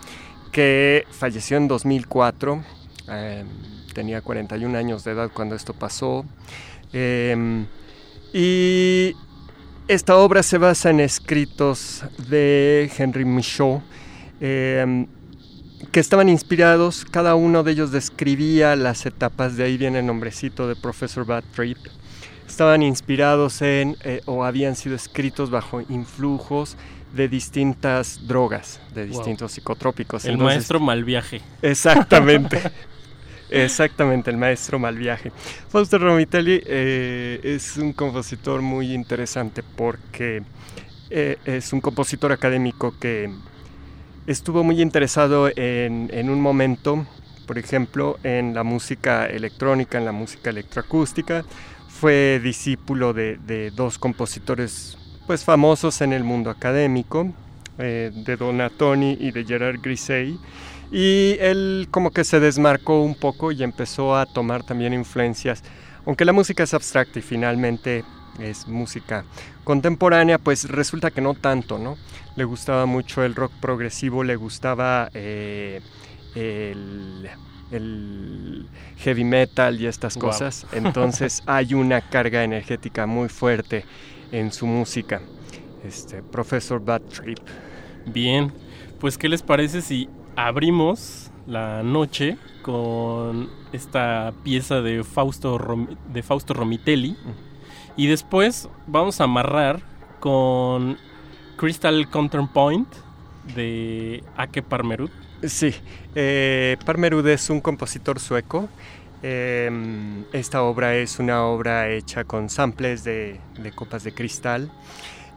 S34: que falleció en 2004. eh, tenía 41 años de edad cuando esto pasó. Eh, y esta obra se basa en escritos de Henry Michaud, eh, que estaban inspirados, cada uno de ellos describía las etapas, de ahí viene el nombrecito de Professor Bad Trip. Estaban inspirados en, eh, o habían sido escritos bajo influjos de distintas drogas, de
S33: Wow.
S34: distintos psicotrópicos.
S33: El
S34: Entonces-
S33: maestro mal viaje.
S34: Exactamente. Exactamente, el maestro mal viaje. Fausto Romitelli eh, es un compositor muy interesante porque eh, es un compositor académico que estuvo muy interesado en, en un momento, por ejemplo, en la música electrónica, en la música electroacústica. Fue discípulo de, dos compositores pues, famosos en el mundo académico, eh, de Donatoni y de Gerard Grisey. Y él como que se desmarcó un poco y empezó a tomar también influencias, aunque la música es abstracta y finalmente es música contemporánea, pues resulta que no tanto, ¿no? Le gustaba mucho el rock progresivo, le gustaba eh, el, el heavy metal y estas cosas. Entonces hay una carga energética muy fuerte en su música. Este, Profesor Bad Trip.
S33: Bien, pues ¿qué les parece si abrimos la noche con esta pieza de Fausto, Rom- de Fausto Romitelli y después vamos a amarrar con Crystal Counterpoint de Ake Parmerut.
S34: Sí, eh, Parmerud es un compositor sueco. Eh, esta obra es una obra hecha con samples de, de copas de cristal.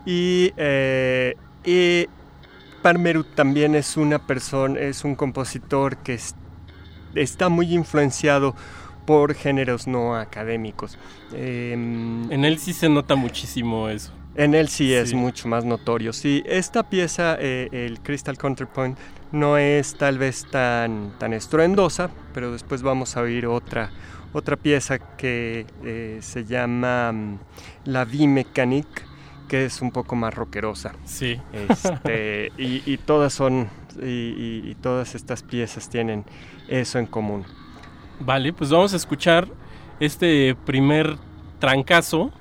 S34: Y, eh, y Parmerud también es una persona, es un compositor que es- está muy influenciado por géneros no académicos. Em,
S33: En él sí se nota muchísimo eso.
S34: en él sí es
S33: Sí.
S34: mucho más notorio. Sí, esta pieza, eh, el Crystal Counterpoint, no es tal vez tan, tan estruendosa, pero después vamos a oír otra, otra pieza que eh, se llama mm, La Vie Mécanique, que es un poco más rockerosa.
S33: Sí.
S34: Este, y, y todas son, y, y- y todas estas piezas tienen eso en común.
S33: Vale, pues vamos a escuchar este primer trancazo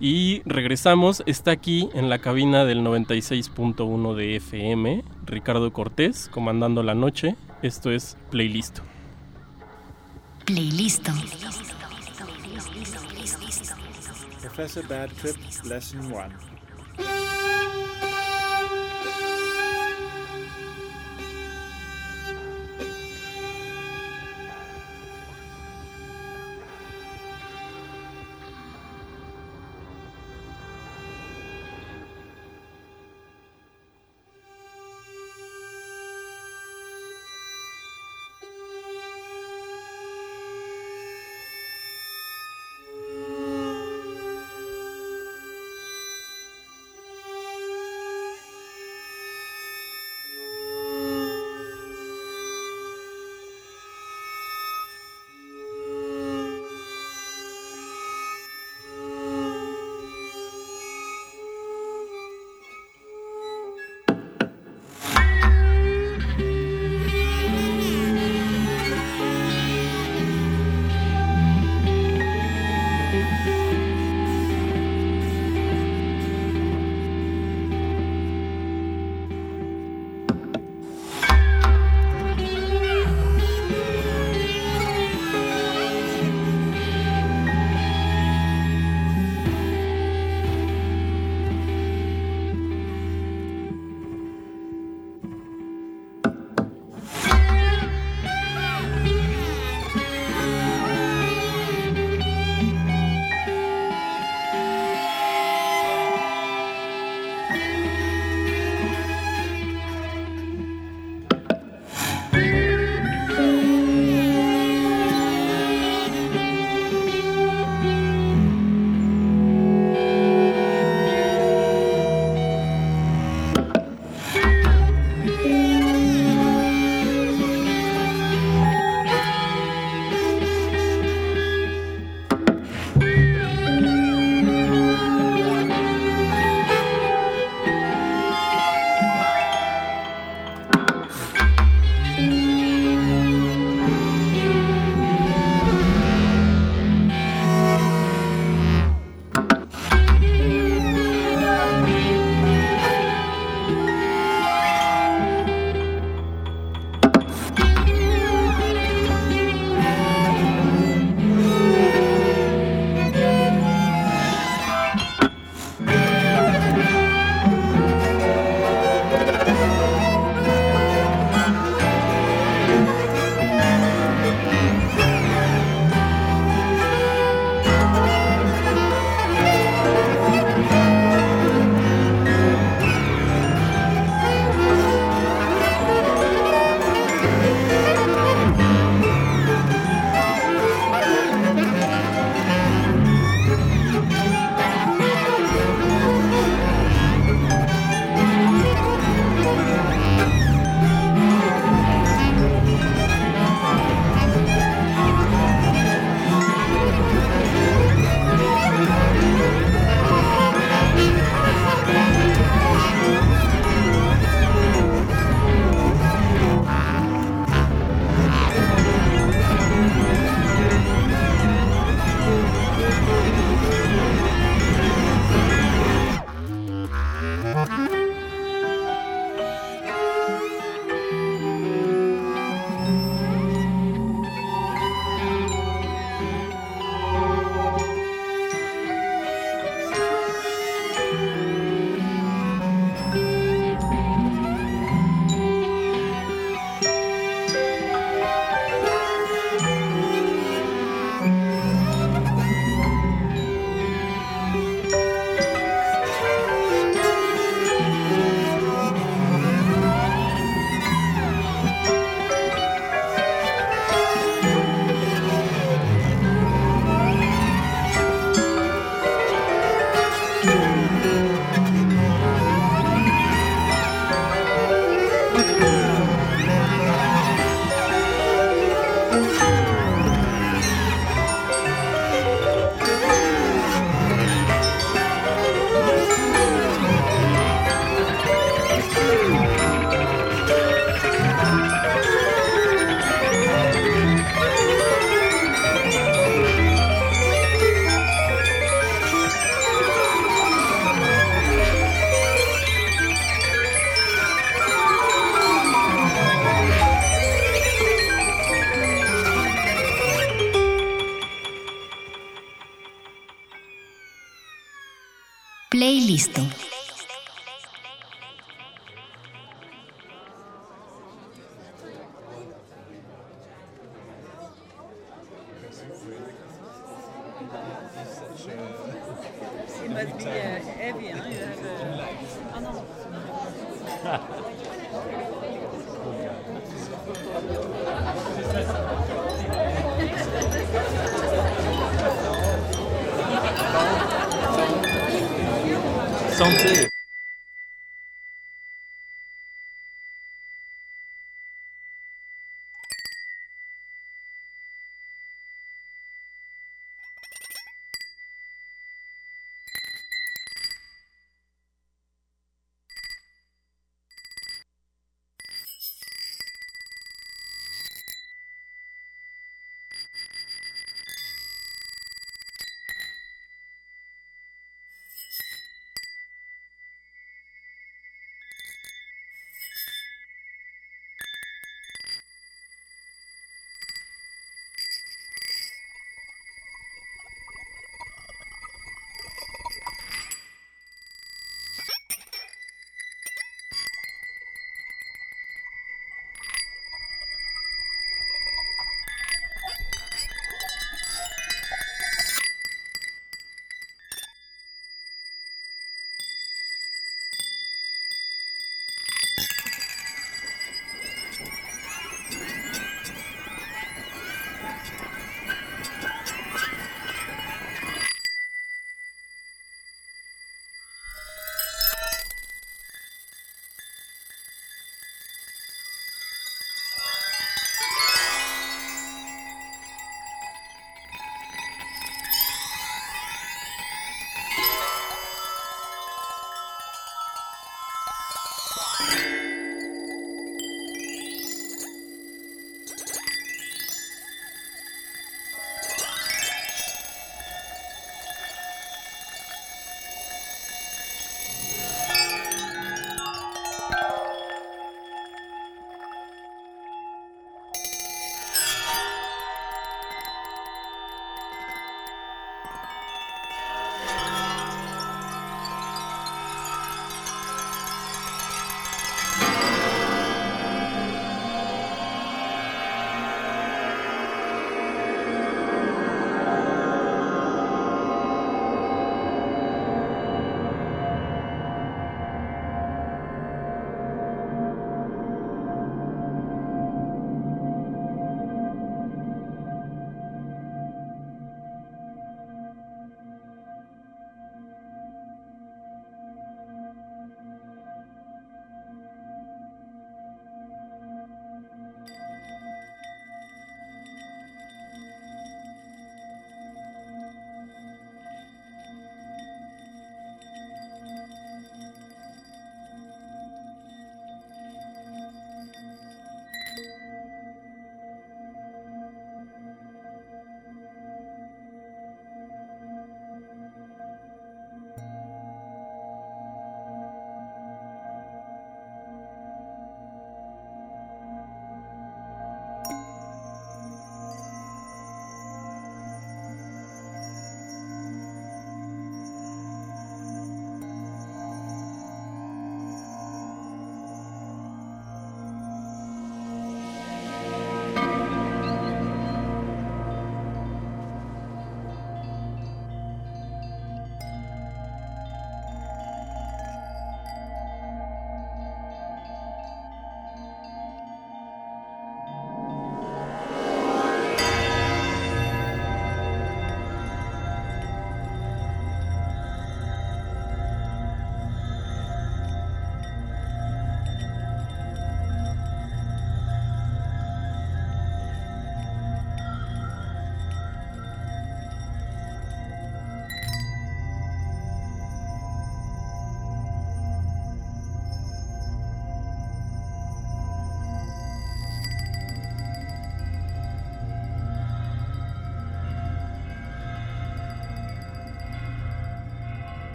S33: y regresamos. Está aquí en la cabina del 96.1 de FM, Ricardo Cortés, comandando la noche. Esto es Playlist.
S13: Playlist.
S35: Professor Bad Trip, Lesson 1.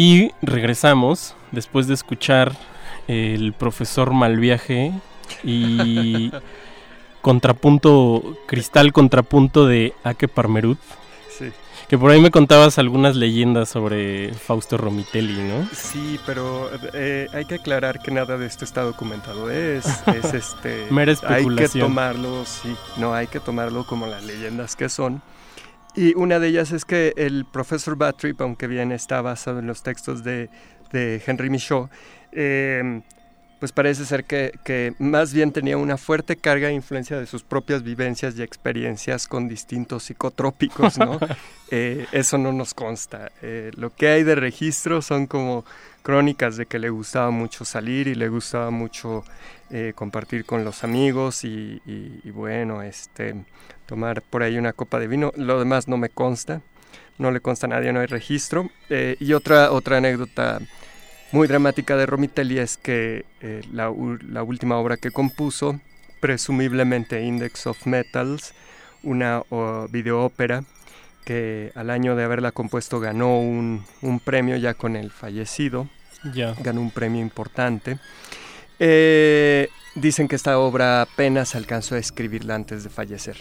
S33: Y regresamos después de escuchar el profesor Malviaje y contrapunto, cristal contrapunto de Ake Parmerut.
S34: Sí.
S33: Que por ahí me contabas algunas leyendas sobre Fausto Romitelli, ¿no?
S34: Sí, pero eh, hay que aclarar que nada de esto está documentado. Es, es este.
S33: Mera
S34: Hay que
S33: especulación.
S34: tomarlo, sí. No, hay que tomarlo como las leyendas que son. Y una de ellas es que el profesor Batrip, aunque bien está basado en los textos de, de Henry Michaud, eh, pues parece ser que, que más bien tenía una fuerte carga e influencia de sus propias vivencias y experiencias con distintos psicotrópicos, ¿no? Eh, eso no nos consta. Eh, lo que hay de registro son como crónicas de que le gustaba mucho salir y le gustaba mucho eh, compartir con los amigos y, bueno, este, tomar por ahí una copa de vino. Lo demás no me consta, no le consta a nadie, no hay registro. Eh, y otra, otra anécdota muy dramática de Romitelli es que eh, la, última obra que compuso, presumiblemente Index of Metals, una o, videópera que al año de haberla compuesto ganó un, un premio ya con el fallecido,
S33: Ya.
S34: ganó un premio importante. Eh, dicen que esta obra apenas alcanzó a escribirla antes de fallecer.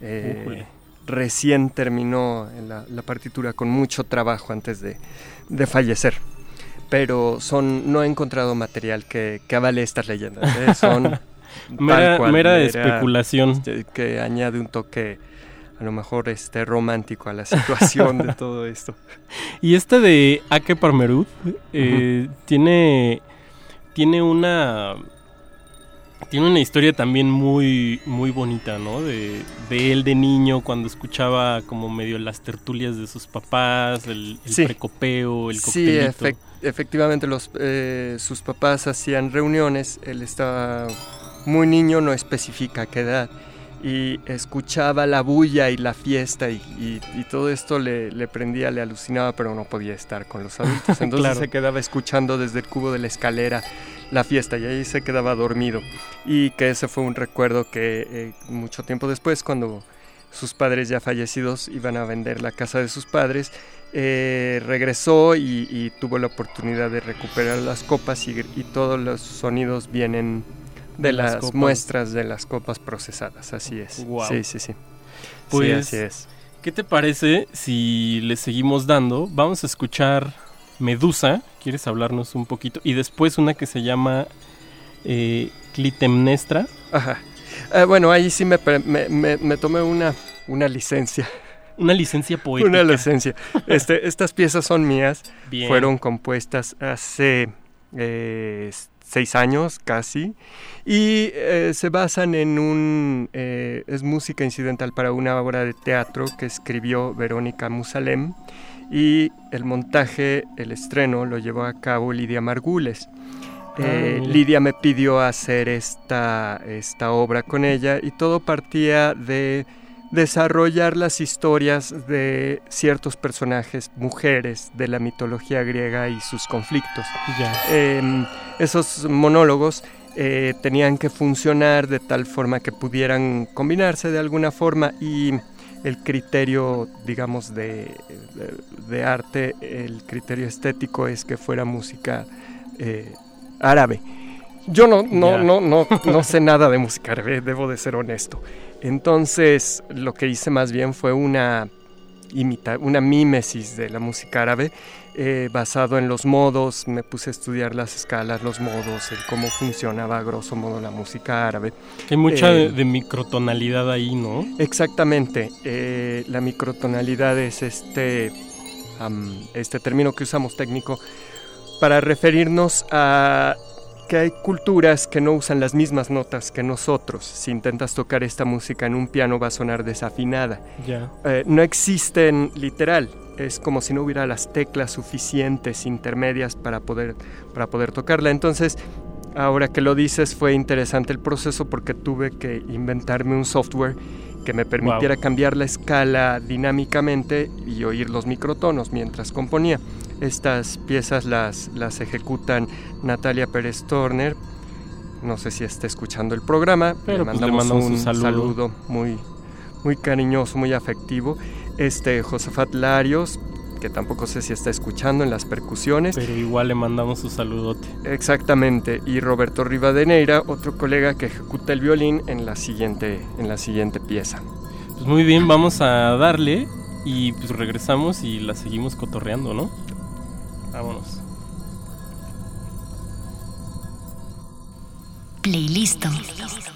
S34: Eh, recién terminó la, la partitura con mucho trabajo antes de, de fallecer. Pero son, no he encontrado material que, que avale estas leyendas. ¿eh? Son tal
S33: Mera-
S34: cual,
S33: mera especulación.
S34: este, Que añade un toque a lo mejor este romántico a la situación de todo esto.
S33: Y este de Ake Parmerud eh, tiene, tiene una tiene una historia también muy muy bonita, ¿no? De, de él de niño cuando escuchaba como medio las tertulias de sus papás, el, el
S34: Sí.
S33: precopeo, el
S34: Sí,
S33: coctelito.
S34: efec- efectivamente los, eh, sus papás hacían reuniones, él estaba muy niño, no especifica qué edad, y escuchaba la bulla y la fiesta y, y- y todo esto le, le prendía, le alucinaba, pero no podía estar con los adultos. Entonces
S33: Claro.
S34: se quedaba escuchando desde el cubo de la escalera la fiesta y ahí se quedaba dormido. Y que ese fue un recuerdo que eh, mucho tiempo después, cuando sus padres ya fallecidos iban a vender la casa de sus padres, eh, regresó y, y tuvo la oportunidad de recuperar las copas y, y todos los sonidos vienen de
S33: De las
S34: muestras de las copas procesadas, así es.
S33: Guau.
S34: Sí, sí, sí.
S33: Pues,
S34: sí, así es.
S33: ¿qué te parece si le seguimos dando? Vamos a escuchar Medusa, ¿quieres hablarnos un poquito? Y después una que se llama eh, Clitemnestra.
S34: Ajá. Eh, bueno, ahí sí me, me- me tomé una, una licencia.
S33: Una licencia poética.
S34: Una licencia. Este, estas piezas son mías.
S33: Bien.
S34: Fueron compuestas hace eh, seis años casi. Y eh, se basan en un... eh, es música incidental para una obra de teatro que escribió Verónica Musalem. Y el montaje, el estreno, lo llevó a cabo Lidia Margules. Eh,
S33: mira.
S34: Lidia me pidió hacer esta, esta obra con ella y todo partía de desarrollar las historias de ciertos personajes, mujeres de la mitología griega y sus conflictos. Eh, esos monólogos eh, tenían que funcionar de tal forma que pudieran combinarse de alguna forma y el criterio, digamos, de, de- de arte, el criterio estético es que fuera música eh, árabe. Yo no, no, no, no, no sé nada de música árabe, debo de ser honesto. Entonces, lo que hice más bien fue una imita una mímesis de la música árabe eh, basado en los modos. Me puse a estudiar las escalas, los modos, el cómo funcionaba a grosso modo la música árabe.
S33: Hay mucha
S34: Eh,
S33: de, de microtonalidad ahí, ¿no?
S34: Exactamente. eh, la microtonalidad es este, am, este término que usamos técnico para referirnos a que hay culturas que no usan las mismas notas que nosotros. Si intentas tocar esta música en un piano va a sonar desafinada.
S33: Ya.
S34: Eh, no existen literal. Es como si no hubiera las teclas suficientes intermedias para poder, para poder tocarla. Entonces, ahora que lo dices, fue interesante el proceso porque tuve que inventarme un software que me permitiera cambiar la escala dinámicamente y oír los microtonos mientras componía. Estas piezas las, las ejecutan Natalia Pérez Turner. No sé si está escuchando el programa.
S33: Pero,
S34: le
S33: pues, le
S34: mandamos,
S33: mandamos
S34: un
S33: un saludo.
S34: saludo muy, muy cariñoso, muy afectivo. Este Josafat Larios, que tampoco sé si está escuchando en las percusiones.
S33: Pero igual le mandamos su saludote.
S34: Exactamente, y Roberto Rivadeneira, otro colega que ejecuta el violín en la siguiente, en la siguiente pieza.
S33: Pues muy bien, vamos a darle y pues regresamos y la seguimos cotorreando, ¿no? Vámonos.
S13: Playlist. Playlist.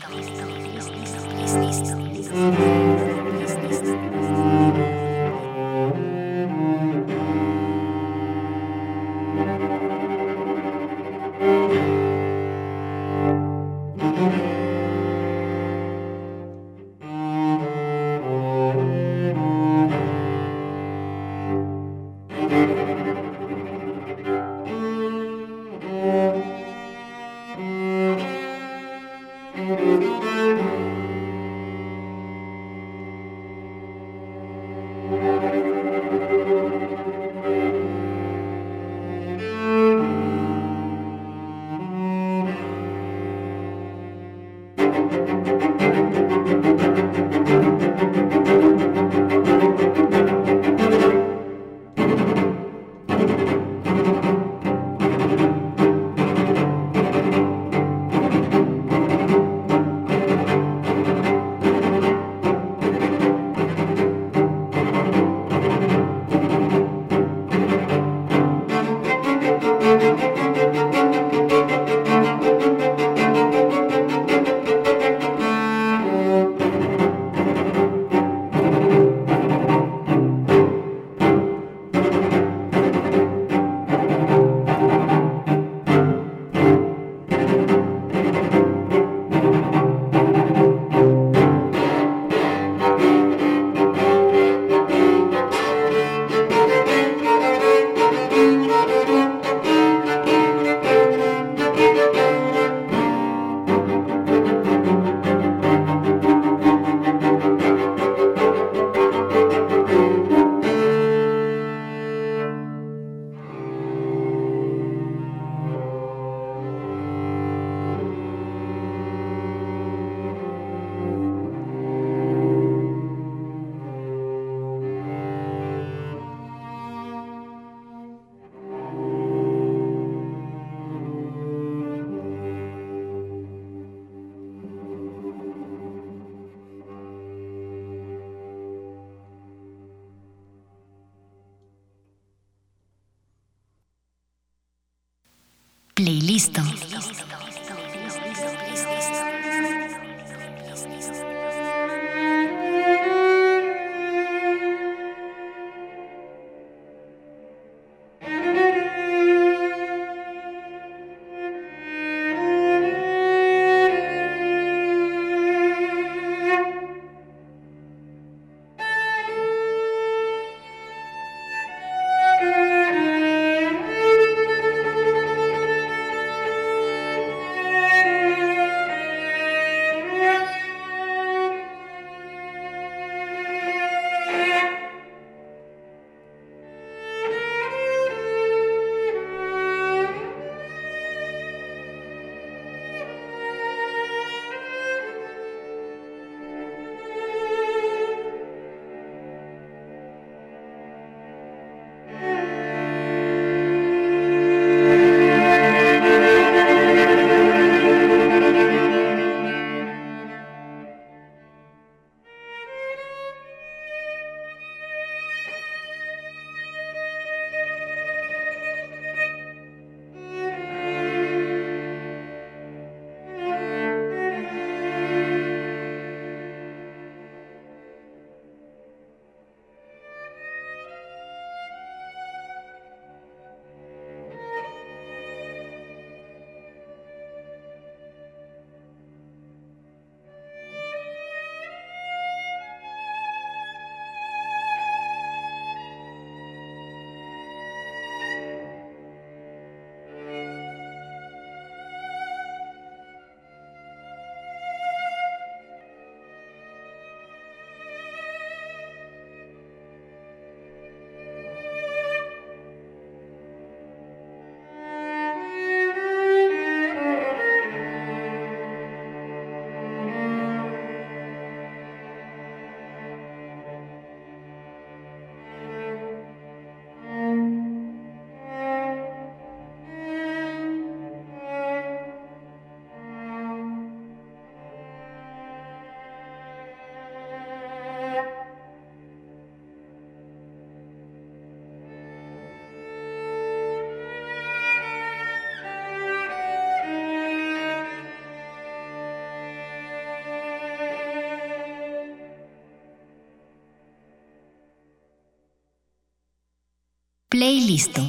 S13: Playlisto.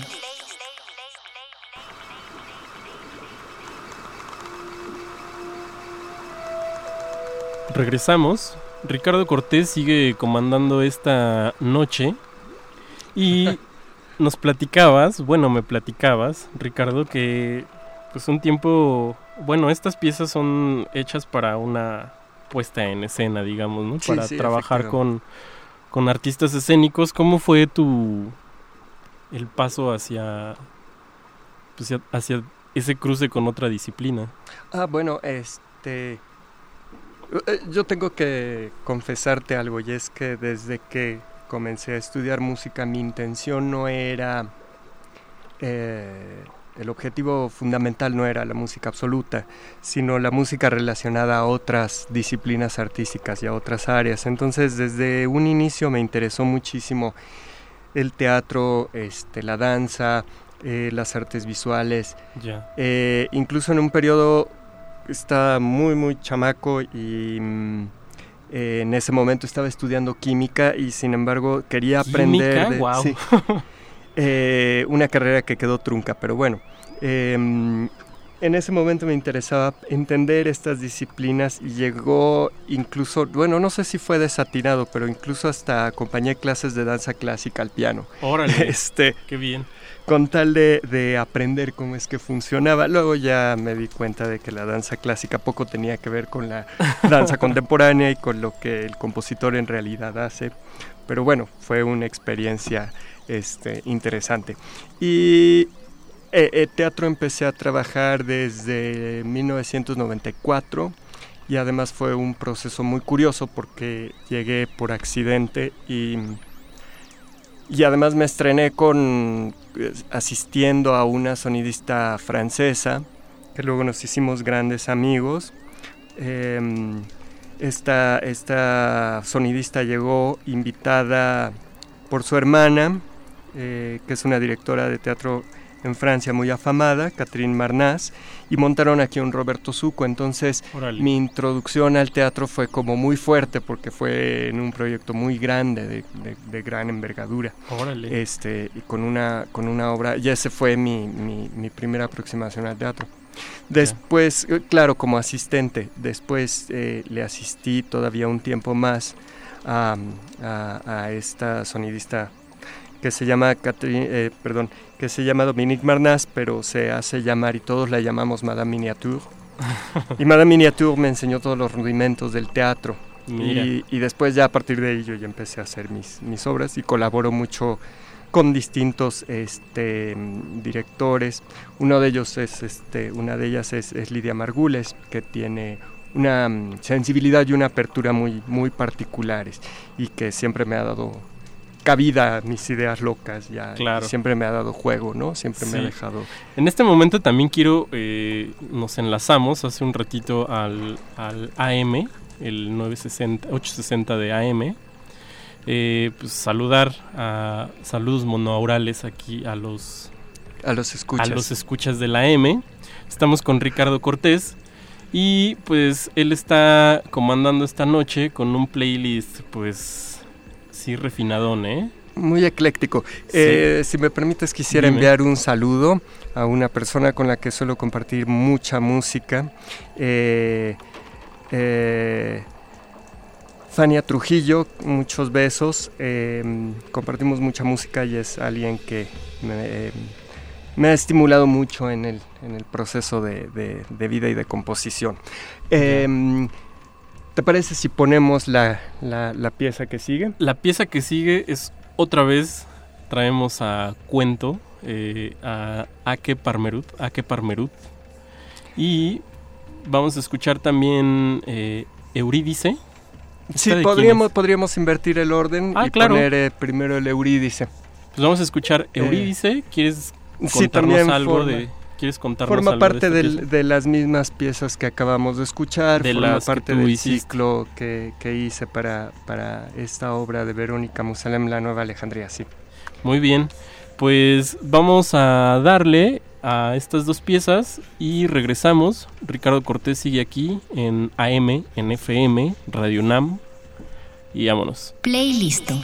S33: Regresamos. Ricardo Cortés sigue comandando esta noche y nos platicabas, bueno, me platicabas, Ricardo, que pues un tiempo, bueno, estas piezas son hechas para una puesta en escena, digamos, ¿no?
S34: Sí,
S33: para
S34: sí,
S33: trabajar con, con artistas escénicos. ¿Cómo fue tu el paso hacia pues, hacia- ese cruce con otra disciplina?
S34: Ah, bueno, este... eh, Yo tengo que confesarte algo y es que desde que comencé a estudiar música mi intención no era... eh, el objetivo fundamental no era la música absoluta, sino la música relacionada a otras disciplinas artísticas y a otras áreas. Entonces desde un inicio me interesó muchísimo el teatro, este, la danza, eh, las artes visuales. Eh, incluso en un periodo estaba muy, muy chamaco y mm, eh, en ese momento estaba estudiando química y sin embargo quería aprender de- sí. Eh, una carrera que quedó trunca, pero bueno. En ese momento me interesaba entender estas disciplinas y llegó incluso, bueno, no sé si fue desatinado, pero incluso hasta acompañé clases de danza clásica al piano.
S33: Órale.
S34: Este,
S33: Qué bien.
S34: con tal de, de aprender cómo es que funcionaba. Luego ya me di cuenta de que la danza clásica poco tenía que ver con la danza contemporánea y con lo que el compositor en realidad hace. Pero bueno, fue una experiencia este, interesante. Y eh, eh, teatro empecé a trabajar desde 1994 y además fue un proceso muy curioso porque llegué por accidente y y además me estrené con eh, asistiendo a una sonidista francesa, que luego nos hicimos grandes amigos. Em, esta, esta sonidista llegó invitada por su hermana, que es una directora de teatro en Francia muy afamada, Catherine Marnaz, y montaron aquí un Roberto Zuco. Entonces, mi introducción al teatro fue como muy fuerte porque fue en un proyecto muy grande, de, de- de gran envergadura.
S33: Órale.
S34: Este, y con una, con una obra, y ese fue mi, mi, mi primera aproximación al teatro. Después, eh, claro, como asistente, después eh, le asistí todavía un tiempo más a, a- a esta sonidista que se llama Catherine, eh, perdón, que se llama Dominique Marnaz, pero se hace llamar y todos la llamamos Madame Miniature. y Madame Miniature me enseñó todos los rudimentos del teatro. Y, y después ya a partir de ahí yo ya empecé a hacer mis, mis obras y colaboro mucho con distintos este, directores. Uno de ellos es, este, una de ellas es, es Lidia Margules, que tiene una mm, sensibilidad y una apertura muy, muy particulares y que siempre me ha dado cabida a mis ideas locas ya
S33: Claro.
S34: siempre me ha dado juego, ¿no? Siempre me ha dejado
S33: En este momento también quiero, eh, nos enlazamos hace un ratito al, al AM, el 960, 860 de AM. Eh, pues saludar a saludos monoaurales aquí a los
S34: A los escuchas.
S33: a los escuchas de la AM. Estamos con Ricardo Cortés y pues él está comandando esta noche con un playlist pues sí refinadón, ¿eh?
S34: Muy ecléctico.
S33: Sí.
S34: Eh, si me permites, quisiera
S33: Dime.
S34: enviar un saludo a una persona con la que suelo compartir mucha música. Eh, eh, Fania Trujillo, muchos besos. eh, compartimos mucha música y es alguien que me, eh, me ha estimulado mucho en el, en el proceso de, de- de vida y de composición. Eh, ¿Te parece si ponemos la, la- la pieza que sigue?
S33: La pieza que sigue es otra vez traemos a cuento eh, a Ake Parmerut, Ake Parmerut y vamos a escuchar también eh, Eurídice.
S34: Sí,
S33: ¿Esta de quién
S34: podríamos, invertir el orden
S33: Ah,
S34: y
S33: claro.
S34: poner eh, primero el Eurídice.
S33: Pues vamos a escuchar
S34: Eh,
S33: Eurídice. ¿Quieres contarnos
S34: Sí,
S33: algo
S34: forma-
S33: de quieres contarnos
S34: Forma
S33: algo
S34: parte
S33: de, esta
S34: del- de las mismas piezas que acabamos de escuchar,
S33: De
S34: forma parte del
S33: hiciste.
S34: ciclo que, que hice para, para esta obra de Verónica Musalem, La Nueva Alejandría, sí.
S33: Muy bien. Pues vamos a darle a estas dos piezas y regresamos. Ricardo Cortés sigue aquí en AM, en FM, Radio Nam. Y vámonos.
S13: Playlisto.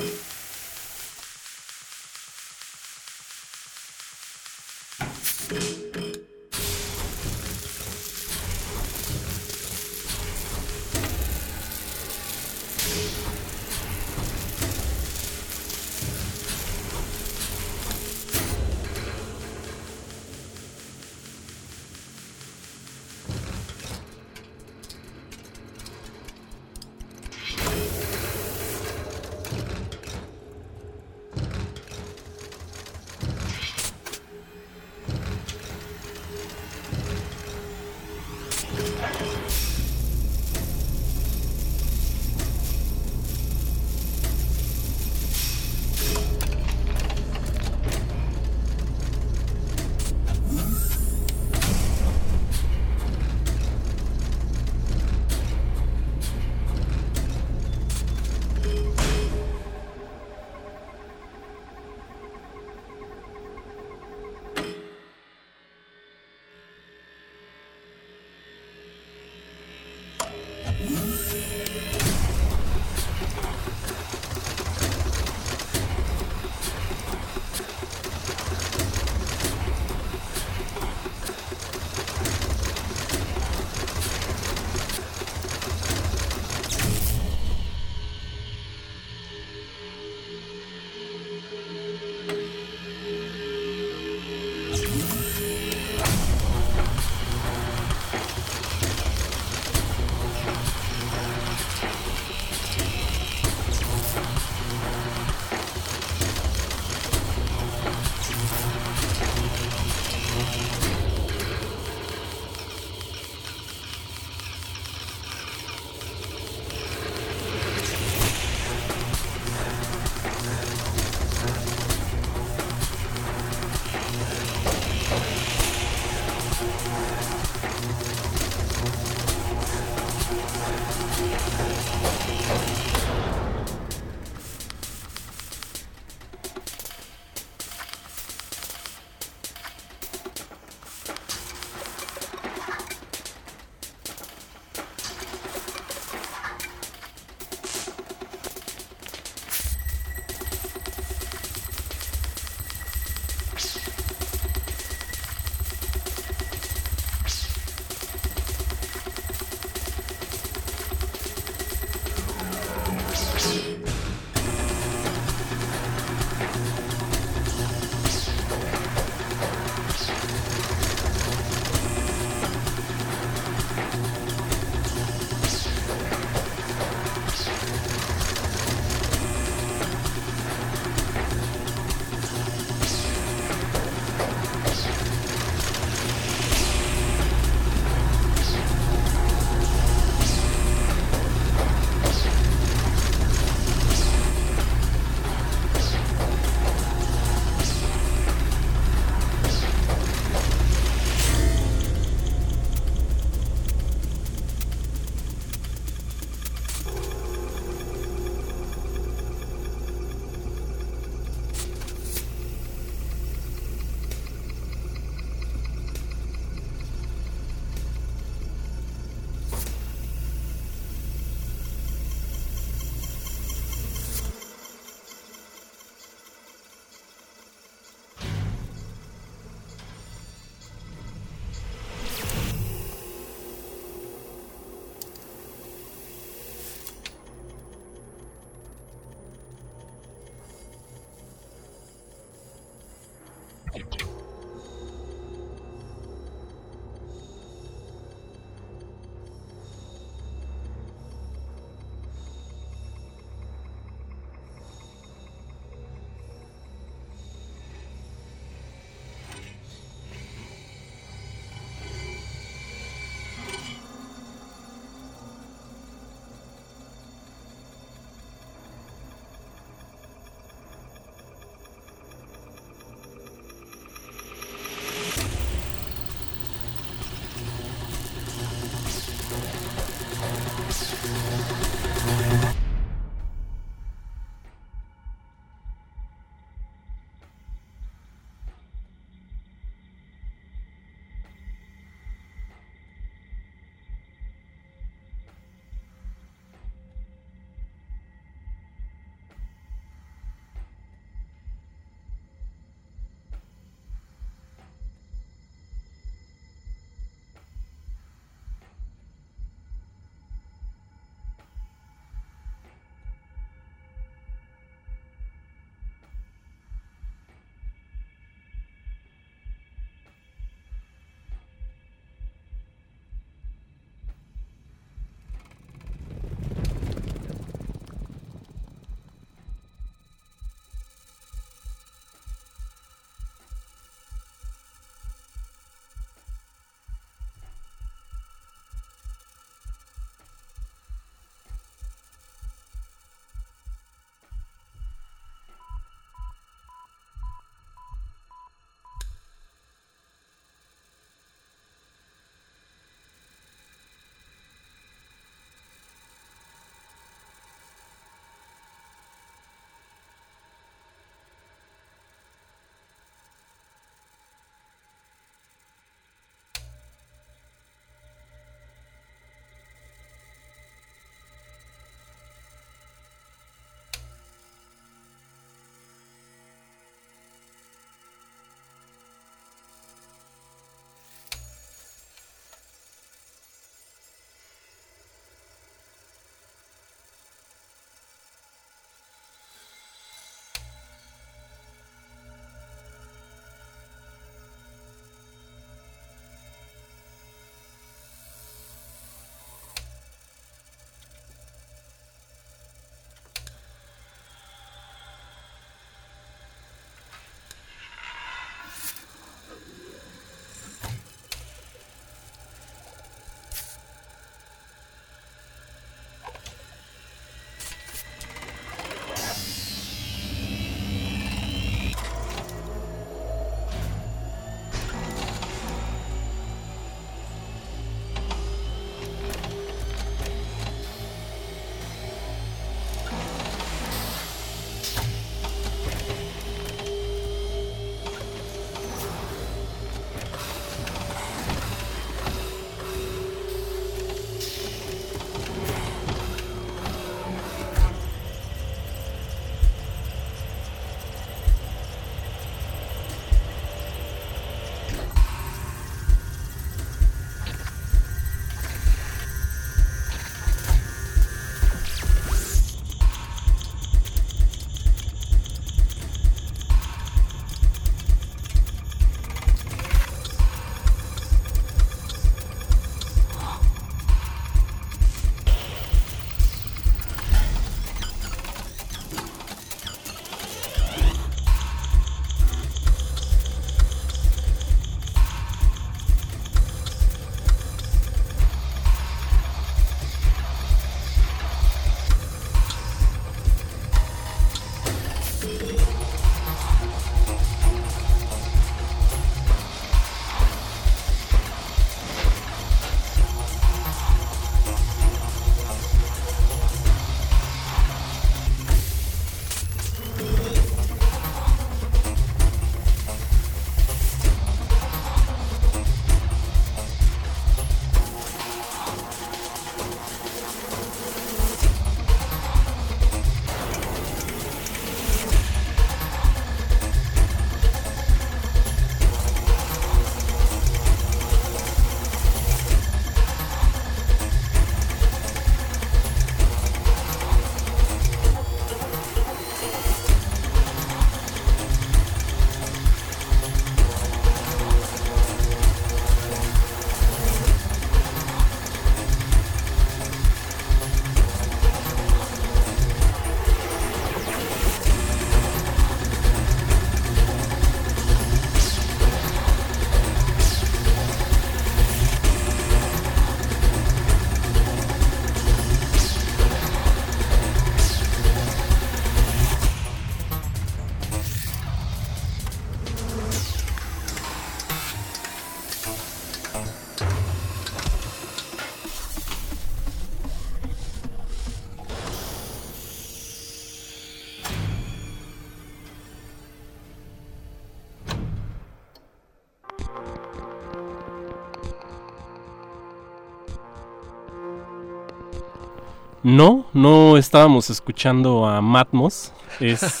S33: No, no estábamos escuchando a Matmos. Es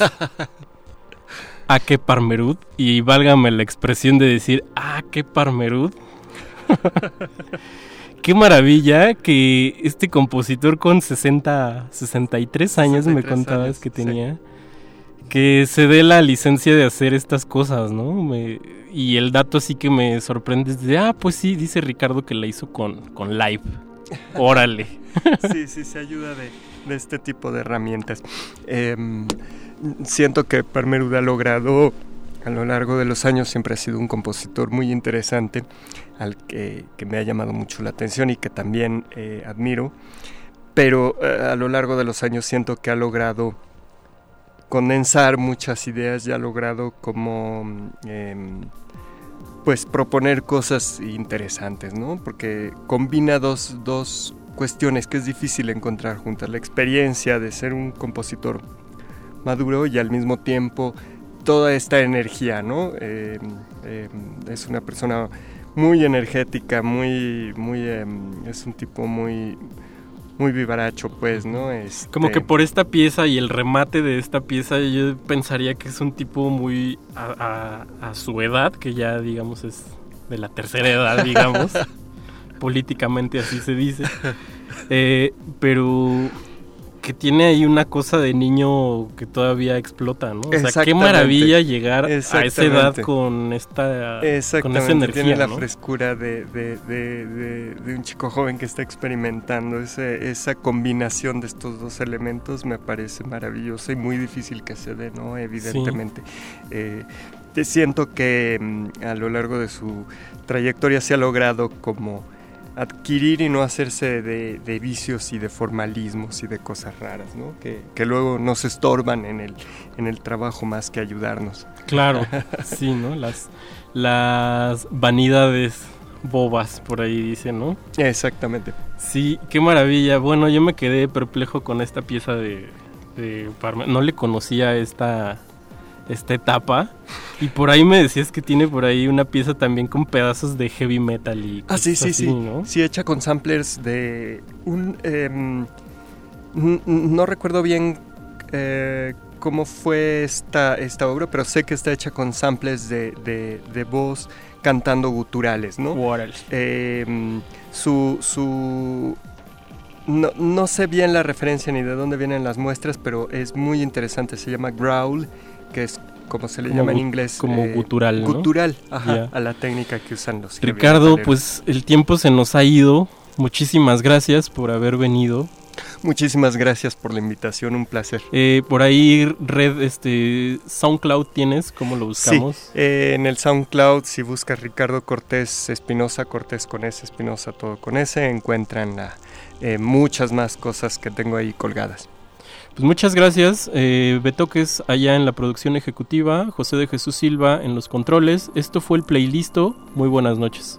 S33: a qué Parmerud. Y válgame la expresión de decir a qué Parmerud. qué maravilla que este compositor con 60, 63 años me
S34: 63
S33: contabas
S34: años,
S33: que
S34: sí.
S33: tenía. Que se dé la licencia de hacer estas cosas, ¿no? Me- y el dato sí que me sorprende es de, ah, pues sí, dice Ricardo que la hizo con, con live. Órale.
S34: sí, sí, se ayuda de, de este tipo de herramientas. Em, siento que Parmerud ha logrado, a lo largo de los años, siempre ha sido un compositor muy interesante, al que, que me ha llamado mucho la atención y que también eh, admiro. Pero eh, a lo largo de los años siento que ha logrado condensar muchas ideas y ha logrado como em, pues proponer cosas interesantes, ¿no? Porque combina dos, dos cuestiones que es difícil encontrar juntas, la experiencia de ser un compositor maduro y al mismo tiempo toda esta energía, ¿no? Eh, eh, es una persona muy energética, muy, muy, em, es un tipo muy, muy vivaracho, pues, ¿no?
S33: Como
S34: Este,
S33: que por esta pieza y el remate de esta pieza yo pensaría que es un tipo muy a, a- a su edad, que ya digamos es de la tercera edad, digamos. Políticamente así se dice. Eh, pero que tiene ahí una cosa de niño que todavía explota, ¿no? O sea, qué maravilla llegar a esa edad con esta con esa energía,
S34: tiene la
S33: ¿no?
S34: frescura de, de- de- de- de un chico joven que está experimentando. Ese- esa combinación de estos dos elementos me parece maravillosa y muy difícil que se dé, ¿no? Evidentemente. Eh, te siento que mm, a lo largo de su trayectoria se ha logrado como adquirir y no hacerse de, de vicios y de formalismos y de cosas raras, ¿no? Que, que luego nos estorban en el, en el trabajo más que ayudarnos.
S33: Claro, sí, ¿no? Las, las vanidades bobas, por ahí dice, ¿no?
S34: Exactamente.
S33: Sí, qué maravilla. Bueno, yo me quedé perplejo con esta pieza de, de Parma. No le conocía esta, esta etapa. Y por ahí me decías que tiene por ahí una pieza también con pedazos de heavy metal y
S34: Ah, sí,
S33: cosas
S34: sí,
S33: así,
S34: sí.
S33: ¿no?
S34: Sí, hecha con samplers de un... em, no recuerdo bien eh, cómo fue esta, esta obra, pero sé que está hecha con samples de, de- de voz cantando guturales, ¿no? Em, su... su no, no sé bien la referencia ni de dónde vienen las muestras, pero es muy interesante. Se llama growl, que es como se le
S33: Como
S34: llama en inglés.
S33: como gutural, ¿no?
S34: Gutural, ajá, a la técnica que usan los
S33: Ricardo, pues el tiempo se nos ha ido. Muchísimas gracias por haber venido.
S34: Muchísimas gracias por la invitación, un placer.
S33: Eh, por ahí, red, este, SoundCloud tienes, ¿cómo lo buscamos?
S34: Sí, eh, en el SoundCloud, si buscas Ricardo Cortés Espinosa, Cortés con S, Espinosa todo con S, encuentran la, eh, muchas más cosas que tengo ahí colgadas.
S33: Pues muchas gracias, eh, Betoques allá en la producción ejecutiva, José de Jesús Silva en los controles. Esto fue el playlisto. Muy buenas noches.